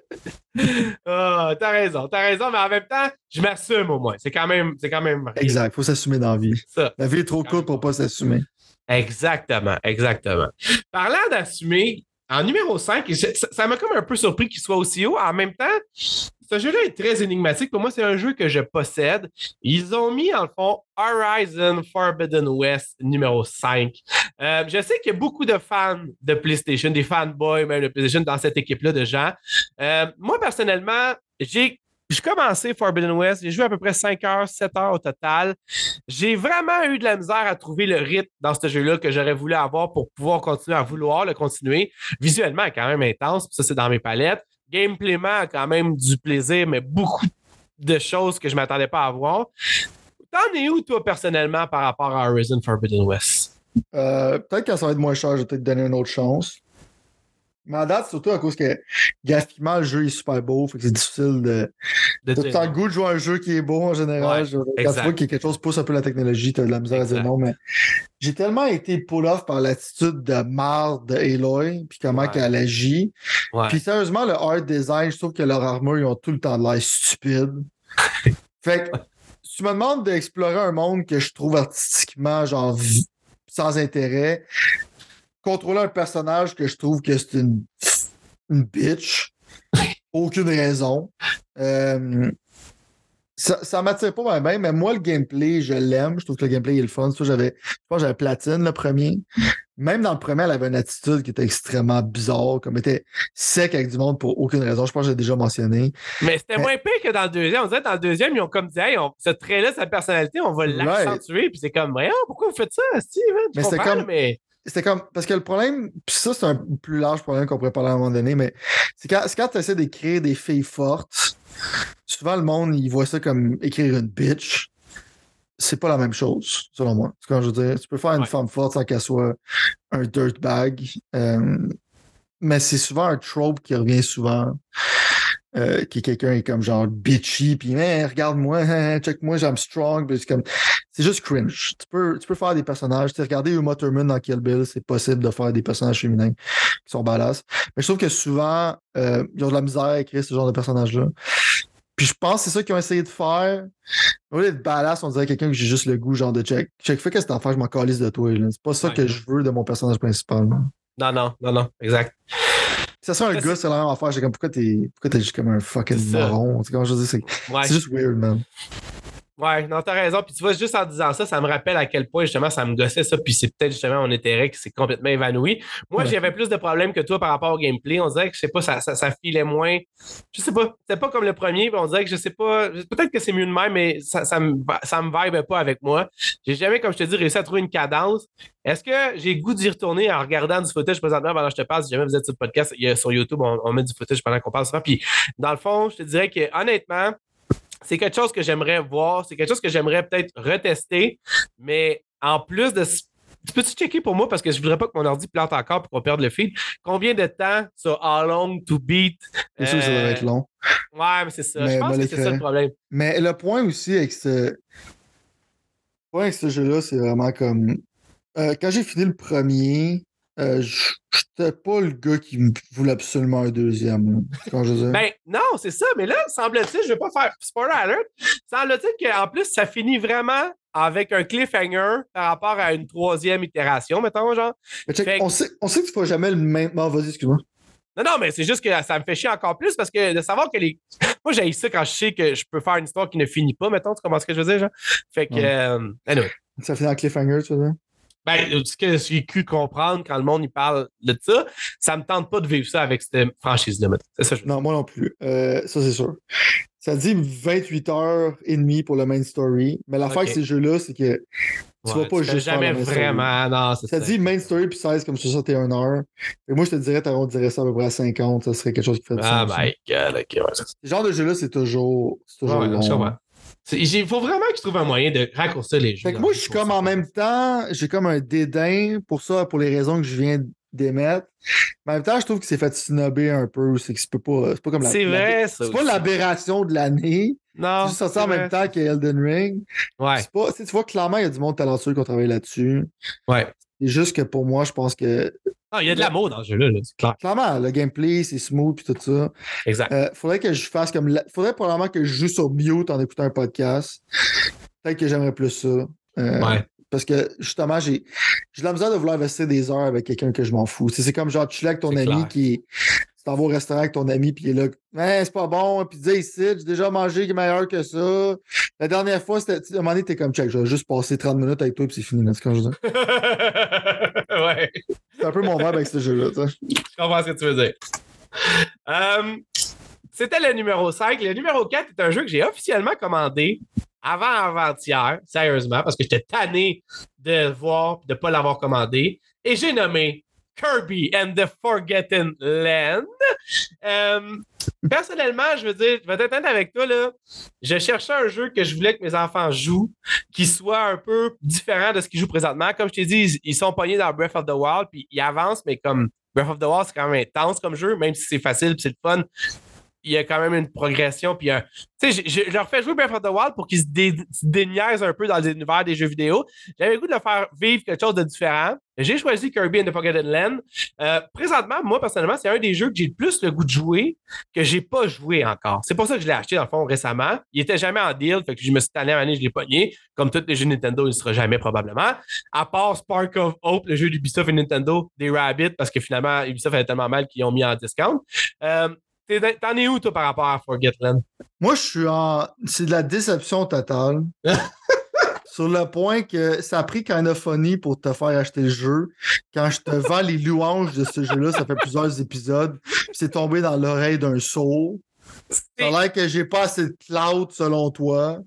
Ah, t'as raison, t'as raison, mais en même temps, je m'assume au moins. C'est quand même, c'est quand même. rien. Exact, faut s'assumer dans la vie. Ça. La vie est trop courte pour pas s'assumer. Exactement, exactement. Parlant d'assumer, en numéro 5, ça ça m'a comme un peu surpris qu'il soit aussi haut. En même temps, ce jeu-là est très énigmatique. Pour moi, c'est un jeu que je possède. Ils ont mis, en fond, Horizon Forbidden West numéro 5. Euh, je sais qu'il y a beaucoup de fans de PlayStation, des fanboys même de PlayStation dans cette équipe-là de gens. Euh, moi, personnellement, j'ai j'ai commencé Forbidden West, j'ai joué à peu près 5 heures, 7 heures au total. J'ai vraiment eu de la misère à trouver le rythme dans ce jeu-là que j'aurais voulu avoir pour pouvoir continuer à vouloir le continuer. Visuellement, quand même intense, ça, c'est dans mes palettes. Gameplayment, quand même du plaisir, mais beaucoup de choses que je ne m'attendais pas à voir. T'en es où, toi, personnellement, par rapport à Horizon Forbidden West? Euh, peut-être quand ça va être moins cher, je vais peut-être donner une autre chance. Mais à date, surtout à cause que graphiquement, le jeu est super beau, fait que c'est difficile de. De T'as dire le goût de jouer à un jeu qui est beau en général. Ouais, quand tu vois que quelque chose pousse un peu la technologie, t'as de la misère à dire non, mais j'ai tellement été pull-off par l'attitude de marde de Aloy, puis comment Ouais. qu'elle agit. Ouais. Puis sérieusement, le art design, je trouve que leur armure, ils ont tout le temps de l'air stupide. fait que, si tu me demandes d'explorer un monde que je trouve artistiquement, genre, sans intérêt, contrôler un personnage que je trouve que c'est une, une bitch. Aucune raison. Euh, ça, ça m'attire pas même, mais moi, le gameplay, je l'aime. Je trouve que le gameplay est le fun. j'avais, je pense que j'avais platine le premier. Même dans le premier, elle avait une attitude qui était extrêmement bizarre, comme elle était sec avec du monde pour aucune raison. Je pense que j'ai déjà mentionné. Mais c'était moins pire que dans le deuxième. On dirait dans le deuxième, ils ont comme dit, hey, ce trait-là, sa personnalité, on va l'accentuer. Puis c'est comme, voyons, pourquoi vous faites ça, Steve? Mais c'était comme. Mais... C'était comme. Parce que le problème, puis ça, c'est un plus large problème qu'on pourrait parler à un moment donné, mais c'est quand, quand tu essaies d'écrire des filles fortes, souvent le monde, il voit ça comme écrire une bitch c'est pas la même chose, selon moi. C'est quand je veux dire. Tu peux faire une femme forte sans qu'elle soit un dirtbag. Euh, mais c'est souvent un trope qui revient souvent. Euh, qui quelqu'un est comme genre bitchy, puis mais regarde-moi, check-moi, j'aime strong. C'est comme c'est juste cringe. Tu peux, tu peux faire des personnages. Tu sais, regardez Uma Thurman dans Kill Bill, c'est possible de faire des personnages féminins qui sont badass. Mais je trouve que souvent, euh, ils ont de la misère à écrire ce genre de personnages-là. Puis je pense que c'est ça qu'ils ont essayé de faire. Au lieu d'être badass, on dirait quelqu'un que j'ai juste le goût, genre de check. Check, fais qu'est-ce que t'en fais, je m'en calisse de toi. C'est pas ça que je veux de mon personnage principal. Non, non, non, non, exact. Ça serait un gars, c'est la même affaire. J'ai comme, pourquoi t'es, pourquoi t'es juste comme un fucking moron? C'est comme je dis, c'est, c'est juste weird, man. Ouais, non, t'as raison. Puis tu vois, juste en disant ça, ça me rappelle à quel point justement ça me gossait ça. Puis c'est peut-être justement mon intérêt qui s'est complètement évanoui. Moi, j'avais plus de problèmes que toi par rapport au gameplay. On dirait que je sais pas, ça, ça, filait moins. Je sais pas. C'est pas comme le premier. on dirait que je sais pas. Peut-être que c'est mieux de même, mais ça, ça, me, ça me vibe pas avec moi. J'ai jamais, comme je te dis, réussi à trouver une cadence. Est-ce que j'ai goût d'y retourner en regardant du footage présentement pendant que je te passe? Si jamais vous êtes sur le podcast, il y a, sur YouTube, on, met du footage pendant qu'on passe ça. Puis dans le fond, je te dirais que honnêtement, c'est quelque chose que j'aimerais voir, c'est quelque chose que j'aimerais peut-être retester, mais en plus de tu peux-tu checker pour moi parce que je voudrais pas que mon ordi plante encore pour qu'on perde le feed. Combien de temps ça how long to beat? C'est sûr que ça doit être long. Ouais, mais c'est ça. je pense que c'est ça le problème. Mais le point aussi avec ce. Le point avec ce jeu-là, c'est vraiment comme. Euh, quand j'ai fini le premier, euh, j'étais pas le gars qui voulait absolument un deuxième. Quand je disais. Ben non, c'est ça, mais là, semble-t-il, je vais pas faire spoiler alert, semble-t-il qu'en plus, ça finit vraiment avec un cliffhanger par rapport à une troisième itération, mettons, genre. on, sait, on sait que tu fais jamais le même. Non, vas-y, excuse-moi. Non, non, mais c'est juste que ça me fait chier encore plus parce que de savoir que les. Moi, j'ai ça quand je sais que je peux faire une histoire qui ne finit pas, mettons, tu comprends ce que je veux dire, genre? Fait que. Euh, ça finit en cliffhanger, tu veux dire? Ben, ce que j'ai cru comprendre quand le monde y parle de ça, ça me tente pas de vivre ça avec cette franchise-là. non, moi non plus. Euh, ça, c'est sûr. Ça dit 28 heures et demie pour le main story. Mais l'affaire avec ces jeux-là, c'est que tu vas pas juste. jamais vraiment. Non, ça, ça dit main story puis 16 comme 61 heures. Et moi, je te dirais, on dirait ça à peu près à 50. Ça serait quelque chose qui fait du ah, sens. Ah, my God, ok. Ouais, Ce genre de jeu-là, c'est toujours, toujours long. Il faut vraiment que je trouve un moyen de raccourcir les jeux. moi, je suis comme en même temps, j'ai comme un dédain pour ça, pour les raisons que je viens d'émettre. Mais en même temps, je trouve que c'est fait snobber un peu. C'est que c'est pas, pas comme la. C'est vrai, C'est pas l'aberration de l'année. Non. C'est juste ça en même temps qu'Elden Ring. Ouais. Pas, tu vois, clairement, il y a du monde talentueux qui ont travaillé là-dessus. Ouais. C'est juste que pour moi, je pense que ah, il y a de l'amour dans ce jeu-là, c'est clair. Clairement, le gameplay, c'est smooth et tout ça. Exact. Euh, faudrait que je fasse comme. Faudrait probablement que je joue sur mute en écoutant un podcast. Peut-être que j'aimerais plus ça. Euh, ouais. Parce que justement, j'ai la misère de vouloir investir des heures avec quelqu'un que je m'en fous. C'est comme genre, tu avec ton ami qui t'en vas au restaurant avec ton ami, puis il est là, mais c'est pas bon, puis dis ici, j'ai déjà mangé qui est meilleur que ça. La dernière fois, c'était, à un moment donné, t'es comme check, je vais juste passer 30 minutes avec toi, puis c'est fini, c'est quand je dis. ouais. C'est un peu mon vibe avec ce jeu-là, Je comprends ce que tu veux dire. Euh, c'était le numéro 5. Le numéro 4 est un jeu que j'ai officiellement commandé avant-avant-hier, sérieusement, parce que j'étais tanné de voir de ne pas l'avoir commandé. Et j'ai nommé Kirby and the Forgotten Land. Euh, personnellement, je veux dire, je vais être avec toi, là. Je cherchais un jeu que je voulais que mes enfants jouent, qui soit un peu différent de ce qu'ils jouent présentement. Comme je t'ai dit, ils, sont pognés dans Breath of the Wild, puis ils avancent, mais comme Breath of the Wild, c'est quand même intense comme jeu, même si c'est facile, c'est le fun il y a quand même une progression. Puis, un- je, leur fais jouer Breath of the Wild pour qu'ils se, dé, se déniaisent un peu dans l'univers des jeux vidéo. J'avais le goût de leur faire vivre quelque chose de différent. J'ai choisi Kirby and the Forgotten Land. Euh, présentement, moi, personnellement, c'est un des jeux que j'ai le plus le goût de jouer que j'ai pas joué encore. C'est pour ça que je l'ai acheté, dans le fond, récemment. Il était jamais en deal, fait que je me suis tanné à l'année, je l'ai pogné. Comme tous les jeux Nintendo, il ne sera jamais probablement. À part Spark of Hope, le jeu d'Ubisoft et Nintendo, des Rabbits, parce que finalement, Ubisoft avait tellement mal qu'ils ont mis en discount. Euh, T'en es où, toi, par rapport à Forgetland? Moi, je suis en. C'est de la déception totale. Sur le point que ça a pris Kinophonie pour te faire acheter le jeu. Quand je te vends les louanges de ce jeu-là, ça fait plusieurs épisodes. puis C'est tombé dans l'oreille d'un sourd. Ça a l'air que j'ai pas assez de cloud selon toi.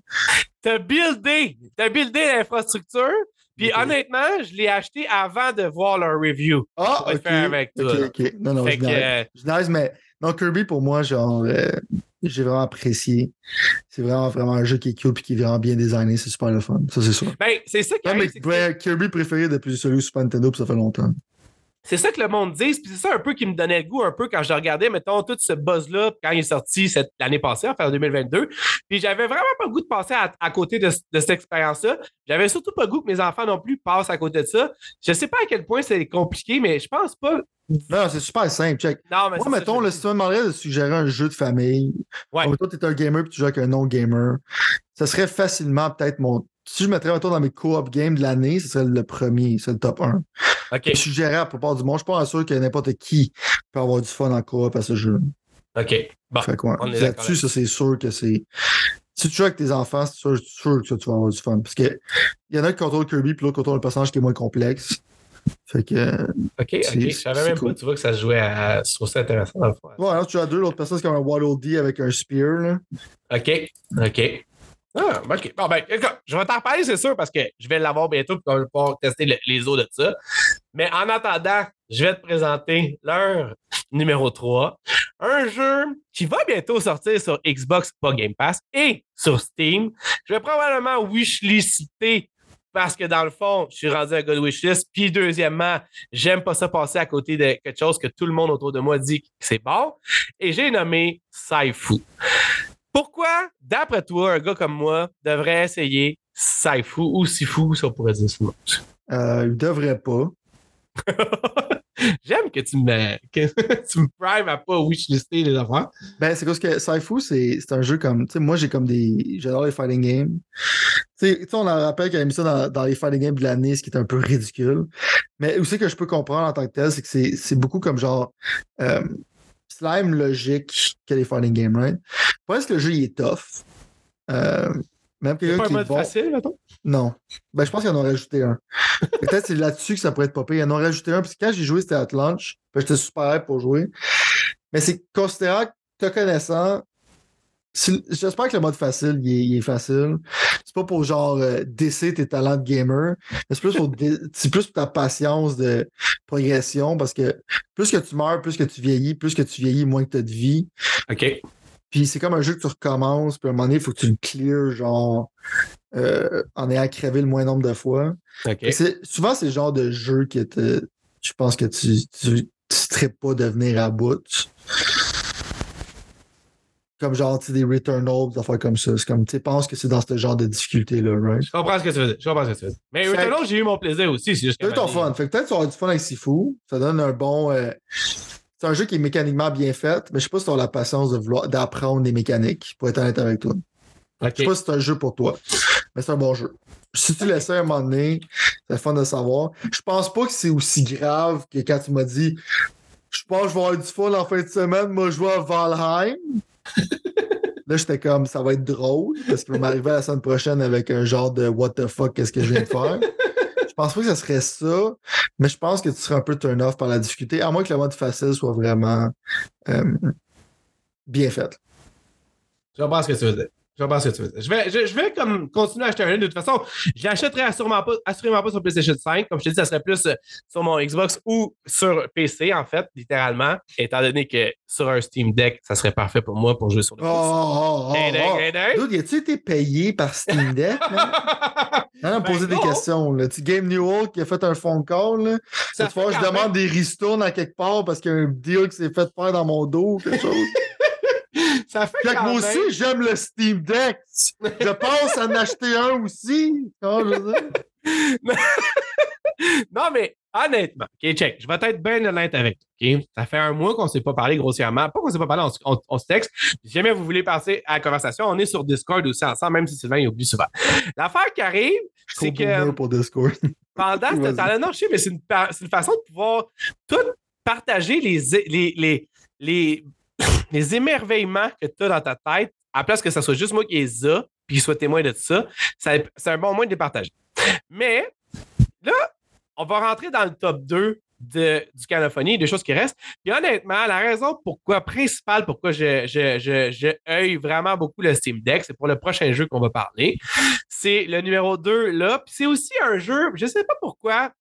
T'as buildé, t'as buildé l'infrastructure. Puis honnêtement, je l'ai acheté avant de voir leur review. Ah, ok. avec toi, Ok, là. ok. Non, non, fait je que, euh, Je mais non, Kirby, pour moi, genre, euh, j'ai vraiment apprécié. C'est vraiment, vraiment un jeu qui est cool et qui est vraiment bien designé. C'est super le fun. Ça, c'est sûr. ben, c'est ça qui ouais, Kirby préféré depuis celui de Super Nintendo, puis ça fait longtemps. C'est ça que le monde dit, puis c'est ça un peu qui me donnait le goût un peu quand je regardais, mettons, tout ce buzz-là quand il est sorti cette, l'année passée, en fait, en 2022. Puis j'avais vraiment pas le goût de passer à, à côté de, de cette expérience-là. J'avais surtout pas le goût que mes enfants non plus passent à côté de ça. Je sais pas à quel point c'est compliqué, mais je pense pas. Non, c'est super simple. Check. Non, mais Moi, ça, mettons, là, si tu me demanderais de suggérer un jeu de famille, Ouais. toi, tu es un gamer puis tu joues avec un non-gamer, ça serait facilement peut-être mon. Si je mettrais mettons, dans mes co-op games de l'année, ce serait le premier, c'est le top 1. OK, Je suggérerais à plupart du monde, je suis pas sûr que n'importe qui peut avoir du fun en coop à ce jeu. OK. Bon, là-dessus, ça, c'est sûr que c'est. Si tu joues avec tes enfants, c'est sûr, sûr que ça, tu vas avoir du fun. Parce que il y en a qui contrôlent Kirby, puis l'autre contrôle le personnage qui est moins complexe. Fait que. OK, OK. Je savais même cool. pas, tu vois, que ça se jouait à. Je trouve ça intéressant, dans le fond. Ouais, alors tu à deux, l'autre personne, c'est comme un Waddle Dee avec un spear, là. OK. OK. Ah, OK. Bon, ben, je vais t'en reparler, c'est sûr, parce que je vais l'avoir bientôt pour pouvoir tester le- les os de ça. Mais en attendant, je vais te présenter l'heure numéro 3. Un jeu qui va bientôt sortir sur Xbox, pas Game Pass, et sur Steam. Je vais probablement wishlister parce que dans le fond, je suis rendu gars de wishlist. Puis deuxièmement, j'aime pas ça passer à côté de quelque chose que tout le monde autour de moi dit que c'est bon. Et j'ai nommé Saifu. Pourquoi, d'après toi, un gars comme moi devrait essayer Saifu ou Sifu, ça on pourrait dire sinon? Euh, il devrait pas. J'aime que tu me, que tu me primes à pas wishlister les affaires. Ben, c'est parce que Saifu, c'est un jeu comme. Tu sais, moi, j'ai comme des. J'adore les fighting games. Tu sais, on en rappelle qu'il a mis ça dans, dans les fighting games de l'année, ce qui est un peu ridicule. Mais aussi que je peux comprendre en tant que tel, c'est que c'est c'est beaucoup comme genre. euh, slime logique que les fighting games, right? Parce que le jeu, il est tough. Euh, même quelqu'un pas un qui est mode bon. facile, mettons? Non. Ben, je pense qu'ils en ont rajouté un. Peut-être c'est là-dessus que ça pourrait être popé. Ils en ont rajouté un, parce que quand j'ai joué, c'était à launch. Ben, j'étais super hype pour jouer. Mais c'est considérant que te connaissant, j'espère que le mode facile, il est, il est facile. C'est pas pour genre euh, décer tes talents de gamer, mais c'est plus pour c'est plus pour ta patience de progression parce que plus que tu meurs, plus que tu vieillis, plus que tu vieillis, moins que tu as de vie. OK. Puis c'est comme un jeu que tu recommences, puis à un moment donné, il faut que tu le clears, genre, euh, en ayant crevé le moins nombre de fois. OK. C'est- Souvent, c'est le genre de jeu que je pense que tu tu, tu serais pas de venir à bout. Comme genre, des Returnals, des affaires comme ça. C'est comme, tu sais, pense que c'est dans ce genre de difficulté-là, right? Je comprends ce que tu veux dire. Je comprends ce que tu veux dire. Mais j'ai eu mon plaisir aussi. C'est juste ton fun. Fait que peut-être que tu vas avoir du fun avec Sifu. Ça donne un bon. euh, C'est un jeu qui est mécaniquement bien fait, mais je sais pas si tu as la patience de vouloir d'apprendre des mécaniques, pour être honnête avec toi. Je sais pas si c'est un jeu pour toi, mais c'est un bon jeu. Si tu l'essaies à un moment donné, c'est fun de savoir. Je pense pas que c'est aussi grave que quand tu m'as dit Je pense que je vais avoir du fun en fin de semaine, moi je joue à Valheim. Là, j'étais comme ça va être drôle parce qu'il va m'arriver la semaine prochaine avec un genre de what the fuck, qu'est-ce que je viens de faire. Je pense pas que ça serait ça, mais je pense que tu serais un peu turn off par la difficulté, à moins que le mode facile soit vraiment euh, bien fait. Je comprends ce que tu veux dire. Je comprends ce que tu veux dire. Je vais, je, je vais comme continuer à acheter un. De toute façon, je l'achèterai assurément pas, assurément pas sur PlayStation 5. Comme je te dis, ça serait plus euh, sur mon Xbox ou sur PC, en fait, littéralement. Étant donné que sur un Steam Deck, ça serait parfait pour moi pour jouer sur le Oh, oh, oh, oh. ding, ding. Dude, as-tu été payé par Steam Deck? Non, non, Ben poser des questions. Là. Tu Game Newell qui a fait un phone call. Là. Cette fois, je demande des ristournes à quelque part parce qu'il y a un deal qui s'est fait faire dans mon dos ou quelque chose. ça fait Fait que moi même- aussi, j'aime le Steam Deck. Je pense en acheter un aussi. Je veux dire? Non, mais honnêtement, OK, check. Je vais être bien honnête avec toi. OK? Ça fait un mois qu'on ne s'est pas parlé grossièrement. Pas qu'on ne s'est pas parlé, on, se- on- on se texte. Si jamais vous voulez passer à la conversation, on est sur Discord aussi ensemble, même si Sylvain il oublie souvent. L'affaire qui arrive, c'est que pour Discord. pendant ce temps-là, non, je sais, mais c'est une, une façon de pouvoir tout partager les, les, les, les, les émerveillements que tu as dans ta tête, à place que ce soit juste moi qui les a, puis qui soit témoin de ça. Ça- C'est un bon moyen de les partager. Mais là, on va rentrer dans le top 2 de, du canophonie, des choses qui restent. Puis honnêtement, la raison pourquoi, principale pourquoi je, je, je, je œille vraiment beaucoup le Steam Deck, c'est pour le prochain jeu qu'on va parler. C'est le numéro 2 là. Puis c'est aussi un jeu, je sais pas pourquoi.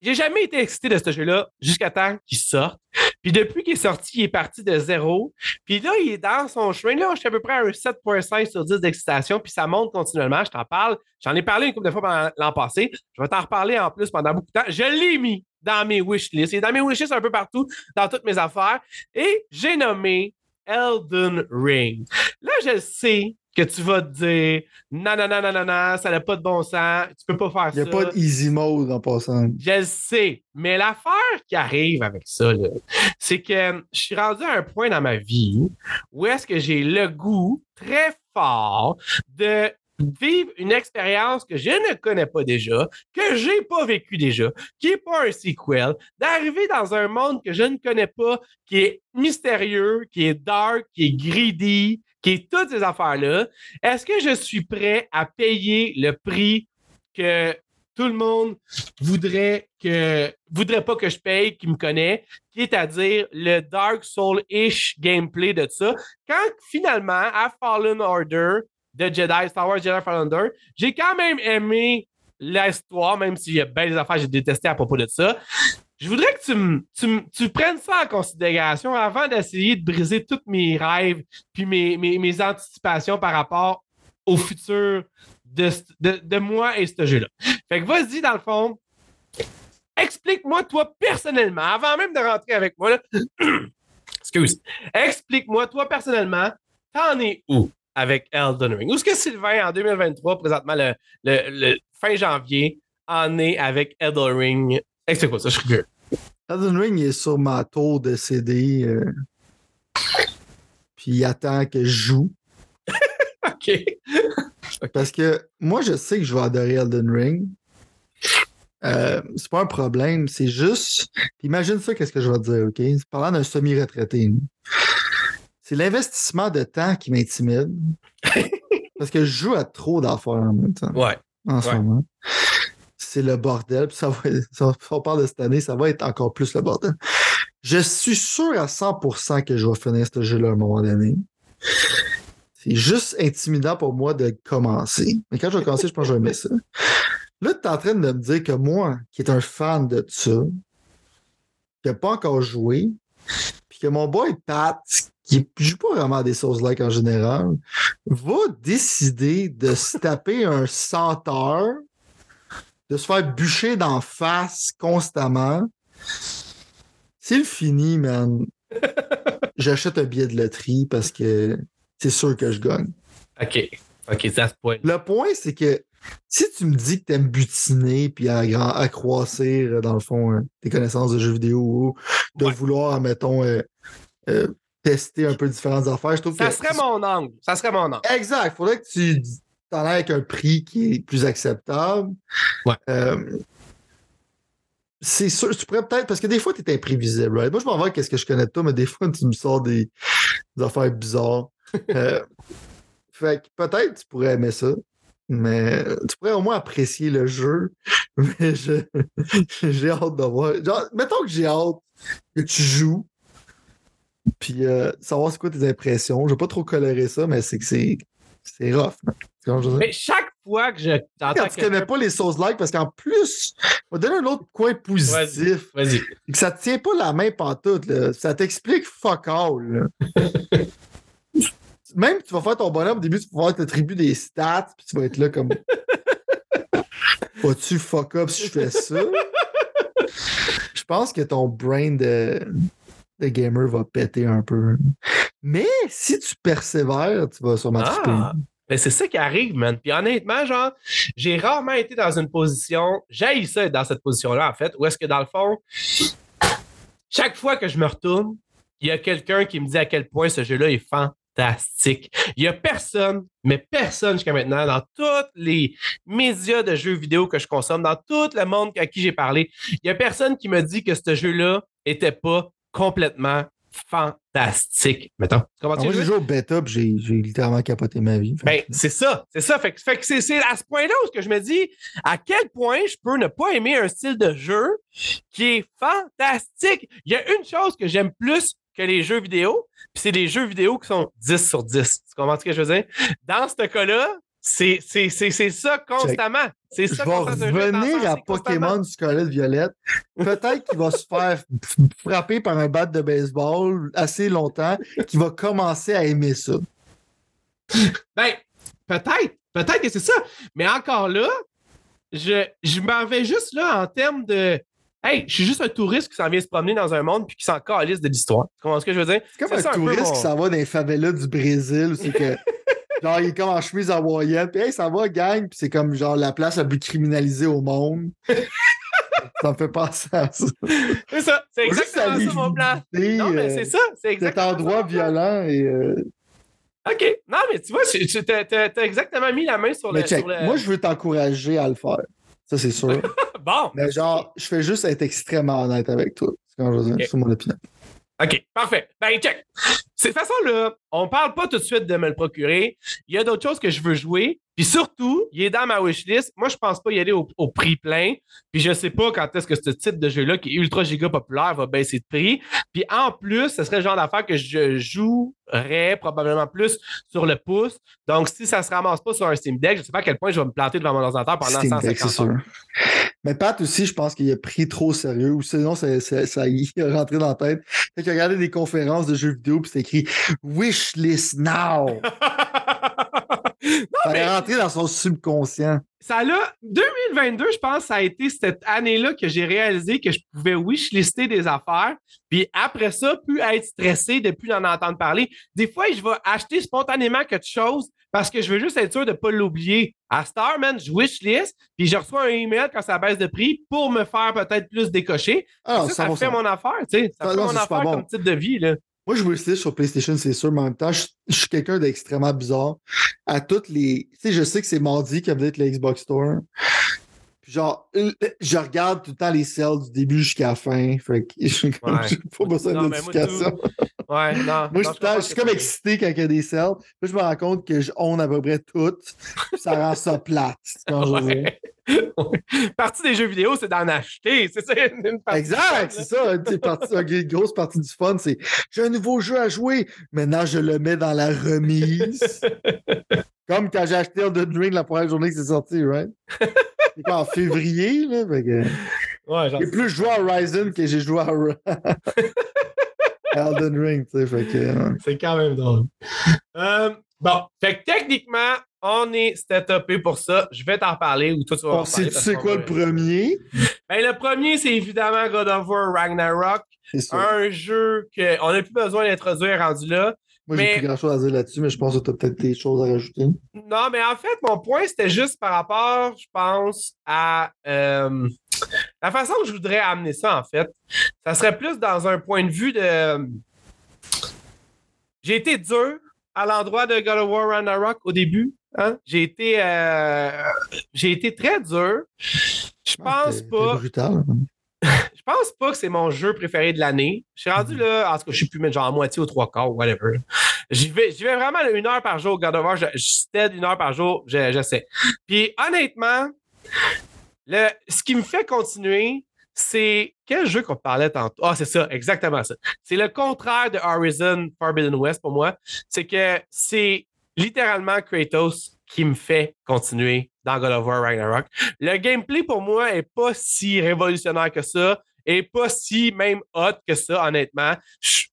J'ai jamais été excité de ce jeu-là jusqu'à temps qu'il sorte. Puis depuis qu'il est sorti, il est parti de zéro. Puis là, il est dans son chemin. Là, je suis à peu près à un 7.5 sur 10 d'excitation. Puis ça monte continuellement. Je t'en parle. J'en ai parlé une couple de fois l'an passé. Je vais t'en reparler en plus pendant beaucoup de temps. Je l'ai mis dans mes wishlists. Il est dans mes wishlists un peu partout, dans toutes mes affaires. Et j'ai nommé Elden Ring. Là, je sais que tu vas te dire non, non, non, non, non, non, ça n'a pas de bon sens. Tu peux pas faire Il n'y ça. a pas d'easy mode en passant. Je le sais, mais l'affaire qui arrive avec ça, c'est que je suis rendu à un point dans ma vie où est-ce que j'ai le goût très fort de vivre une expérience que je ne connais pas déjà, que j'ai pas vécu déjà, qui n'est pas un sequel, d'arriver dans un monde que je ne connais pas, qui est mystérieux, qui est dark, qui est greedy, qui est toutes ces affaires-là. Est-ce que je suis prêt à payer le prix que tout le monde voudrait que voudrait pas que je paye, qui me connaît, qui est à dire le Dark Soul-ish gameplay de ça? Quand finalement, à Fallen Order de Jedi, Star Wars Jedi Fallen Order, j'ai quand même aimé l'histoire, même s'il y a bien des affaires que j'ai détestées à propos de ça. Je voudrais que tu, tu, tu prennes ça en considération avant d'essayer de briser tous mes rêves puis mes, mes, mes anticipations par rapport au futur de, de, de moi et ce jeu-là. Fait que vas-y, dans le fond, explique-moi, toi, personnellement, avant même de rentrer avec moi, là, excuse, explique-moi, toi, personnellement, t'en es où avec Elden Ring? Où est-ce que Sylvain, en 2023, présentement, le, le- le fin janvier, en est avec Elden Ring? Explique-moi ça, je curieux. Elden Ring est sur ma tour de CD. euh, Puis il attend que je joue. OK. Parce que moi, je sais que je vais adorer Elden Ring. Euh, c'est pas un problème, c'est juste. Imagine ça, qu'est-ce que je vais te dire, OK? C'est Parlant d'un semi-retraité. C'est l'investissement de temps qui m'intimide. Parce que je joue à trop d'affaires en même temps, Ouais. en ce Ouais. moment. Le bordel. Puis ça va, on parle de cette année, ça va être encore plus le bordel. Je suis sûr à 100% que je vais finir ce jeu-là à un moment donné. C'est juste intimidant pour moi de commencer. Mais quand je vais commencer, je pense que je vais aimer ça. Là, tu es en train de me dire que moi, qui est un fan de ça, qui n'a pas encore joué, puis que mon boy Pat, qui ne joue pas vraiment à des sauces like en général, va décider de se taper un 100 heures, de se faire bûcher d'en face constamment. C'est le fini, man. J'achète un billet de loterie parce que c'est sûr que je gagne. OK. OK, c'est à ce point. Le point, c'est que si tu me dis que tu aimes butiner puis accroissir, euh, dans le fond, euh, tes connaissances de jeux vidéo ou de Ouais. vouloir, mettons, euh, euh, tester un peu différentes affaires, je trouve Ça que. serait mon angle. Ça serait mon angle. Exact. Il faudrait que tu t'en ailles avec un prix qui est plus acceptable. Ouais. Euh, c'est sûr, tu pourrais peut-être, parce que des fois, tu es imprévisible, right? Moi, je m'en vais avec ce que je connais de toi, mais des fois, tu me sors des, des affaires bizarres. Euh, fait que peut-être tu pourrais aimer ça, mais tu pourrais au moins apprécier le jeu. Mais je- j'ai hâte de voir. Genre, mettons que j'ai hâte que tu joues, puis euh, savoir c'est quoi tes impressions. Je vais pas trop colorer ça, mais c'est que c'est c'est rough. man. Mais chaque fois que je Quand tu connais pas les sauces like, parce qu'en plus, on va donner un autre coin positif. Vas-y. que ça te tient pas la main pantoute. Là. Ça t'explique fuck all. Même tu vas faire ton bonhomme, au début, tu vas voir t'attribuer des stats, puis tu vas être là comme. Vas-tu fuck up si je fais ça? Je pense que ton brain de, de gamer va péter un peu. Mais si tu persévères, tu vas sûrement Ah! triper. Mais c'est ça qui arrive, man. Puis honnêtement, genre, j'ai rarement été dans une position, j'ai ça être dans cette position-là, en fait, où est-ce que dans le fond, chaque fois que je me retourne, il y a quelqu'un qui me dit à quel point ce jeu-là est fantastique. Il y a personne, mais personne jusqu'à maintenant, dans tous les médias de jeux vidéo que je consomme, dans tout le monde à qui j'ai parlé, il y a personne qui me dit que ce jeu-là était pas complètement fantastique. Mettons. Tu comprends Ah, moi, j'ai joué au bêta, j'ai littéralement capoté ma vie. Ben, c'est ça, c'est ça. Fait que, fait que c'est, à ce point-là où que je me dis à quel point je peux ne pas aimer un style de jeu qui est fantastique? Il y a une chose que j'aime plus que les jeux vidéo, puis c'est des jeux vidéo qui sont 10 sur 10. Tu comprends ce que je veux dire? Dans ce cas-là, c'est, c'est, c'est, c'est ça constamment. C'est je ça vais jeu revenir à. Pokémon Scarlet Violette. Peut-être qu'il va se faire frapper par un bat de baseball assez longtemps, qu'il va commencer à aimer ça. Ben, peut-être. Peut-être que c'est ça. Mais encore là, je, je m'en vais juste là en termes de. Hey, je suis juste un touriste qui s'en vient se promener dans un monde puis qui s'en calisse de l'histoire. Tu comprends ce que je veux dire? C'est comme C'est ça un un peu touriste mon- qui s'en va dans les favelas du Brésil. C'est que, genre, il est comme en chemise hawaïenne. Puis, hey, ça va, gang? Puis, c'est comme, genre, la place la plus criminalisée au monde. ça me fait penser à ça. C'est ça. C'est exactement ça mon plan. Non, mais euh, c'est ça. C'est Cet exactement endroit ça, violent et. euh, OK. Non, mais tu vois, tu t'as exactement mis la main sur le. Mais check, sur le- moi, je veux t'encourager à le faire. Ça, c'est sûr. Bon. Mais genre, je fais juste être extrêmement honnête avec toi. C'est quand je veux dire, Ok. c'est mon opinion. OK, parfait. Ben, check. De toute façon, là, on parle pas tout de suite de me le procurer. Il y a d'autres choses que je veux jouer. Puis surtout, il est dans ma wishlist. Moi, je pense pas y aller au, au prix plein. Puis je sais pas quand est-ce que ce type de jeu-là, qui est ultra giga populaire, va baisser de prix. Puis en plus, ce serait le genre d'affaire que je jouerais probablement plus sur le pouce. Donc, si ça se ramasse pas sur un Steam Deck, je sais pas à quel point je vais me planter devant mon ordinateur pendant Steam 150 Deck, c'est heures. sûr. Mais Pat aussi, je pense qu'il a pris trop sérieux, ou sinon, ça, ça, ça y est rentré dans la tête. Fait qu'il a regardé des conférences de jeux vidéo, puis c'est écrit Wishlist now! Ça mais est rentré dans son subconscient. ça l'a. 2022, je pense, ça a été cette année-là que j'ai réalisé que je pouvais wishlister des affaires, puis après ça, plus être stressé de plus en entendre parler. Des fois, je vais acheter spontanément quelque chose parce que je veux juste être sûr de ne pas l'oublier. À Star, man, je wishlist, puis je reçois un email quand ça baisse de prix pour me faire peut-être plus décocher. Ah, ça, ça 100%. fait mon affaire, tu sais. Ça Ah, fait mon affaire bon. comme type de vie, là. Moi, je wishlist sur PlayStation, c'est sûr, mais en même temps, je, suis quelqu'un d'extrêmement bizarre. À toutes les. Tu sais, je sais que c'est mardi qu'il y a peut-être Xbox Store. Puis genre, je regarde tout le temps les sales du début jusqu'à la fin. Fait que j'ai Ouais. pas besoin de Non, moi, notification. Ouais, non. Moi, non, je, suis je comme excité quand il y a des sales. Puis je me rends compte que je à peu près toutes. Ça rend ça plate. quand je veux dire. Ouais. Partie des jeux vidéo, c'est d'en acheter. C'est ça, une partie Exact, c'est ça. Sais, partie- une grosse partie du fun, c'est j'ai un nouveau jeu à jouer. Maintenant, je le mets dans la remise. Comme quand j'ai acheté Elden Ring la première journée que c'est sorti, right? C'est quoi, en février, là? Que... Ouais, J'ai plus joué à Horizon que j'ai joué à Elden Ring, tu sais. Fait que. euh, c'est quand même drôle. Euh, bon, fait que techniquement, on est setupé pour ça. Je vais t'en parler ou toi tu vas Bon, en c'est- parler. tu sais quoi le premier? Ben, le premier, c'est évidemment God of War Ragnarok. Un jeu qu'on n'a plus besoin d'introduire rendu là. Moi, j'ai plus grand chose à dire là-dessus, mais je pense que tu as peut-être des choses à rajouter. Non, mais en fait, mon point, c'était juste par rapport, je pense, à euh, la façon que je voudrais amener ça, en fait. Ça serait plus dans un point de vue de. J'ai été dur à l'endroit de God of War Ragnarok au début. hein. J'ai été, euh, j'ai été très dur. Je Ah, pense t'es pas. brutal. Je pense pas que c'est mon jeu préféré de l'année. Je suis rendu là, en tout cas, je suis plus, mais genre à moitié ou trois quarts, whatever. J'y vais, j'y vais vraiment là, une heure par jour, God of War. Je, je une heure par jour, je, je sais. Puis honnêtement, le, ce qui me fait continuer, c'est quel jeu qu'on parlait tantôt? Ah, c'est ça, exactement ça. C'est le contraire de Horizon Forbidden West pour moi. C'est que c'est littéralement Kratos qui me fait continuer dans God of War Ragnarok. Le gameplay pour moi est pas si révolutionnaire que ça et pas si même hot que ça, honnêtement.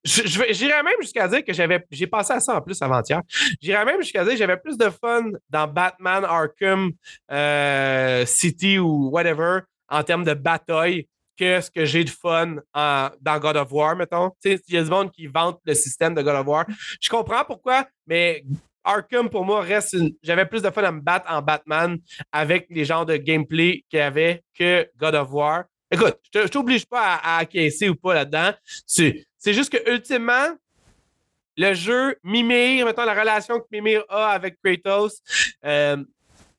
J'irais même jusqu'à dire que j'avais j'ai passé à ça en plus avant-hier. J'irais même jusqu'à dire que j'avais plus de fun dans Batman Arkham euh, City ou whatever en termes de bataille que ce que j'ai de fun dans God of War, mettons. Il y a du monde qui vante le système de God of War. Je comprends pourquoi, mais Arkham, pour moi, reste J'avais plus de fun à me battre en Batman avec les genres de gameplay qu'il y avait que God of War. Écoute, je t'oblige pas à, acquiescer ou pas là-dedans. C'est juste que, ultimement, le jeu Mimir, mettons la relation que Mimir a avec Kratos, euh,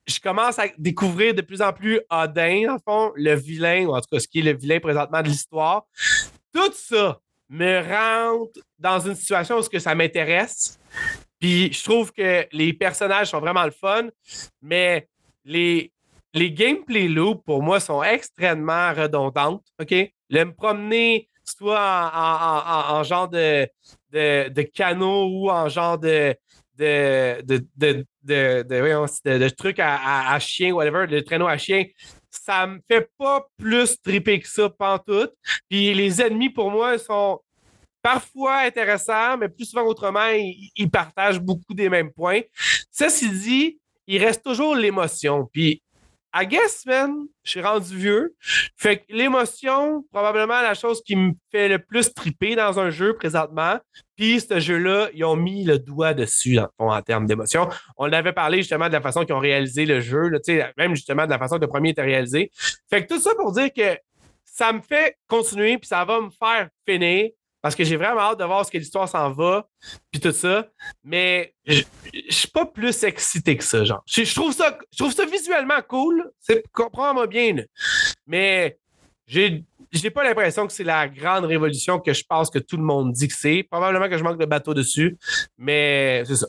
je commence à découvrir de plus en plus Odin, en fond, le vilain, ou en tout cas ce qui est le vilain présentement de l'histoire. Tout ça me rentre dans une situation où que ça m'intéresse. Puis je trouve que les personnages sont vraiment le fun, mais les, les gameplay loops, pour moi, sont extrêmement redondantes. OK? Le me promener soit en, genre de, de, canot ou en genre de, de, de, de, à, à, chien, whatever, de traîneau à chien, ça me fait pas plus triper que ça, pantoute. Puis les ennemis, pour moi, sont parfois intéressants, mais plus souvent autrement, ils, partagent beaucoup des mêmes points. Ceci dit, il reste toujours l'émotion. Puis I guess, man, je suis rendu vieux. Fait que l'émotion, probablement la chose qui me fait le plus triper dans un jeu présentement. Puis ce jeu-là, ils ont mis le doigt dessus en termes d'émotion. On avait parlé justement de la façon qu'ils ont réalisé le jeu, même justement de la façon que le premier était réalisé. Fait que tout ça pour dire que ça me fait continuer, puis ça va me faire finir parce que j'ai vraiment hâte de voir ce que l'histoire s'en va, puis tout ça. Mais je suis pas plus excité que ça, genre. Je trouve ça, je trouve ça visuellement cool. Comprends-moi bien. Mais j'ai j'ai pas l'impression que c'est la grande révolution que je pense que tout le monde dit que c'est. Probablement que je manque de bateau dessus, mais c'est ça.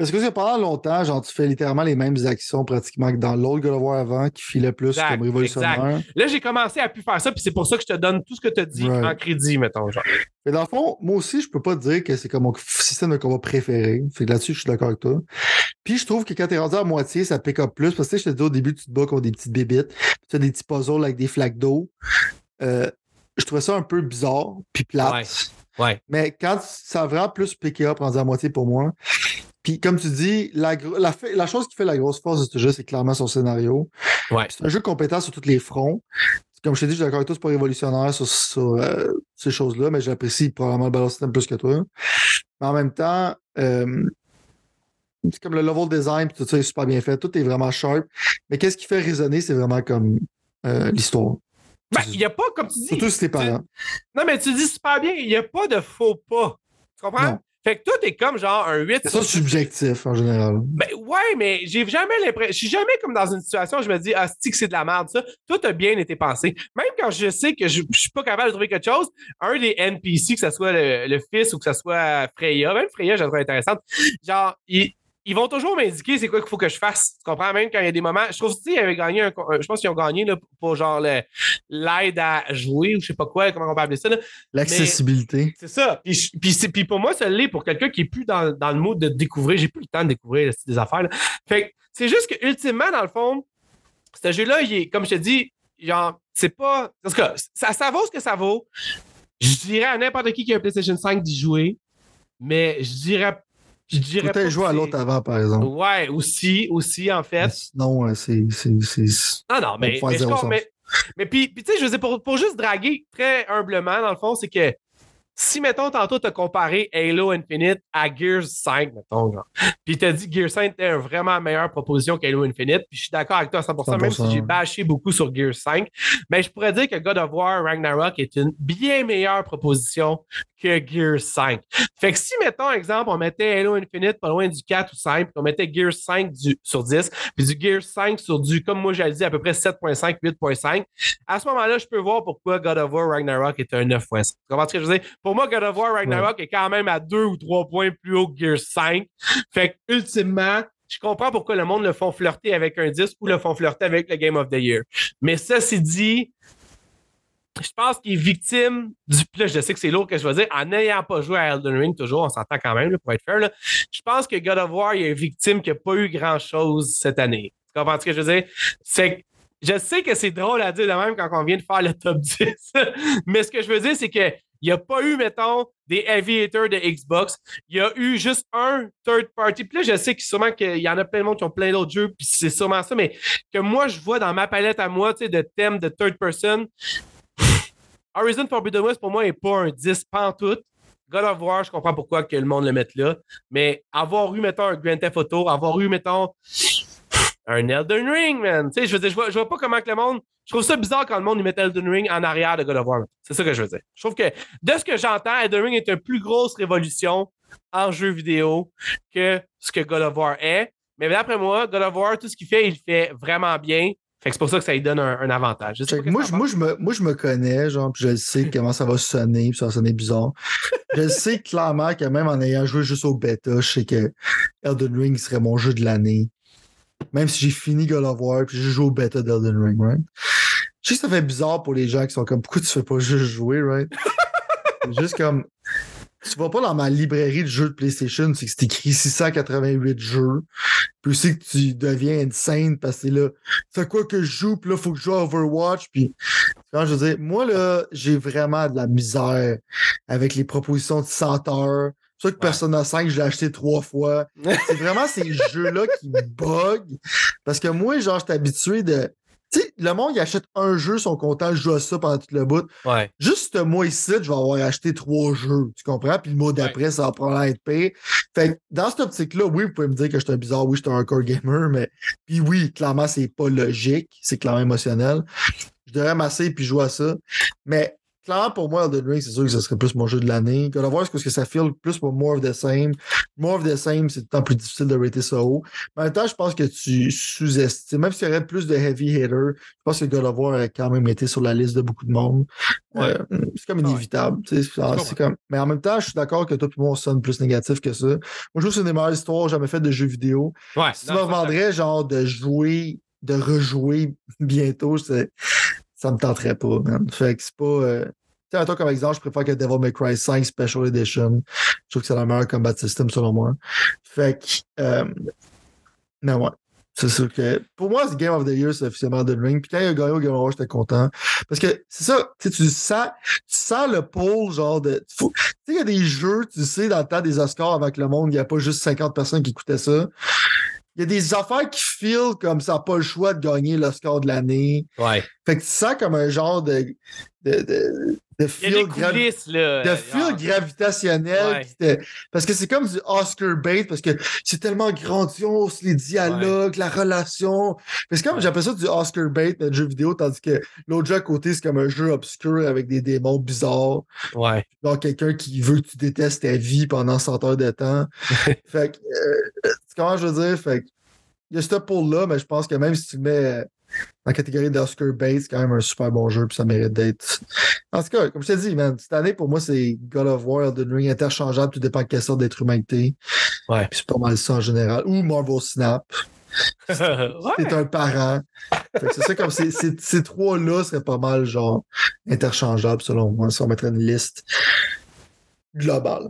Parce que pendant longtemps, genre, tu fais littéralement les mêmes actions pratiquement que dans l'autre God of War avant, qui filait plus comme révolutionnaire. Là, j'ai commencé à plus faire ça, puis c'est pour ça que je te donne tout ce que tu as dit en crédit, mettons. Genre. Mais dans le fond, moi aussi, je peux pas te dire que c'est comme mon système de combat préféré. Fait que là-dessus, je suis d'accord avec toi. Puis je trouve que quand t'es rendu à moitié, ça pick up plus. Parce que je te dis au début, tu te bats contre des petites bébites, tu fais des petits puzzles avec des flaques d'eau. Euh, je trouvais ça un peu bizarre, puis plate. Ouais. Mais quand ça a vraiment plus pick up rendu à moitié pour moi, puis comme tu dis, la, la, chose qui fait la grosse force de ce jeu, c'est clairement son scénario. Ouais. C'est un jeu compétent sur tous les fronts. Comme je t'ai dit, je suis d'accord avec toi, c'est pas révolutionnaire sur, euh, ces choses-là, mais j'apprécie probablement le balance system plus que toi. Mais en même temps, euh, c'est comme le level design, tout ça est super bien fait. Tout est vraiment sharp. Mais qu'est-ce qui fait résonner, c'est vraiment comme euh, l'histoire. Ben, il n'y a pas, comme tu dis. Surtout si t'es parent. Non, mais tu dis super bien, il n'y a pas de faux pas. Tu comprends? Fait que toi, t'es comme genre un 8. C'est ça subjectif en général. Ben ouais, mais j'ai jamais l'impression. Je suis jamais comme dans une situation où je me dis, ah, que c'est de la merde, ça. Tout a bien été pensé. Même quand je sais que je, suis pas capable de trouver quelque chose, un des NPC, que ce soit le, fils ou que ce soit Freya, même Freya, je la trouve intéressante. Genre, il, ils vont toujours m'indiquer c'est quoi qu'il faut que je fasse. Tu comprends? Même quand il y a des moments. Je trouve qu'ils avaient gagné un. Je pense qu'ils ont gagné là, pour genre l'aide à jouer ou je sais pas quoi, comment on peut appeler ça. L'accessibilité. C'est ça. Puis, puis, pour moi, ça l'est pour quelqu'un qui est plus dans, dans le mode de découvrir. J'ai plus le temps de découvrir des affaires. Fait c'est juste que ultimement, dans le fond, ce jeu-là, il est, comme je te dis, genre, c'est pas. Parce que ça, ça vaut ce que ça vaut. Je dirais à n'importe qui qui a un PlayStation 5 d'y jouer, mais je dirais je dirais Peut-être jouer à l'autre avant, par exemple? Ouais, aussi, aussi, en fait. Non, c'est. Non, non, mais. Mais, mais, mais, puis, puis tu sais, je veux dire, pour, pour juste draguer très humblement, dans le fond, c'est que si, mettons, tantôt, tu as comparé Halo Infinite à Gears 5, mettons, genre, puis tu as dit Gears 5 était une vraiment meilleure proposition qu'Halo Infinite, puis je suis d'accord avec toi à 100%, même si j'ai bâché beaucoup sur Gears 5, mais je pourrais dire que God of War Ragnarok est une bien meilleure proposition que Gears 5. Fait que si, mettons, exemple, on mettait Halo Infinite pas loin du 4 ou 5, puis on mettait Gears 5 sur 10, puis du Gears 5 sur du, comme moi j'ai dit, à peu près 7.5, 8.5, à ce moment-là, je peux voir pourquoi God of War Ragnarok est un 9.5. Tu comprends ce que je veux dire? Pour moi, God of War Ragnarok est quand même à deux ou trois points plus haut que Gears 5. Fait que, ultimement, je comprends pourquoi le monde le font flirter avec un 10 ou le font flirter avec le Game of the Year. Mais ça, c'est dit, je pense qu'il est victime du. Là, je sais que c'est lourd que je vais dire, en n'ayant pas joué à Elden Ring, toujours, on s'entend quand même, pour être fair. Je pense que God of War, il est victime qui n'a pas eu grand-chose cette année. Tu comprends ce que je veux dire? C'est je sais que c'est drôle à dire de même quand on vient de faire le top 10. Mais ce que je veux dire, c'est que il n'y a pas eu, mettons, des heavy hitters de Xbox. Il y a eu juste un third party. Puis là, je sais que sûrement qu'il y en a plein de monde qui ont plein d'autres jeux, puis c'est sûrement ça, mais que moi, je vois dans ma palette à moi, tu sais, de thèmes de third person. Horizon Forbidden West, pour moi, n'est pas un 10 tout. God of War, je comprends pourquoi que le monde le mette là. Mais avoir eu, mettons, un Grand Theft Auto, avoir eu, mettons, un Elden Ring, man. Tu sais, je veux dire, je vois, je vois pas comment que le monde. Je trouve ça bizarre quand le monde met Elden Ring en arrière de God of War. C'est ça que je veux dire. Je trouve que, de ce que j'entends, Elden Ring est une plus grosse révolution en jeu vidéo que ce que God of War est. Mais d'après moi, God of War, tout ce qu'il fait, il fait vraiment bien. Fait que c'est pour ça que ça lui donne un, avantage. Moi je, moi, je me, moi, je me connais, genre, puis je sais comment ça va sonner, puis ça va sonner bizarre. je sais clairement que même en ayant joué juste au bêta, je sais que Elden Ring serait mon jeu de l'année. Même si j'ai fini God of War, puis j'ai joué au bêta d'Elden Ring, right? Je sais que ça fait bizarre pour les gens qui sont comme, pourquoi tu fais pas juste jouer, right? juste comme, tu vas pas dans ma librairie de jeux de PlayStation, c'est que c'est écrit 688 jeux. Puis aussi que tu deviens insane parce que là, c'est quoi que je joue, puis là, faut que je joue à Overwatch. Puis, quand je veux dire, moi, là, j'ai vraiment de la misère avec les propositions de 100 heures. C'est que Persona 5, je l'ai acheté trois fois. c'est vraiment ces jeux-là qui me bug. Parce que moi, genre, je suis habitué de tu sais, le monde, il achète un jeu, sont contents, je joue à ça pendant tout le bout. Ouais. Juste ce mois ici, je vais avoir acheté trois jeux, tu comprends? Puis le mois d'après, ça va probablement être payé. Fait que dans cette optique-là, oui, vous pouvez me dire que je suis un bizarre, oui, je suis un hardcore gamer, mais puis oui, clairement, c'est pas logique, c'est clairement émotionnel. Je devrais masser puis jouer à ça. Mais pour moi, Elden Ring, c'est sûr que ce serait plus mon jeu de l'année. God of War, c'est parce que ça file plus pour More of the Same. More of the Same, c'est tout le temps plus difficile de rater ça haut. Mais en même temps, je pense que tu sous-estimes. Même s'il y aurait plus de heavy hitter, je pense que God of War a quand même été sur la liste de beaucoup de monde. Euh, c'est comme inévitable. C'est comme... Mais en même temps, je suis d'accord que toi et moi, on sonne plus négatif que ça. Moi, je trouve que c'est une des meilleures histoires jamais faites de jeux vidéo. Ouais, si tu me demanderais, genre, de jouer, de rejouer bientôt, c'est ça me tenterait pas, man. Fait que c'est pas. Euh... Tu sais, toi, comme exemple, je préfère que Devil May Cry 5 Special Edition. Je trouve que c'est le meilleur combat system selon moi. Fait que. Euh... Mais ouais. C'est sûr que. Pour moi, c'est Game of the Year, c'est officiellement The Ring. Puis quand il a gagné au Game Awards, j'étais content. Parce que c'est ça, tu sens, tu sens le pôle, genre de. Tu sais, il y a des jeux, tu sais, dans le temps des Oscars avec le monde, il n'y a pas juste 50 personnes qui écoutaient ça il y a des affaires qui filent comme ça n'a pas le choix de gagner le score de l'année. Ouais. Fait que tu sens comme un genre de, de, de, de fil, de fil gravitationnel. Parce que c'est comme du Oscar bait, parce que c'est tellement grandiose, les dialogues, la relation. C'est comme, j'appelle ça du Oscar bait, mais jeu vidéo, tandis que l'autre jeu à côté, c'est comme un jeu obscur avec des démons bizarres. Ouais. Genre quelqu'un qui veut que tu détestes ta vie pendant 100 heures de temps. fait que, euh, comment je veux dire? Fait que, il y a ce pôle-là, mais je pense que même si tu le mets la catégorie d'Oscar Bates, c'est quand même un super bon jeu, puis ça mérite d'être. En tout cas, comme je t'ai dit, man, cette année, pour moi, c'est God of War, Elden Ring interchangeable, tout dépend de quelle sorte d'être humain que t'es. Ouais. Puis c'est pas mal ça en général. Ou Marvel Snap. C'est un parent. C'est ça, comme ces, ces, trois-là seraient pas mal, genre, interchangeables, selon moi, si on mettrait une liste globale.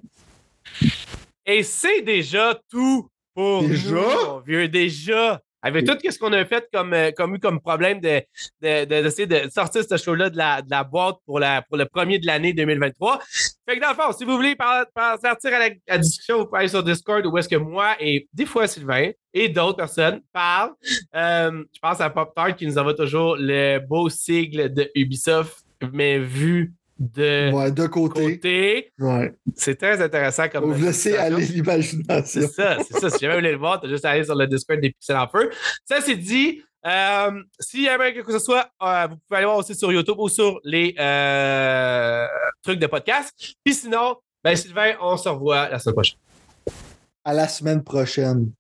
Et c'est déjà tout pour déjà? nous, vieux. Déjà. Avec tout ce qu'on a fait comme, euh, comme, comme problème d'essayer de, de, de, sortir ce show-là de la, de la boîte pour, la, pour le premier de l'année 2023. Fait que dans le fond, si vous voulez partir à la, discussion, vous pouvez aller sur Discord où est-ce que moi et des fois Sylvain et d'autres personnes parlent. Euh, je pense à Pop Tart qui nous envoie toujours le beau sigle de Ubisoft, mais vu de, ouais, de côté. Ouais. C'est très intéressant comme. Vous laissez aller l'imagination. C'est ça, c'est ça. Si jamais vous voulez le voir, tu as juste à aller sur le Discord des Pixels en Feu. Ça, c'est dit. Euh, S'il y a quelque chose que ce soit, euh, vous pouvez aller voir aussi sur YouTube ou sur les euh, trucs de podcast. Puis sinon, ben Sylvain, on se revoit la semaine prochaine. À la semaine prochaine.